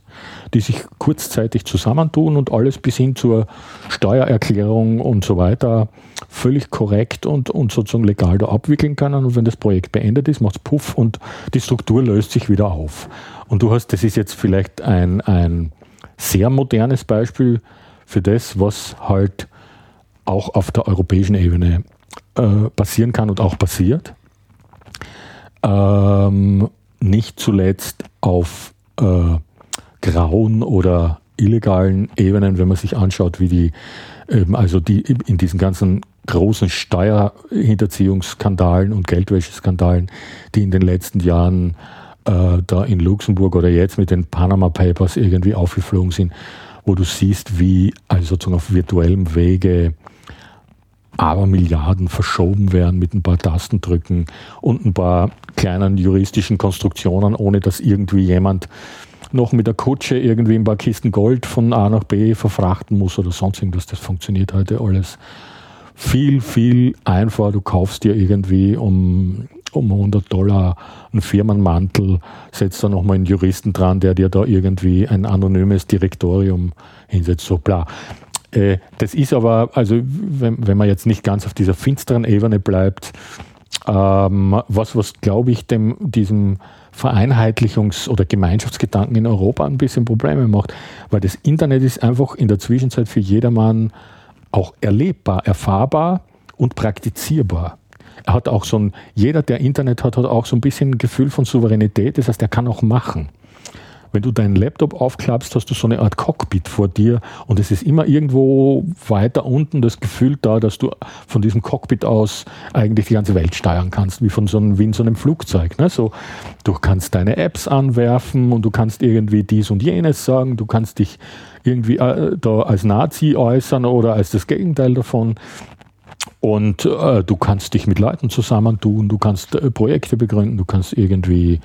B: die sich kurzzeitig zusammentun und alles bis hin zur Steuererklärung und so weiter völlig korrekt und, und sozusagen legal da abwickeln können. Und wenn das Projekt beendet ist, macht es Puff und die Struktur löst sich wieder auf. Und du hast, das ist jetzt vielleicht ein, ein sehr modernes Beispiel für das, was halt auch auf der europäischen Ebene äh, passieren kann und auch passiert. Ähm, nicht zuletzt auf äh, grauen oder illegalen Ebenen, wenn man sich anschaut, wie die, ähm, also die in diesen ganzen großen Steuerhinterziehungsskandalen und Geldwäscheskandalen, die in den letzten Jahren äh, da in Luxemburg oder jetzt mit den Panama Papers irgendwie aufgeflogen sind, wo du siehst, wie also sozusagen auf virtuellem Wege aber Milliarden verschoben werden mit ein paar Tastendrücken und ein paar kleinen juristischen Konstruktionen, ohne dass irgendwie jemand noch mit der Kutsche irgendwie ein paar Kisten Gold von A nach B verfrachten muss oder sonst irgendwas. Das funktioniert heute alles viel, viel einfacher. Du kaufst dir irgendwie um, um 100 Dollar einen Firmenmantel, setzt da nochmal einen Juristen dran, der dir da irgendwie ein anonymes Direktorium hinsetzt. So bla. Äh, das ist aber, also wenn, wenn man jetzt nicht ganz auf dieser finsteren Ebene bleibt, ähm, was, was glaube ich, dem, diesem Vereinheitlichungs- oder Gemeinschaftsgedanken in Europa ein bisschen Probleme macht, weil das Internet ist einfach in der Zwischenzeit für jedermann auch erlebbar, erfahrbar und praktizierbar. Er hat auch so ein, jeder, der Internet hat, hat auch so ein bisschen ein Gefühl von Souveränität, das heißt, er kann auch machen. Wenn du deinen Laptop aufklappst, hast du so eine Art Cockpit vor dir und es ist immer irgendwo weiter unten das Gefühl da, dass du von diesem Cockpit aus eigentlich die ganze Welt steuern kannst, wie von so einem, wie in so einem Flugzeug. Ne? So, du kannst deine Apps anwerfen und du kannst irgendwie dies und jenes sagen, du kannst dich irgendwie äh, da als Nazi äußern oder als das Gegenteil davon. Und äh, du kannst dich mit Leuten zusammentun, du kannst äh, Projekte begründen, du kannst irgendwie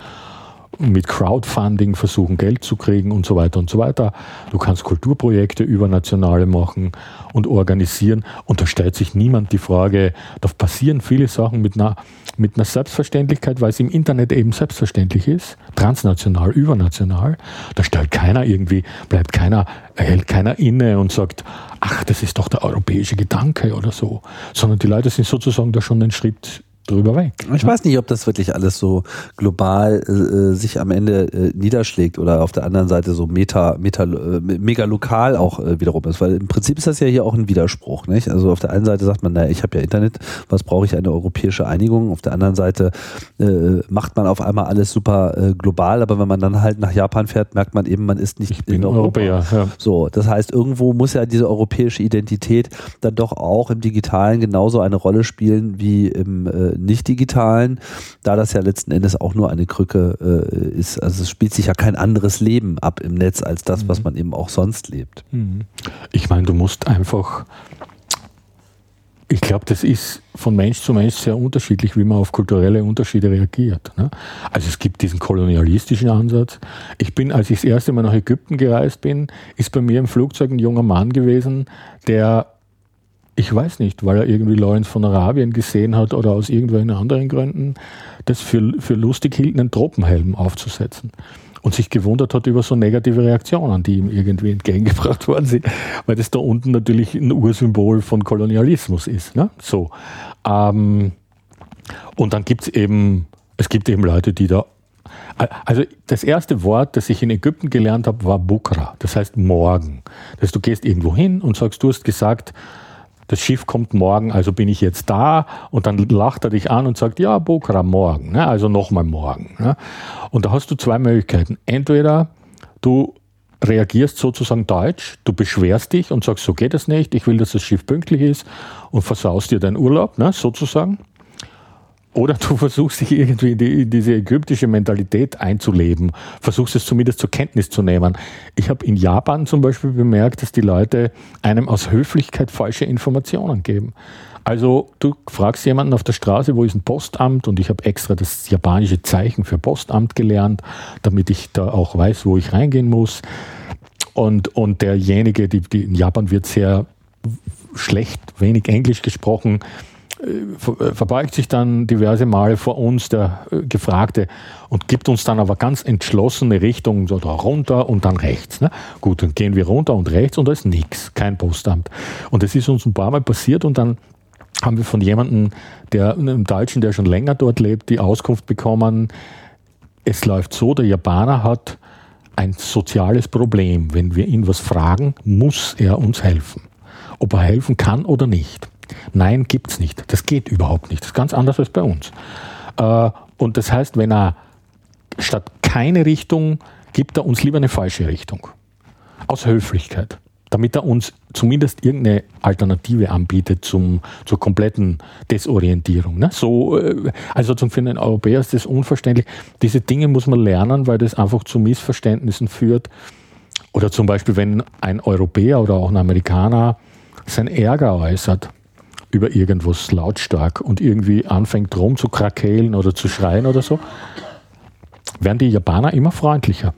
B: mit Crowdfunding versuchen, Geld zu kriegen und so weiter und so weiter. Du kannst Kulturprojekte übernationale machen und organisieren. Und da stellt sich niemand die Frage, da passieren viele Sachen mit einer, mit einer Selbstverständlichkeit, weil es im Internet eben selbstverständlich ist, transnational, übernational. Da stellt keiner irgendwie, bleibt keiner, hält keiner inne und sagt, ach, das ist doch der europäische Gedanke oder so, sondern die Leute sind sozusagen da schon einen Schritt drüber weg.
A: Ich weiß nicht, ob das wirklich alles so global äh, sich am Ende äh, niederschlägt oder auf der anderen Seite so meta, meta äh, mega lokal auch äh, wiederum ist, weil im Prinzip ist das ja hier auch ein Widerspruch. Nicht? Also auf der einen Seite sagt man, naja, ich habe ja Internet, was brauche ich eine europäische Einigung? Auf der anderen Seite äh, macht man auf einmal alles super äh, global, aber wenn man dann halt nach Japan fährt, merkt man eben, man ist nicht
B: ich in Europa. Europäer,
A: ja. So, das heißt, irgendwo muss ja diese europäische Identität dann doch auch im Digitalen genauso eine Rolle spielen wie im äh, nicht-digitalen, da das ja letzten Endes auch nur eine Krücke äh, ist. Also es spielt sich ja kein anderes Leben ab im Netz als das, mhm. was man eben auch sonst lebt. Mhm.
B: Ich meine, du musst einfach ich glaube, das ist von Mensch zu Mensch sehr unterschiedlich, wie man auf kulturelle Unterschiede reagiert. Ne? Also es gibt diesen kolonialistischen Ansatz. Ich bin, als ich das erste Mal nach Ägypten gereist bin, ist bei mir im Flugzeug ein junger Mann gewesen, der ich weiß nicht, weil er irgendwie Lawrence von Arabien gesehen hat oder aus irgendwelchen anderen Gründen, das für, für lustig hielt, einen Tropenhelm aufzusetzen. Und sich gewundert hat über so negative Reaktionen, die ihm irgendwie entgegengebracht worden sind, weil das da unten natürlich ein Ursymbol von Kolonialismus ist. Ne? So. Ähm, und dann gibt es eben, es gibt eben Leute, die da also das erste Wort, das ich in Ägypten gelernt habe, war Bukra. Das heißt morgen. Das heißt, du gehst irgendwo hin und sagst, du hast gesagt, das Schiff kommt morgen, also bin ich jetzt da und dann lacht er dich an und sagt, ja, Bokra, morgen, ne? also nochmal morgen. Ne? Und da hast du zwei Möglichkeiten. Entweder du reagierst sozusagen deutsch, du beschwerst dich und sagst, so geht es nicht, ich will, dass das Schiff pünktlich ist und versaust dir deinen Urlaub, ne, sozusagen. Oder du versuchst dich irgendwie in, die, in, diese ägyptische Mentalität einzuleben, versuchst es zumindest zur Kenntnis zu nehmen. Ich habe in Japan zum Beispiel bemerkt, dass die Leute einem aus Höflichkeit falsche Informationen geben. Also du fragst jemanden auf der Straße, wo ist ein Postamt und ich habe extra das japanische Zeichen für Postamt gelernt, damit ich da auch weiß, wo ich reingehen muss. Und, und derjenige, die, die in Japan wird sehr schlecht, wenig Englisch gesprochen, verbeugt sich dann diverse Male vor uns der äh, Gefragte und gibt uns dann aber ganz entschlossene Richtung, so da runter und dann rechts. Ne? Gut, dann gehen wir runter und rechts und da ist nichts, kein Postamt. Und das ist uns ein paar Mal passiert und dann haben wir von jemandem, der, einem Deutschen, der schon länger dort lebt, die Auskunft bekommen, es läuft so, der Japaner hat ein soziales Problem. Wenn wir ihn was fragen, muss er uns helfen. Ob er helfen kann oder nicht. Nein, gibt es nicht. Das geht überhaupt nicht. Das ist ganz anders als bei uns. Äh, und das heißt, wenn er statt keine Richtung, gibt er uns lieber eine falsche Richtung. Aus Höflichkeit. Damit er uns zumindest irgendeine Alternative anbietet zum, zur kompletten Desorientierung. Ne? So, äh, also für einen Europäer ist das unverständlich. Diese Dinge muss man lernen, weil das einfach zu Missverständnissen führt. Oder zum Beispiel, wenn ein Europäer oder auch ein Amerikaner sein Ärger äußert, über irgendwas lautstark und irgendwie anfängt rum zu krakeelen oder zu schreien oder so, werden die Japaner immer freundlicher.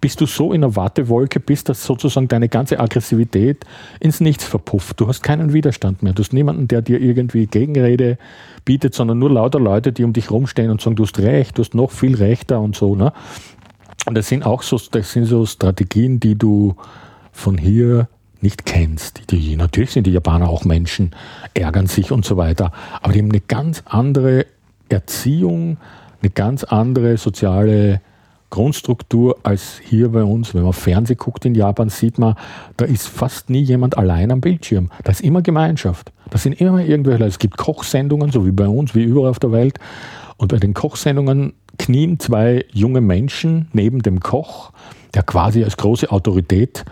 B: Bis du so in der Wartewolke bist, dass sozusagen deine ganze Aggressivität ins Nichts verpufft. Du hast keinen Widerstand mehr. Du hast niemanden, der dir irgendwie Gegenrede bietet, sondern nur lauter Leute, die um dich rumstehen und sagen, du hast recht, du hast noch viel rechter und so. Ne? Und das sind auch so, das sind so Strategien, die du von hier nicht kennst. Die, natürlich sind die Japaner auch Menschen, ärgern sich und so weiter, aber die haben eine ganz andere Erziehung, eine ganz andere soziale Grundstruktur als hier bei uns. Wenn man Fernsehen guckt in Japan, sieht man, da ist fast nie jemand allein am Bildschirm. Da ist immer Gemeinschaft. Da sind immer irgendwelche, es gibt Kochsendungen, so wie bei uns, wie überall auf der Welt. Und bei den Kochsendungen knien zwei junge Menschen neben dem Koch, der quasi als große Autorität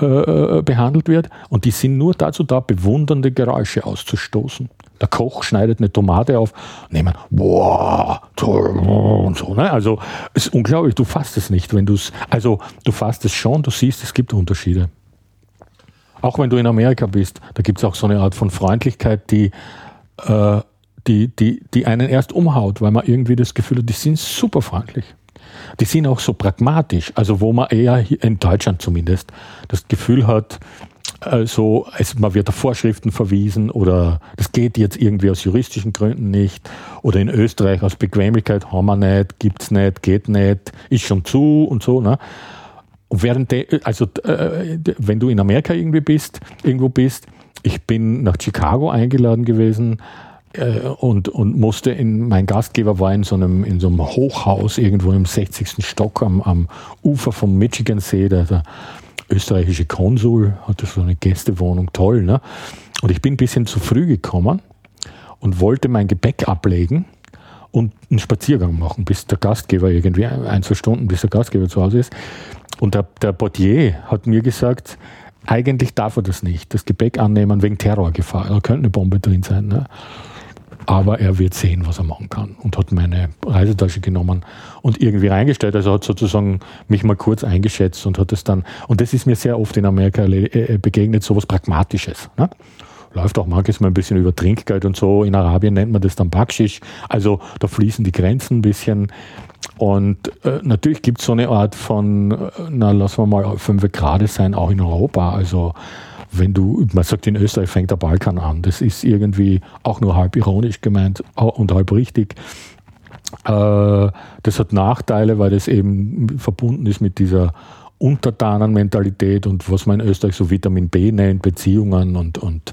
B: äh, behandelt wird. Und die sind nur dazu da, bewundernde Geräusche auszustoßen. Der Koch schneidet eine Tomate auf, nehmen, boah, und so. Ne? Also es ist unglaublich, du fasst es nicht, wenn du es, also du fasst es schon, du siehst, es gibt Unterschiede. Auch wenn du in Amerika bist, da gibt es auch so eine Art von Freundlichkeit, die, äh, die, die, die einen erst umhaut, weil man irgendwie das Gefühl hat, die sind super freundlich die sind auch so pragmatisch, also wo man eher in Deutschland zumindest das Gefühl hat, also es, man wird auf Vorschriften verwiesen oder das geht jetzt irgendwie aus juristischen Gründen nicht oder in Österreich aus Bequemlichkeit haben wir nicht, gibt's nicht, geht nicht, ist schon zu und so. Ne? Und während de, also äh, wenn du in Amerika irgendwie bist, irgendwo bist, ich bin nach Chicago eingeladen gewesen äh, und, und musste in, mein Gastgeber war in so einem, in so einem Hochhaus irgendwo im 60. Stock am, am Ufer vom Michigan See, der, der österreichische Konsul hatte so eine Gästewohnung, toll, ne? Und ich bin ein bisschen zu früh gekommen und wollte mein Gepäck ablegen und einen Spaziergang machen, bis der Gastgeber irgendwie, ein, zwei Stunden, bis der Gastgeber zu Hause ist. Und der, der Portier hat mir gesagt, eigentlich darf er das nicht, das Gepäck annehmen wegen Terrorgefahr. Da könnte eine Bombe drin sein. Ne? Aber er wird sehen, was er machen kann. Und hat meine Reisetasche genommen und irgendwie reingestellt. Also hat sozusagen mich mal kurz eingeschätzt und hat es dann, und das ist mir sehr oft in Amerika äh, äh, begegnet, so was Pragmatisches. Ne? Läuft auch manches mal ein bisschen über Trinkgeld und so. In Arabien nennt man das dann Bakschisch. Also da fließen die Grenzen ein bisschen. Und äh, natürlich gibt es so eine Art von, äh, na lassen wir mal fünf Grad sein, auch in Europa. Also wenn du, man sagt in Österreich fängt der Balkan an, das ist irgendwie auch nur halb ironisch gemeint und halb richtig. Äh, das hat Nachteile, weil das eben verbunden ist mit dieser Untertanenmentalität und was man in Österreich so Vitamin B nennt, Beziehungen und, und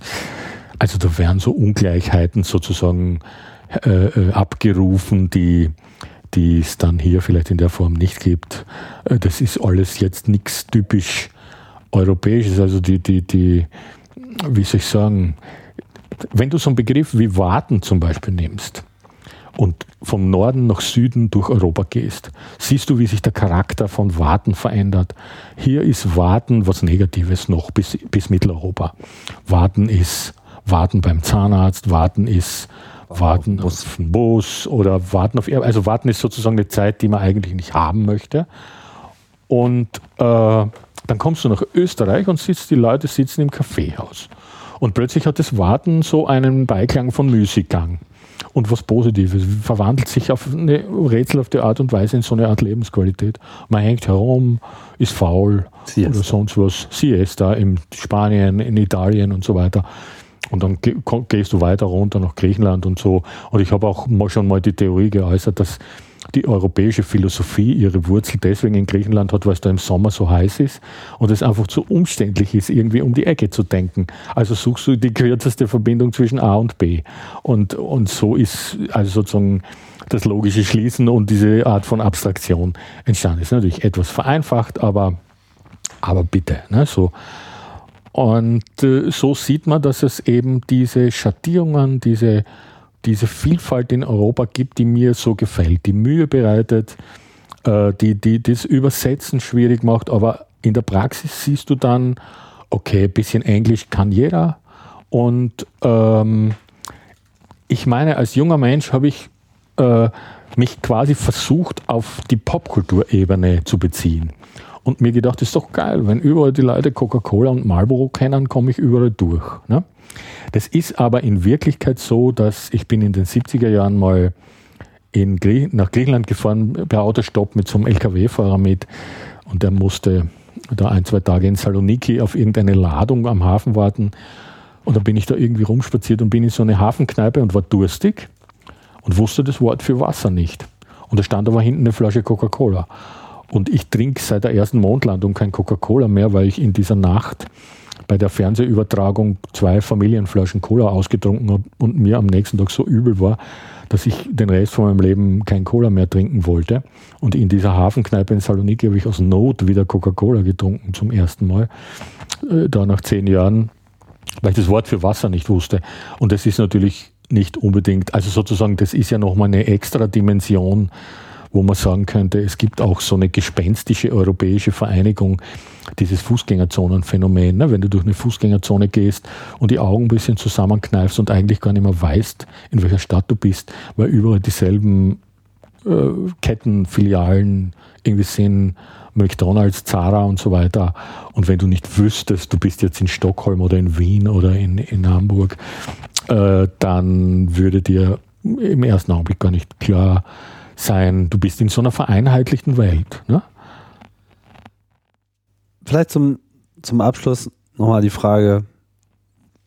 B: also da werden so Ungleichheiten sozusagen äh, äh abgerufen, die die es dann hier vielleicht in der Form nicht gibt. Äh, das ist alles jetzt nichts typisch Europäisches, also die, die, die, wie soll ich sagen, wenn du so einen Begriff wie Warten zum Beispiel nimmst und vom Norden nach Süden durch Europa gehst, siehst du, wie sich der Charakter von Warten verändert. Hier ist Warten was Negatives noch bis, bis Mitteleuropa. Warten ist Warten beim Zahnarzt, Warten ist Warten auf den Bus oder Warten auf, also Warten ist sozusagen eine Zeit, die man eigentlich nicht haben möchte. Und äh, dann kommst du nach Österreich und sitzt, die Leute sitzen im Kaffeehaus. Und plötzlich hat das Warten so einen Beiklang von Müßiggang und was Positives. Verwandelt sich auf eine rätselhafte Art und Weise in so eine Art Lebensqualität. Man hängt herum, ist faul Siesta. oder sonst was. Siesta in Spanien, in Italien und so weiter. Und dann gehst du weiter runter nach Griechenland und so. Und ich habe auch schon mal die Theorie geäußert, dass die europäische Philosophie ihre Wurzel deswegen in Griechenland hat, weil es da im Sommer so heiß ist und es einfach zu umständlich ist, irgendwie um die Ecke zu denken. Also suchst du die kürzeste Verbindung zwischen A und B. Und, und so ist also sozusagen das logische Schließen und diese Art von Abstraktion entstanden. Ist natürlich etwas vereinfacht, aber, aber bitte. Ne, so. Und äh, so sieht man, dass es eben diese Schattierungen, diese diese Vielfalt in Europa gibt, die mir so gefällt, die Mühe bereitet, äh, die, die das Übersetzen schwierig macht, aber in der Praxis siehst du dann, okay, ein bisschen Englisch kann jeder. Und ähm, ich meine, als junger Mensch habe ich äh, mich quasi versucht, auf die Popkulturebene zu beziehen. Und mir gedacht, das ist doch geil, wenn überall die Leute Coca-Cola und Marlboro kennen, komme ich überall durch. Ne? Das ist aber in Wirklichkeit so, dass ich bin in den 70er Jahren mal in Grie nach Griechenland gefahren, per Autostopp mit so einem LKW-Fahrer mit und der musste da ein, zwei Tage in Saloniki auf irgendeine Ladung am Hafen warten. Und dann bin ich da irgendwie rumspaziert und bin in so eine Hafenkneipe und war durstig und wusste das Wort für Wasser nicht. Und da stand aber hinten eine Flasche Coca-Cola. Und ich trinke seit der ersten Mondlandung kein Coca-Cola mehr, weil ich in dieser Nacht bei der Fernsehübertragung zwei Familienflaschen Cola ausgetrunken habe und mir am nächsten Tag so übel war, dass ich den Rest von meinem Leben kein Cola mehr trinken wollte. Und in dieser Hafenkneipe in Saloniki habe ich aus Not wieder Coca-Cola getrunken zum ersten Mal. Äh, da nach zehn Jahren, weil ich das Wort für Wasser nicht wusste. Und das ist natürlich nicht unbedingt, also sozusagen, das ist ja nochmal eine extra Dimension wo man sagen könnte, es gibt auch so eine gespenstische europäische Vereinigung, dieses Fußgängerzonenphänomen. Ne? Wenn du durch eine Fußgängerzone gehst und die Augen ein bisschen zusammenkneifst und eigentlich gar nicht mehr weißt, in welcher Stadt du bist, weil überall dieselben äh, Ketten, Filialen irgendwie sind, McDonalds, Zara und so weiter. Und wenn du nicht wüsstest, du bist jetzt in Stockholm oder in Wien oder in, in Hamburg, äh, dann würde dir im ersten Augenblick gar nicht klar sein. Du bist in so einer vereinheitlichten Welt. Ne?
A: Vielleicht zum, zum Abschluss nochmal die Frage,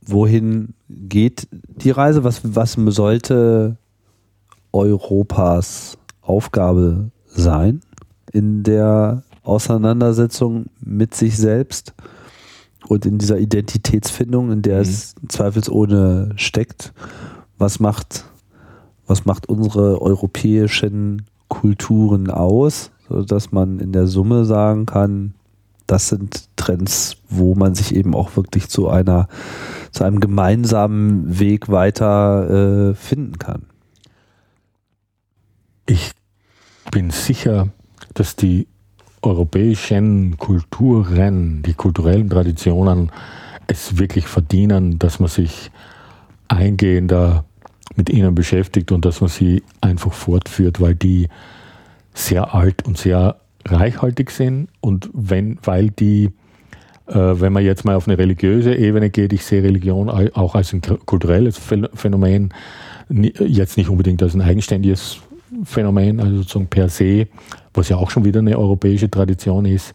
A: wohin geht die Reise? Was, was sollte Europas Aufgabe sein in der Auseinandersetzung mit sich selbst und in dieser Identitätsfindung, in der mhm. es zweifelsohne steckt? Was macht was macht unsere europäischen Kulturen aus, sodass man in der Summe sagen kann, das sind Trends, wo man sich eben auch wirklich zu einer, zu einem gemeinsamen Weg weiter äh, finden kann.
B: Ich bin sicher, dass die europäischen Kulturen, die kulturellen Traditionen es wirklich verdienen, dass man sich eingehender mit ihnen beschäftigt und dass man sie einfach fortführt, weil die sehr alt und sehr reichhaltig sind und wenn, weil die, äh, wenn man jetzt mal auf eine religiöse Ebene geht, ich sehe Religion auch als ein kulturelles Phänomen, jetzt nicht unbedingt als ein eigenständiges Phänomen, also sozusagen per se, was ja auch schon wieder eine europäische Tradition ist.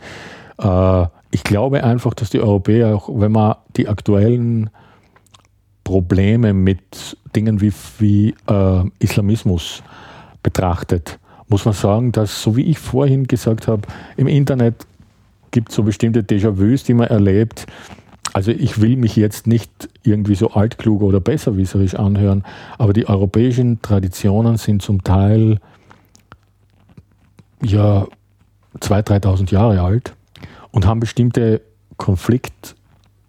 B: Äh, ich glaube einfach, dass die Europäer, auch wenn man die aktuellen Probleme mit Dingen wie, wie äh, Islamismus betrachtet, muss man sagen, dass, so wie ich vorhin gesagt habe, im Internet gibt es so bestimmte Déjà-vus, die man erlebt. Also ich will mich jetzt nicht irgendwie so altklug oder besserwisserisch anhören, aber die europäischen Traditionen sind zum Teil ja 2.000, 3.000 Jahre alt und haben bestimmte Konflikt-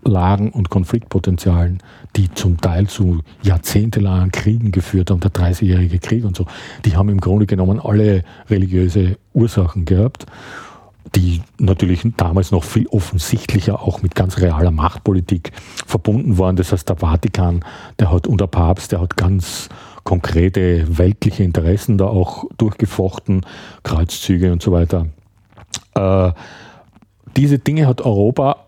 B: Lagen und Konfliktpotenzialen, die zum Teil zu jahrzehntelangen Kriegen geführt haben, der 30-jährige Krieg und so, die haben im Grunde genommen alle religiöse Ursachen gehabt, die natürlich damals noch viel offensichtlicher auch mit ganz realer Machtpolitik verbunden waren. Das heißt, der Vatikan, der hat und der Papst, der hat ganz konkrete weltliche Interessen da auch durchgefochten, Kreuzzüge und so weiter. Äh, diese Dinge hat Europa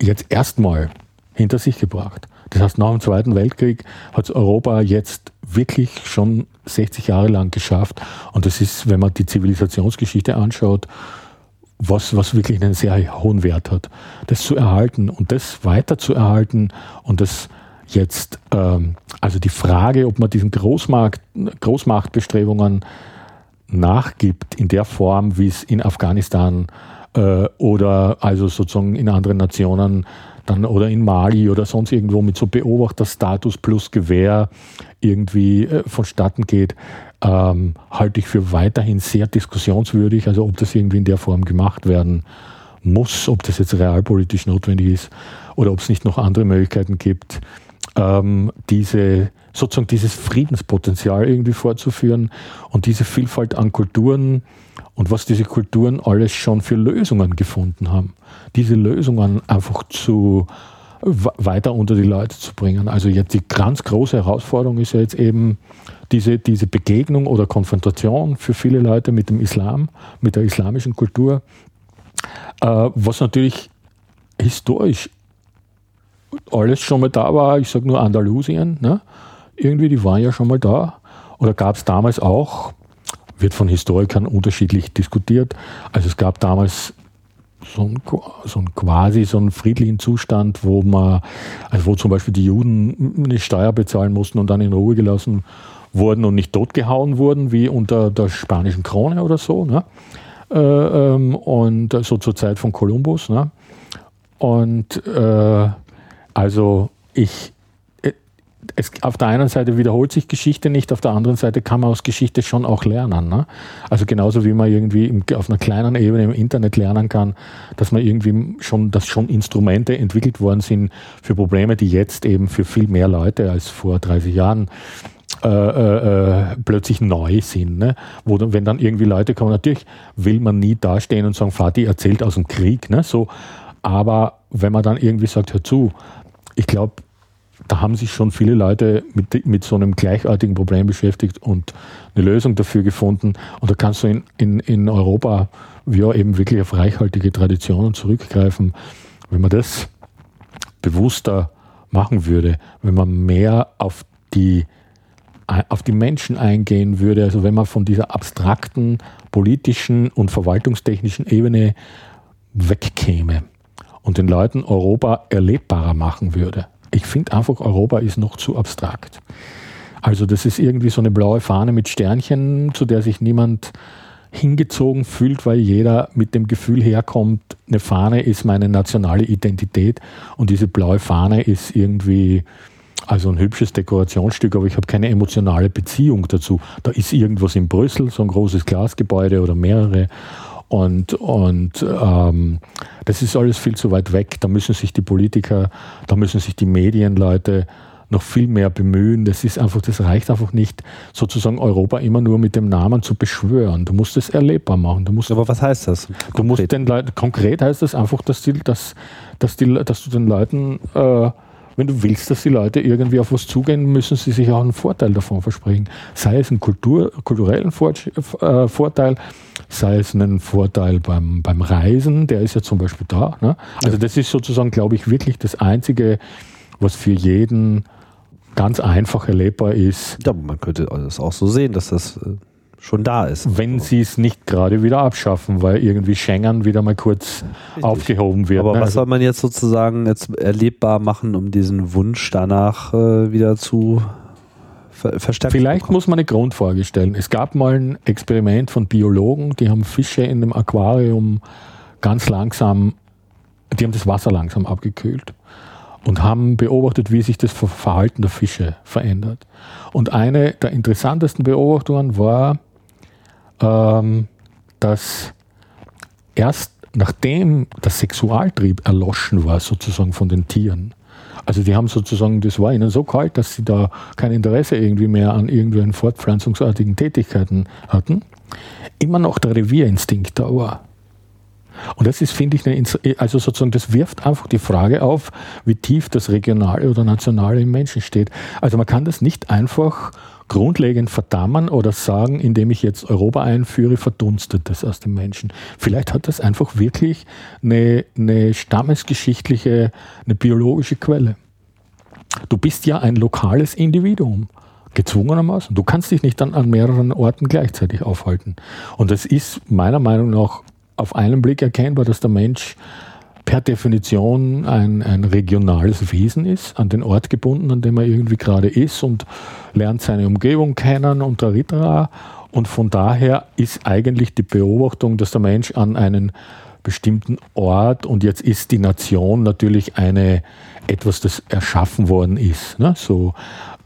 B: jetzt erstmal hinter sich gebracht. Das heißt, nach dem Zweiten Weltkrieg hat es Europa jetzt wirklich schon 60 Jahre lang geschafft. Und das ist, wenn man die Zivilisationsgeschichte anschaut, was, was wirklich einen sehr hohen Wert hat. Das zu erhalten und das weiter zu erhalten und das jetzt, ähm, also die Frage, ob man diesen Großmarkt, Großmachtbestrebungen nachgibt in der Form, wie es in Afghanistan äh, oder also sozusagen in anderen Nationen dann oder in Mali oder sonst irgendwo mit so Beobachterstatus plus Gewehr irgendwie äh, vonstatten geht, ähm, halte ich für weiterhin sehr diskussionswürdig. Also ob das irgendwie in der Form gemacht werden muss, ob das jetzt realpolitisch notwendig ist oder ob es nicht noch andere Möglichkeiten gibt, ähm, diese sozusagen dieses Friedenspotenzial irgendwie vorzuführen und diese Vielfalt an Kulturen und was diese Kulturen alles schon für Lösungen gefunden haben. Diese Lösungen einfach zu weiter unter die Leute zu bringen. Also jetzt die ganz große Herausforderung ist ja jetzt eben diese, diese Begegnung oder Konfrontation für viele Leute mit dem Islam, mit der islamischen Kultur, äh, was natürlich historisch alles schon mal da war. Ich sage nur Andalusien. Ne? Irgendwie, die waren ja schon mal da. Oder gab es damals auch, wird von Historikern unterschiedlich diskutiert. Also es gab damals so ein, so ein quasi so einen friedlichen Zustand, wo man, also wo zum Beispiel die Juden eine Steuer bezahlen mussten und dann in Ruhe gelassen wurden und nicht totgehauen wurden, wie unter der spanischen Krone oder so. Ne? Äh, ähm, und so zur Zeit von Kolumbus. Ne? Und äh, also ich, es, auf der einen Seite wiederholt sich Geschichte nicht, auf der anderen Seite kann man aus Geschichte schon auch lernen. Ne? Also genauso wie man irgendwie im, auf einer kleinen Ebene im Internet lernen kann, dass man irgendwie schon, dass schon Instrumente entwickelt worden sind für Probleme, die jetzt eben für viel mehr Leute als vor 30 Jahren äh, äh, äh, plötzlich neu sind. Ne? Wo wenn dann irgendwie Leute kommen, natürlich will man nie dastehen und sagen, Vati erzählt aus dem Krieg. Ne? So, aber wenn man dann irgendwie sagt, hör zu, ich glaube, da haben sich schon viele Leute mit, mit so einem gleichartigen Problem beschäftigt und eine Lösung dafür gefunden. Und da kannst du in, in, in Europa ja eben wirklich auf reichhaltige Traditionen zurückgreifen. Wenn man das bewusster machen würde, wenn man mehr auf die, auf die Menschen eingehen würde, also wenn man von dieser abstrakten politischen und verwaltungstechnischen Ebene wegkäme und den Leuten Europa erlebbarer machen würde. Ich finde einfach, Europa ist noch zu abstrakt. Also das ist irgendwie so eine blaue Fahne mit Sternchen, zu der sich niemand hingezogen fühlt, weil jeder mit dem Gefühl herkommt, eine Fahne ist meine nationale Identität und diese blaue Fahne ist irgendwie also ein hübsches Dekorationsstück, aber ich habe keine emotionale Beziehung dazu. Da ist irgendwas in Brüssel, so ein großes Glasgebäude oder mehrere und, und ähm, das ist alles viel zu weit weg. Da müssen sich die Politiker, da müssen sich die Medienleute noch viel mehr bemühen. Das ist einfach, das reicht einfach nicht, sozusagen Europa immer nur mit dem Namen zu beschwören. Du musst es erlebbar machen. Du musst,
A: Aber was heißt das?
B: Konkret? Du musst den Leuten, konkret heißt das einfach, dass, die, dass, dass, die, dass du den Leuten äh, wenn du willst, dass die Leute irgendwie auf was zugehen, müssen sie sich auch einen Vorteil davon versprechen. Sei es einen Kultur, kulturellen Vor äh, Vorteil, sei es einen Vorteil beim, beim Reisen, der ist ja zum Beispiel da. Ne? Also das ist sozusagen, glaube ich, wirklich das Einzige, was für jeden ganz einfach erlebbar ist.
A: Ja, man könnte das auch so sehen, dass das äh, schon da ist.
B: Wenn sie es nicht gerade wieder abschaffen, weil irgendwie Schengen wieder mal kurz Richtig. aufgehoben wird.
A: Aber ne? was soll man jetzt sozusagen jetzt erlebbar machen, um diesen Wunsch danach äh, wieder zu ver verstärken?
B: Vielleicht muss man eine Grundfrage stellen. Es gab mal ein Experiment von Biologen, die haben Fische in einem Aquarium ganz langsam, die haben das Wasser langsam abgekühlt und haben beobachtet, wie sich das Verhalten der Fische verändert. Und eine der interessantesten Beobachtungen war, ähm, dass erst nachdem der Sexualtrieb erloschen war, sozusagen von den Tieren, also die haben sozusagen, das war ihnen so kalt, dass sie da kein Interesse irgendwie mehr an irgendwelchen fortpflanzungsartigen Tätigkeiten hatten, immer noch der Revierinstinkt da war. Und das ist, finde ich, eine, also sozusagen, das wirft einfach die Frage auf, wie tief das Regionale oder Nationale im Menschen steht. Also man kann das nicht einfach grundlegend verdammen oder sagen, indem ich jetzt Europa einführe, verdunstet das aus dem Menschen. Vielleicht hat das einfach wirklich eine, eine stammesgeschichtliche, eine biologische Quelle. Du bist ja ein lokales Individuum gezwungenermaßen. Du kannst dich nicht dann an mehreren Orten gleichzeitig aufhalten. Und das ist meiner Meinung nach auf einen Blick erkennbar, dass der Mensch per Definition ein, ein regionales Wesen ist, an den Ort gebunden, an dem er irgendwie gerade ist und lernt seine Umgebung kennen und da Und von daher ist eigentlich die Beobachtung, dass der Mensch an einen bestimmten Ort und jetzt ist die Nation natürlich eine etwas, das erschaffen worden ist. Ne? So,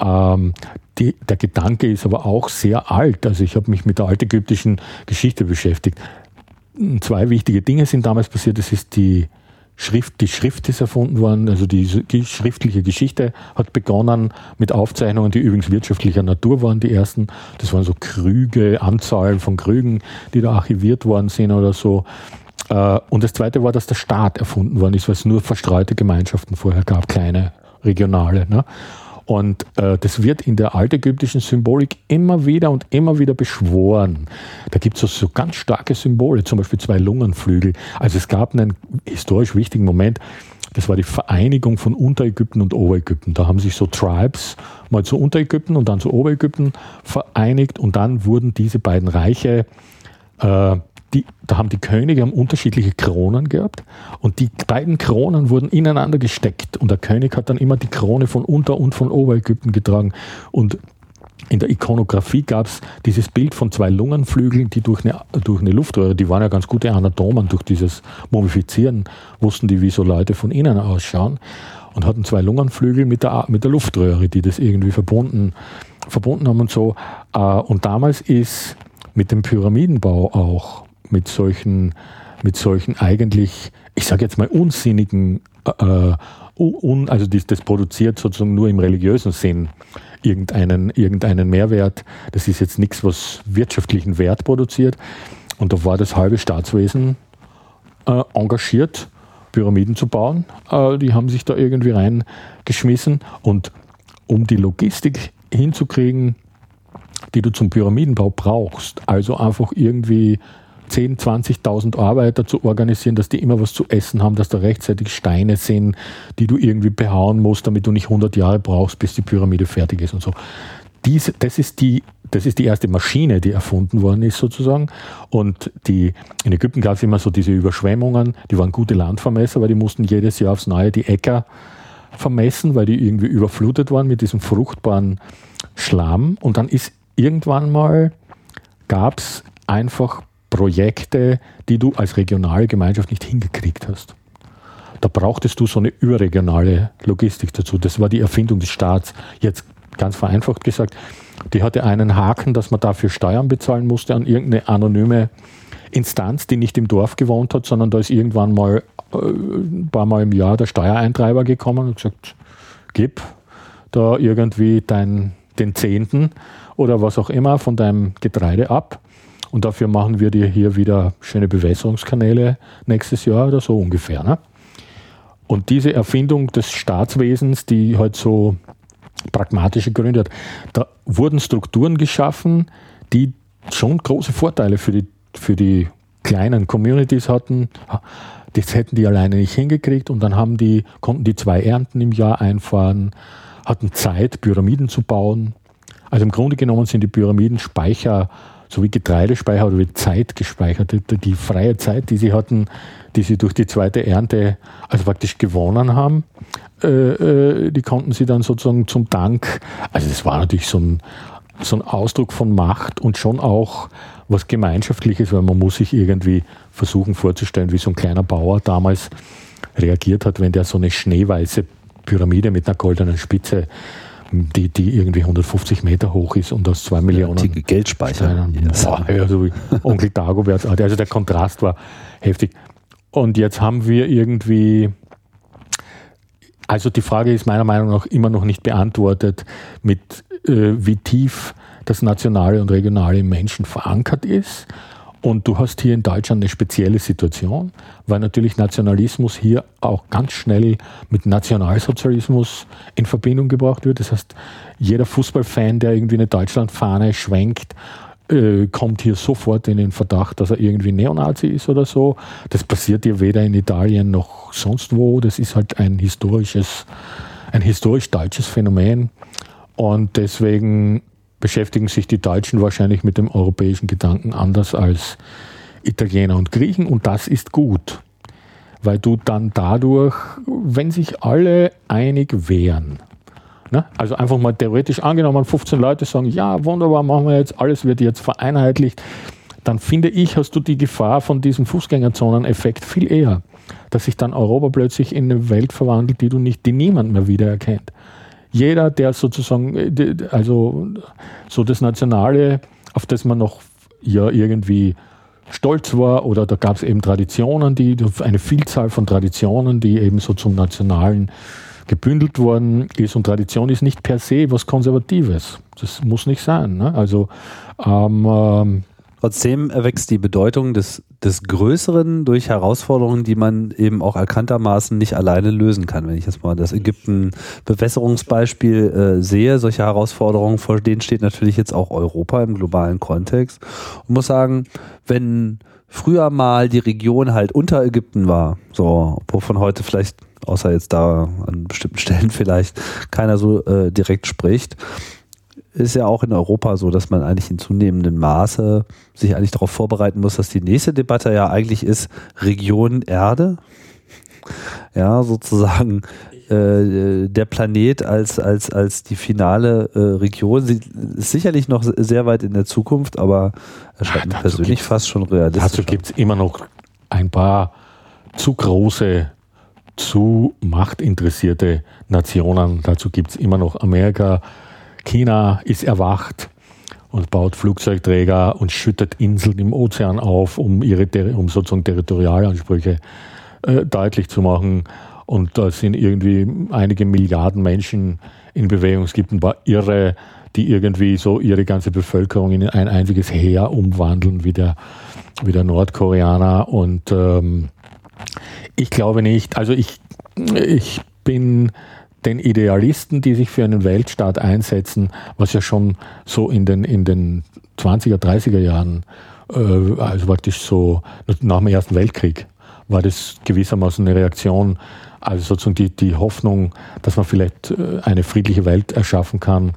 B: ähm, die, der Gedanke ist aber auch sehr alt. Also ich habe mich mit der altägyptischen Geschichte beschäftigt. Zwei wichtige Dinge sind damals passiert. Das ist die Schrift, die Schrift ist erfunden worden, also die, schriftliche Geschichte hat begonnen mit Aufzeichnungen, die übrigens wirtschaftlicher Natur waren, die ersten. Das waren so Krüge, Anzahlen von Krügen, die da archiviert worden sind oder so. Äh, und das zweite war, dass der Staat erfunden worden ist, weil es nur verstreute Gemeinschaften vorher gab, kleine, regionale. Ne? Und äh, das wird in der altägyptischen Symbolik immer wieder und immer wieder beschworen. Da gibt es so ganz starke Symbole, zum Beispiel zwei Lungenflügel. Also es gab einen historisch wichtigen Moment, das war die Vereinigung von Unterägypten und Oberägypten. Da haben sich so Tribes mal zu Unterägypten und dann zu Oberägypten vereinigt und dann wurden diese beiden Reiche äh, die, da haben die Könige haben unterschiedliche Kronen gehabt und die beiden Kronen wurden ineinander gesteckt und der König hat dann immer die Krone von Unter- und von Oberägypten getragen und in der Ikonografie gab es dieses Bild von zwei Lungenflügeln, die durch eine, durch eine Luftröhre, die waren ja ganz gute Anatomen, durch dieses Mumifizieren wussten die, wie so Leute von innen ausschauen und hatten zwei Lungenflügel mit der, mit der Luftröhre, die das irgendwie verbunden, verbunden haben und so. Äh, und damals ist mit dem Pyramidenbau auch mit solchen, mit solchen eigentlich, ich sage jetzt mal, unsinnigen, äh, un, also das, das produziert sozusagen nur im religiösen Sinn irgendeinen, irgendeinen Mehrwert. Das ist jetzt nichts, was wirtschaftlichen Wert produziert. Und da war das halbe Staatswesen äh, engagiert, Pyramiden zu bauen. Äh, die haben sich da irgendwie reingeschmissen. Und um die Logistik hinzukriegen, die du zum Pyramidenbau brauchst, also einfach irgendwie 10.000, 20.000 Arbeiter zu organisieren, dass die immer was zu essen haben, dass da rechtzeitig Steine sind, die du irgendwie behauen musst, damit du nicht 100 Jahre brauchst, bis die Pyramide fertig ist und so. Diese, das, ist die, das ist die erste Maschine, die erfunden worden ist sozusagen. Und die, in Ägypten gab es immer so diese Überschwemmungen, die waren gute Landvermesser, weil die mussten jedes Jahr aufs Neue die Äcker vermessen, weil die irgendwie überflutet waren mit diesem fruchtbaren Schlamm. Und dann ist irgendwann mal, gab es einfach Projekte, die du als regionale Gemeinschaft nicht hingekriegt hast. Da brauchtest du so eine überregionale Logistik dazu. Das war die Erfindung des Staats. Jetzt ganz vereinfacht gesagt, die hatte einen Haken, dass man dafür Steuern bezahlen musste an irgendeine anonyme Instanz, die nicht im Dorf gewohnt hat, sondern da ist irgendwann mal äh, ein paar Mal im Jahr der Steuereintreiber gekommen und gesagt, gib da irgendwie dein, den Zehnten oder was auch immer von deinem Getreide ab und dafür machen wir dir hier wieder schöne Bewässerungskanäle nächstes Jahr oder so ungefähr. Ne? Und diese Erfindung des Staatswesens, die halt so pragmatische Gründe hat, da wurden Strukturen geschaffen, die schon große Vorteile für die, für die kleinen Communities hatten. Das hätten die alleine nicht hingekriegt und dann haben die, konnten die zwei Ernten im Jahr einfahren, hatten Zeit, Pyramiden zu bauen. Also im Grunde genommen sind die Pyramiden Speicher so wie Getreidespeicher oder wie Zeit gespeichert. Die freie Zeit, die sie hatten, die sie durch die zweite Ernte also praktisch gewonnen haben, äh, äh, die konnten sie dann sozusagen zum Dank, also das war natürlich so ein, so ein Ausdruck von Macht und schon auch was Gemeinschaftliches, weil man muss sich irgendwie versuchen vorzustellen, wie so ein kleiner Bauer damals reagiert hat, wenn der so eine schneeweiße Pyramide mit einer goldenen Spitze die, die irgendwie 150 Meter hoch ist und aus zwei Millionen
A: ja, Geldspeicher.
B: Boah, also wie Onkel Dagobert. Also der Kontrast war heftig. Und jetzt haben wir irgendwie, also die Frage ist meiner Meinung nach immer noch nicht beantwortet, mit äh, wie tief das Nationale und Regionale im Menschen verankert ist und du hast hier in Deutschland eine spezielle Situation, weil natürlich Nationalismus hier auch ganz schnell mit Nationalsozialismus in Verbindung gebracht wird. Das heißt, jeder Fußballfan, der irgendwie eine Deutschlandfahne schwenkt, äh, kommt hier sofort in den Verdacht, dass er irgendwie Neonazi ist oder so. Das passiert hier weder in Italien noch sonst wo. Das ist halt ein historisches, ein historisch deutsches Phänomen. Und deswegen beschäftigen sich die Deutschen wahrscheinlich mit dem europäischen Gedanken anders als Italiener und Griechen und das ist gut, weil du dann dadurch, wenn sich alle einig wären, ne, also einfach mal theoretisch angenommen, 15 Leute sagen, ja, wunderbar, machen wir jetzt, alles wird jetzt vereinheitlicht, dann finde ich, hast du die Gefahr von diesem Fußgängerzonen-Effekt viel eher, dass sich dann Europa plötzlich in eine Welt verwandelt, die du nicht, die niemand mehr wiedererkennt. Jeder, der sozusagen, äh, also so das Nationale, auf das man noch ja irgendwie stolz war, oder da gab es eben Traditionen, die, eine Vielzahl von Traditionen, die eben so zum Nationalen gebündelt worden ist. Und Tradition ist nicht per se was Konservatives. Das muss nicht sein. Ne? Also ähm, ähm
A: Trotzdem erwächst die Bedeutung des, des Größeren durch Herausforderungen, die man eben auch erkanntermaßen nicht alleine lösen kann. Wenn ich jetzt mal das Ägypten-Bewässerungsbeispiel äh, sehe, solche Herausforderungen, vor denen steht natürlich jetzt auch Europa im globalen Kontext. Und muss sagen, wenn früher mal die Region halt unter Ägypten war, so, wovon heute vielleicht, außer jetzt da an bestimmten Stellen vielleicht keiner so äh, direkt spricht, ist ja auch in Europa so, dass man eigentlich in zunehmendem Maße sich eigentlich darauf vorbereiten muss, dass die nächste Debatte ja eigentlich ist Region Erde. Ja, sozusagen äh, der Planet als, als, als die finale äh, Region sie ist sicherlich noch sehr weit in der Zukunft, aber erscheint mir persönlich fast schon realistisch.
B: Dazu gibt es immer noch ein paar zu große, zu machtinteressierte Nationen. Dazu gibt es immer noch Amerika, China ist erwacht und baut Flugzeugträger und schüttet Inseln im Ozean auf, um, ihre, um sozusagen Territorialansprüche äh, deutlich zu machen. Und da sind irgendwie einige Milliarden Menschen in Bewegung. Es gibt ein paar Irre, die irgendwie so ihre ganze Bevölkerung in ein einziges Heer umwandeln, wie der, wie der Nordkoreaner. Und ähm, ich glaube nicht, also ich, ich bin den Idealisten, die sich für einen Weltstaat einsetzen, was ja schon so in den, in den 20er, 30er Jahren, äh, also praktisch so nach dem Ersten Weltkrieg, war das gewissermaßen eine Reaktion, also sozusagen die, die Hoffnung, dass man vielleicht äh, eine friedliche Welt erschaffen kann,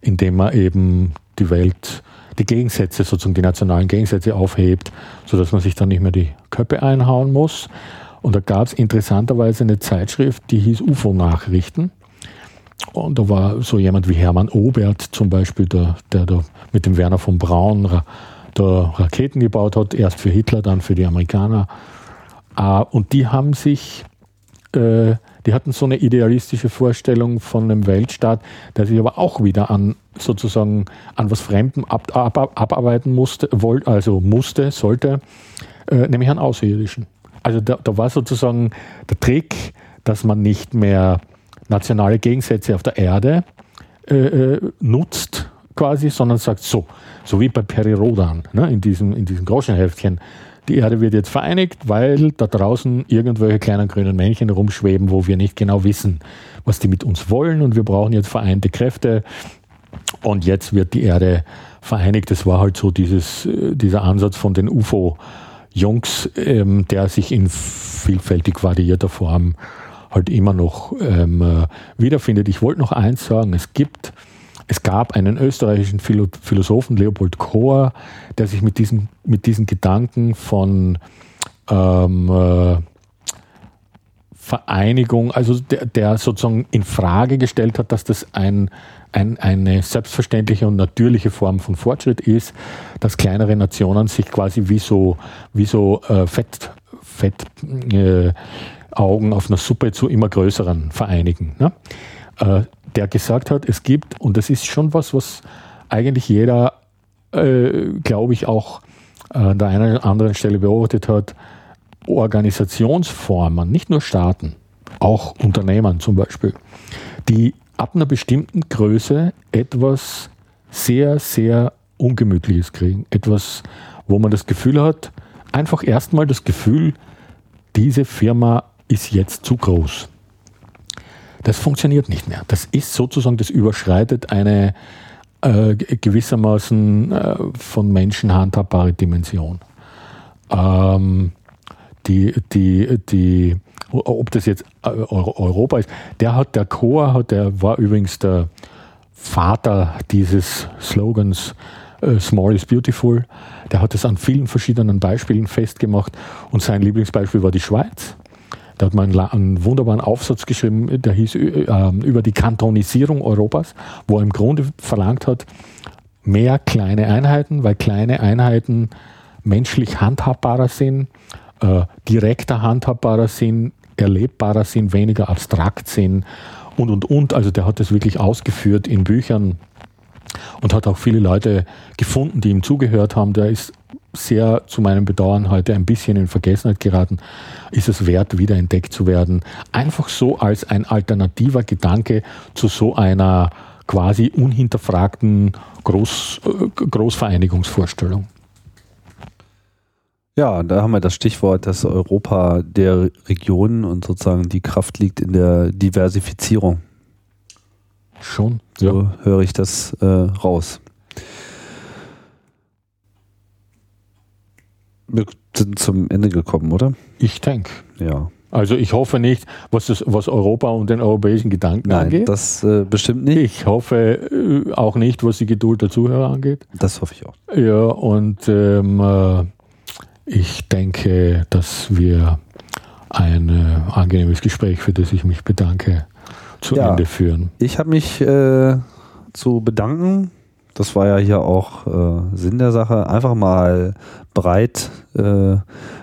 B: indem man eben die Welt, die Gegensätze, sozusagen die nationalen Gegensätze aufhebt, sodass man sich dann nicht mehr die Köpfe einhauen muss. Und da gab es interessanterweise eine Zeitschrift, die hieß UFO-Nachrichten. Und da war so jemand wie Hermann Obert zum Beispiel, der, der da mit dem Werner von Braun ra da Raketen gebaut hat, erst für Hitler, dann für die Amerikaner. Uh, und die haben sich, äh, die hatten so eine idealistische Vorstellung von einem Weltstaat, der sich aber auch wieder an sozusagen an was Fremdem ab, ab, abarbeiten musste, wollte, also musste, sollte, äh, nämlich an Außerirdischen. Also da, da war sozusagen der Trick, dass man nicht mehr nationale Gegensätze auf der Erde äh, äh, nutzt, quasi, sondern sagt so, so wie bei Peri Rodan ne, in diesem, in diesem Groschenheftchen. Die Erde wird jetzt vereinigt, weil da draußen irgendwelche kleinen grünen Männchen rumschweben, wo wir nicht genau wissen, was die mit uns wollen und wir brauchen jetzt vereinte Kräfte. Und jetzt wird die Erde vereinigt. Das war halt so dieses, äh, dieser Ansatz von den UFO- Jungs, ähm, der sich in vielfältig variierter Form halt immer noch ähm, äh, wiederfindet. Ich wollte noch eins sagen, es gibt, es gab einen österreichischen Philosophen, Leopold Kohr, der sich mit diesem, mit diesen Gedanken von ähm, äh, Vereinigung, also der, der sozusagen in Frage gestellt hat, dass das ein ein, eine selbstverständliche und natürliche Form von Fortschritt ist, dass kleinere Nationen sich quasi wie so, wie so äh, Fett, Fett äh, Augen auf einer Suppe zu immer größeren vereinigen. Ne? Äh, der gesagt hat, es gibt, und das ist schon was, was eigentlich jeder, äh, glaube ich, auch an der einen oder anderen Stelle beobachtet hat, Organisationsformen, nicht nur Staaten, auch Unternehmen zum Beispiel, die ab einer bestimmten Größe etwas sehr, sehr Ungemütliches kriegen. Etwas, wo man das Gefühl hat, einfach erstmal das Gefühl, diese Firma ist jetzt zu groß. Das funktioniert nicht mehr. Das ist sozusagen, das überschreitet eine äh, gewissermaßen äh, von Menschen handhabbare Dimension. Ähm, die, die, die, ob das jetzt äh, Europa ist. Der hat, der Chor hat, der war übrigens der Vater dieses Slogans äh, Small is Beautiful. Der hat es an vielen verschiedenen Beispielen festgemacht und sein Lieblingsbeispiel war die Schweiz. Da hat man einen wunderbaren Aufsatz geschrieben, der hieß äh, über die Kantonisierung Europas, wo er im Grunde verlangt hat, mehr kleine Einheiten, weil kleine Einheiten menschlich handhabbarer sind, äh, direkter handhabbarer sind, erlebbarer sind, weniger abstrakt sind und, und, und. Also der hat das wirklich ausgeführt in Büchern und hat auch viele Leute gefunden, die ihm zugehört haben. Der ist sehr zu meinem Bedauern heute ein bisschen in Vergessenheit geraten, ist es wert, wieder entdeckt zu werden. Einfach so als ein alternativer Gedanke zu so einer quasi unhinterfragten Groß, äh, Großvereinigungsvorstellung.
A: Ja, da haben wir das Stichwort, dass Europa der Regionen und sozusagen die Kraft liegt in der Diversifizierung.
B: Schon.
A: So ja. höre ich das äh, raus. Wir sind zum Ende gekommen, oder?
B: Ich denke.
A: Ja.
B: Also ich hoffe nicht, was, das, was Europa und den europäischen Gedanken
A: Nein,
B: angeht.
A: das äh, bestimmt nicht.
B: Ich hoffe äh, auch nicht, was die Geduld der Zuhörer angeht.
A: Das hoffe ich auch.
B: Ja, und ähm, äh, ich denke, dass wir ein äh, angenehmes Gespräch, für das ich mich bedanke, zu ja, Ende führen.
A: Ich habe mich äh, zu bedanken das war ja hier auch äh, Sinn der Sache, einfach mal breit äh,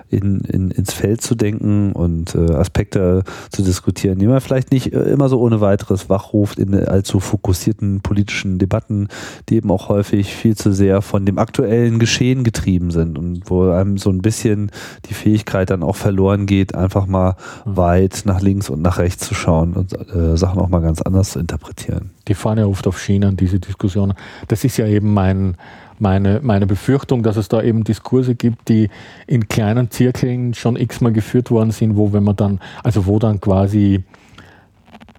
A: in, in, ins Feld zu denken und äh, Aspekte zu diskutieren, die man vielleicht nicht äh, immer so ohne weiteres wachruft in allzu fokussierten politischen Debatten, die eben auch häufig viel zu sehr von dem aktuellen Geschehen getrieben sind und wo einem so ein bisschen die Fähigkeit dann auch verloren geht, einfach mal mhm. weit nach links und nach rechts zu schauen und äh, Sachen auch mal ganz anders zu interpretieren.
B: Die fahren ja oft auf Schienen, diese Diskussionen. Das ist ja eben mein meine, meine Befürchtung, dass es da eben Diskurse gibt, die in kleinen Zirkeln schon x-mal geführt worden sind, wo wenn man dann, also wo dann quasi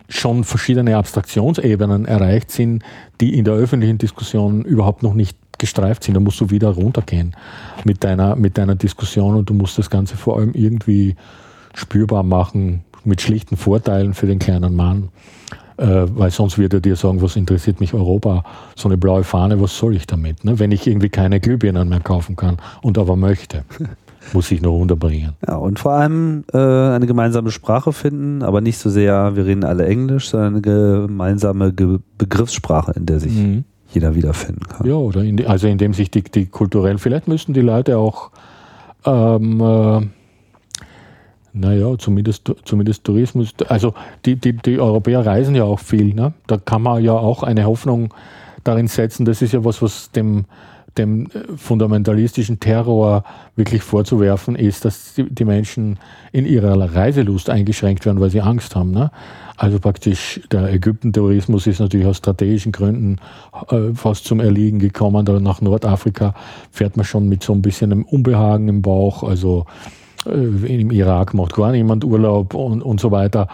B: schon verschiedene Abstraktionsebenen erreicht sind, die in der öffentlichen Diskussion überhaupt noch nicht gestreift sind. Da musst du wieder runtergehen mit deiner, mit deiner Diskussion und du musst das Ganze vor allem irgendwie spürbar machen, mit schlichten Vorteilen für den kleinen Mann weil sonst wird er dir sagen, was interessiert mich Europa, so eine blaue Fahne, was soll ich damit, ne? wenn ich irgendwie keine Glühbirnen mehr kaufen kann und aber möchte. muss ich noch unterbringen.
A: Ja, und vor allem äh, eine gemeinsame Sprache finden, aber nicht so sehr, wir reden alle Englisch, sondern eine gemeinsame Ge Begriffssprache, in der sich mhm. jeder wiederfinden kann.
B: Ja, oder in die, also indem sich die, die kulturell, vielleicht müssten die Leute auch ähm, äh, naja, zumindest, zumindest Tourismus. Also die, die, die Europäer reisen ja auch viel. Ne? Da kann man ja auch eine Hoffnung darin setzen. Das ist ja was, was dem, dem äh, fundamentalistischen Terror wirklich vorzuwerfen ist, dass die, die Menschen in ihrer Reiselust eingeschränkt werden, weil sie Angst haben. Ne? Also praktisch der Ägypten-Tourismus ist natürlich aus strategischen Gründen äh, fast zum Erliegen gekommen. Da nach Nordafrika fährt man schon mit so ein bisschen einem Unbehagen im Bauch. Also im Irak macht gar niemand Urlaub und, und so weiter.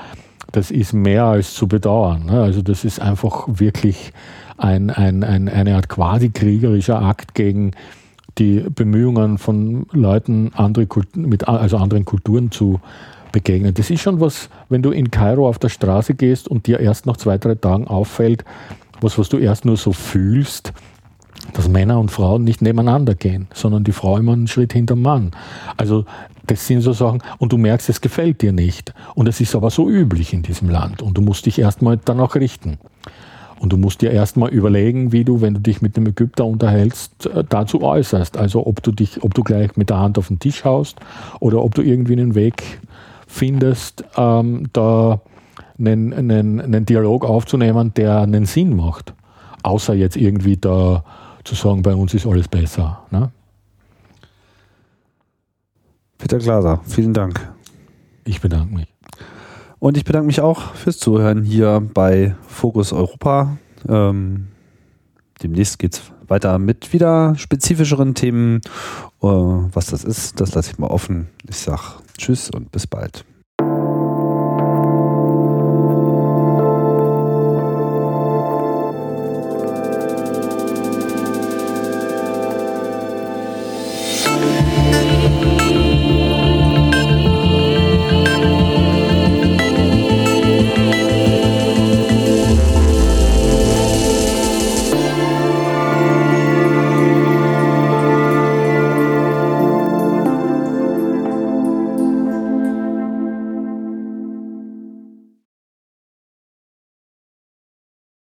B: Das ist mehr als zu bedauern. Ne? Also das ist einfach wirklich ein, ein, ein, eine Art quasi kriegerischer Akt gegen die Bemühungen von Leuten, andere mit, also anderen Kulturen zu begegnen. Das ist schon was, wenn du in Kairo auf der Straße gehst und dir erst nach zwei, drei Tagen auffällt, was, was du erst nur so fühlst, dass Männer und Frauen nicht nebeneinander gehen, sondern die Frau immer einen Schritt hinterm Mann. Also das sind so Sachen, und du merkst, es gefällt dir nicht. Und es ist aber so üblich in diesem Land. Und du musst dich erstmal danach richten. Und du musst dir erstmal überlegen, wie du, wenn du dich mit dem Ägypter unterhältst, äh, dazu äußerst. Also ob du dich, ob du gleich mit der Hand auf den Tisch haust oder ob du irgendwie einen Weg findest, ähm, da einen, einen, einen Dialog aufzunehmen, der einen Sinn macht. Außer jetzt irgendwie da zu sagen, bei uns ist alles besser. Ne?
A: Peter Glaser, vielen Dank.
B: Ich bedanke mich.
A: Und ich bedanke mich auch fürs Zuhören hier bei Fokus Europa. Ähm, demnächst geht es weiter mit wieder spezifischeren Themen. Uh, was das ist, das lasse ich mal offen. Ich sage Tschüss und bis bald.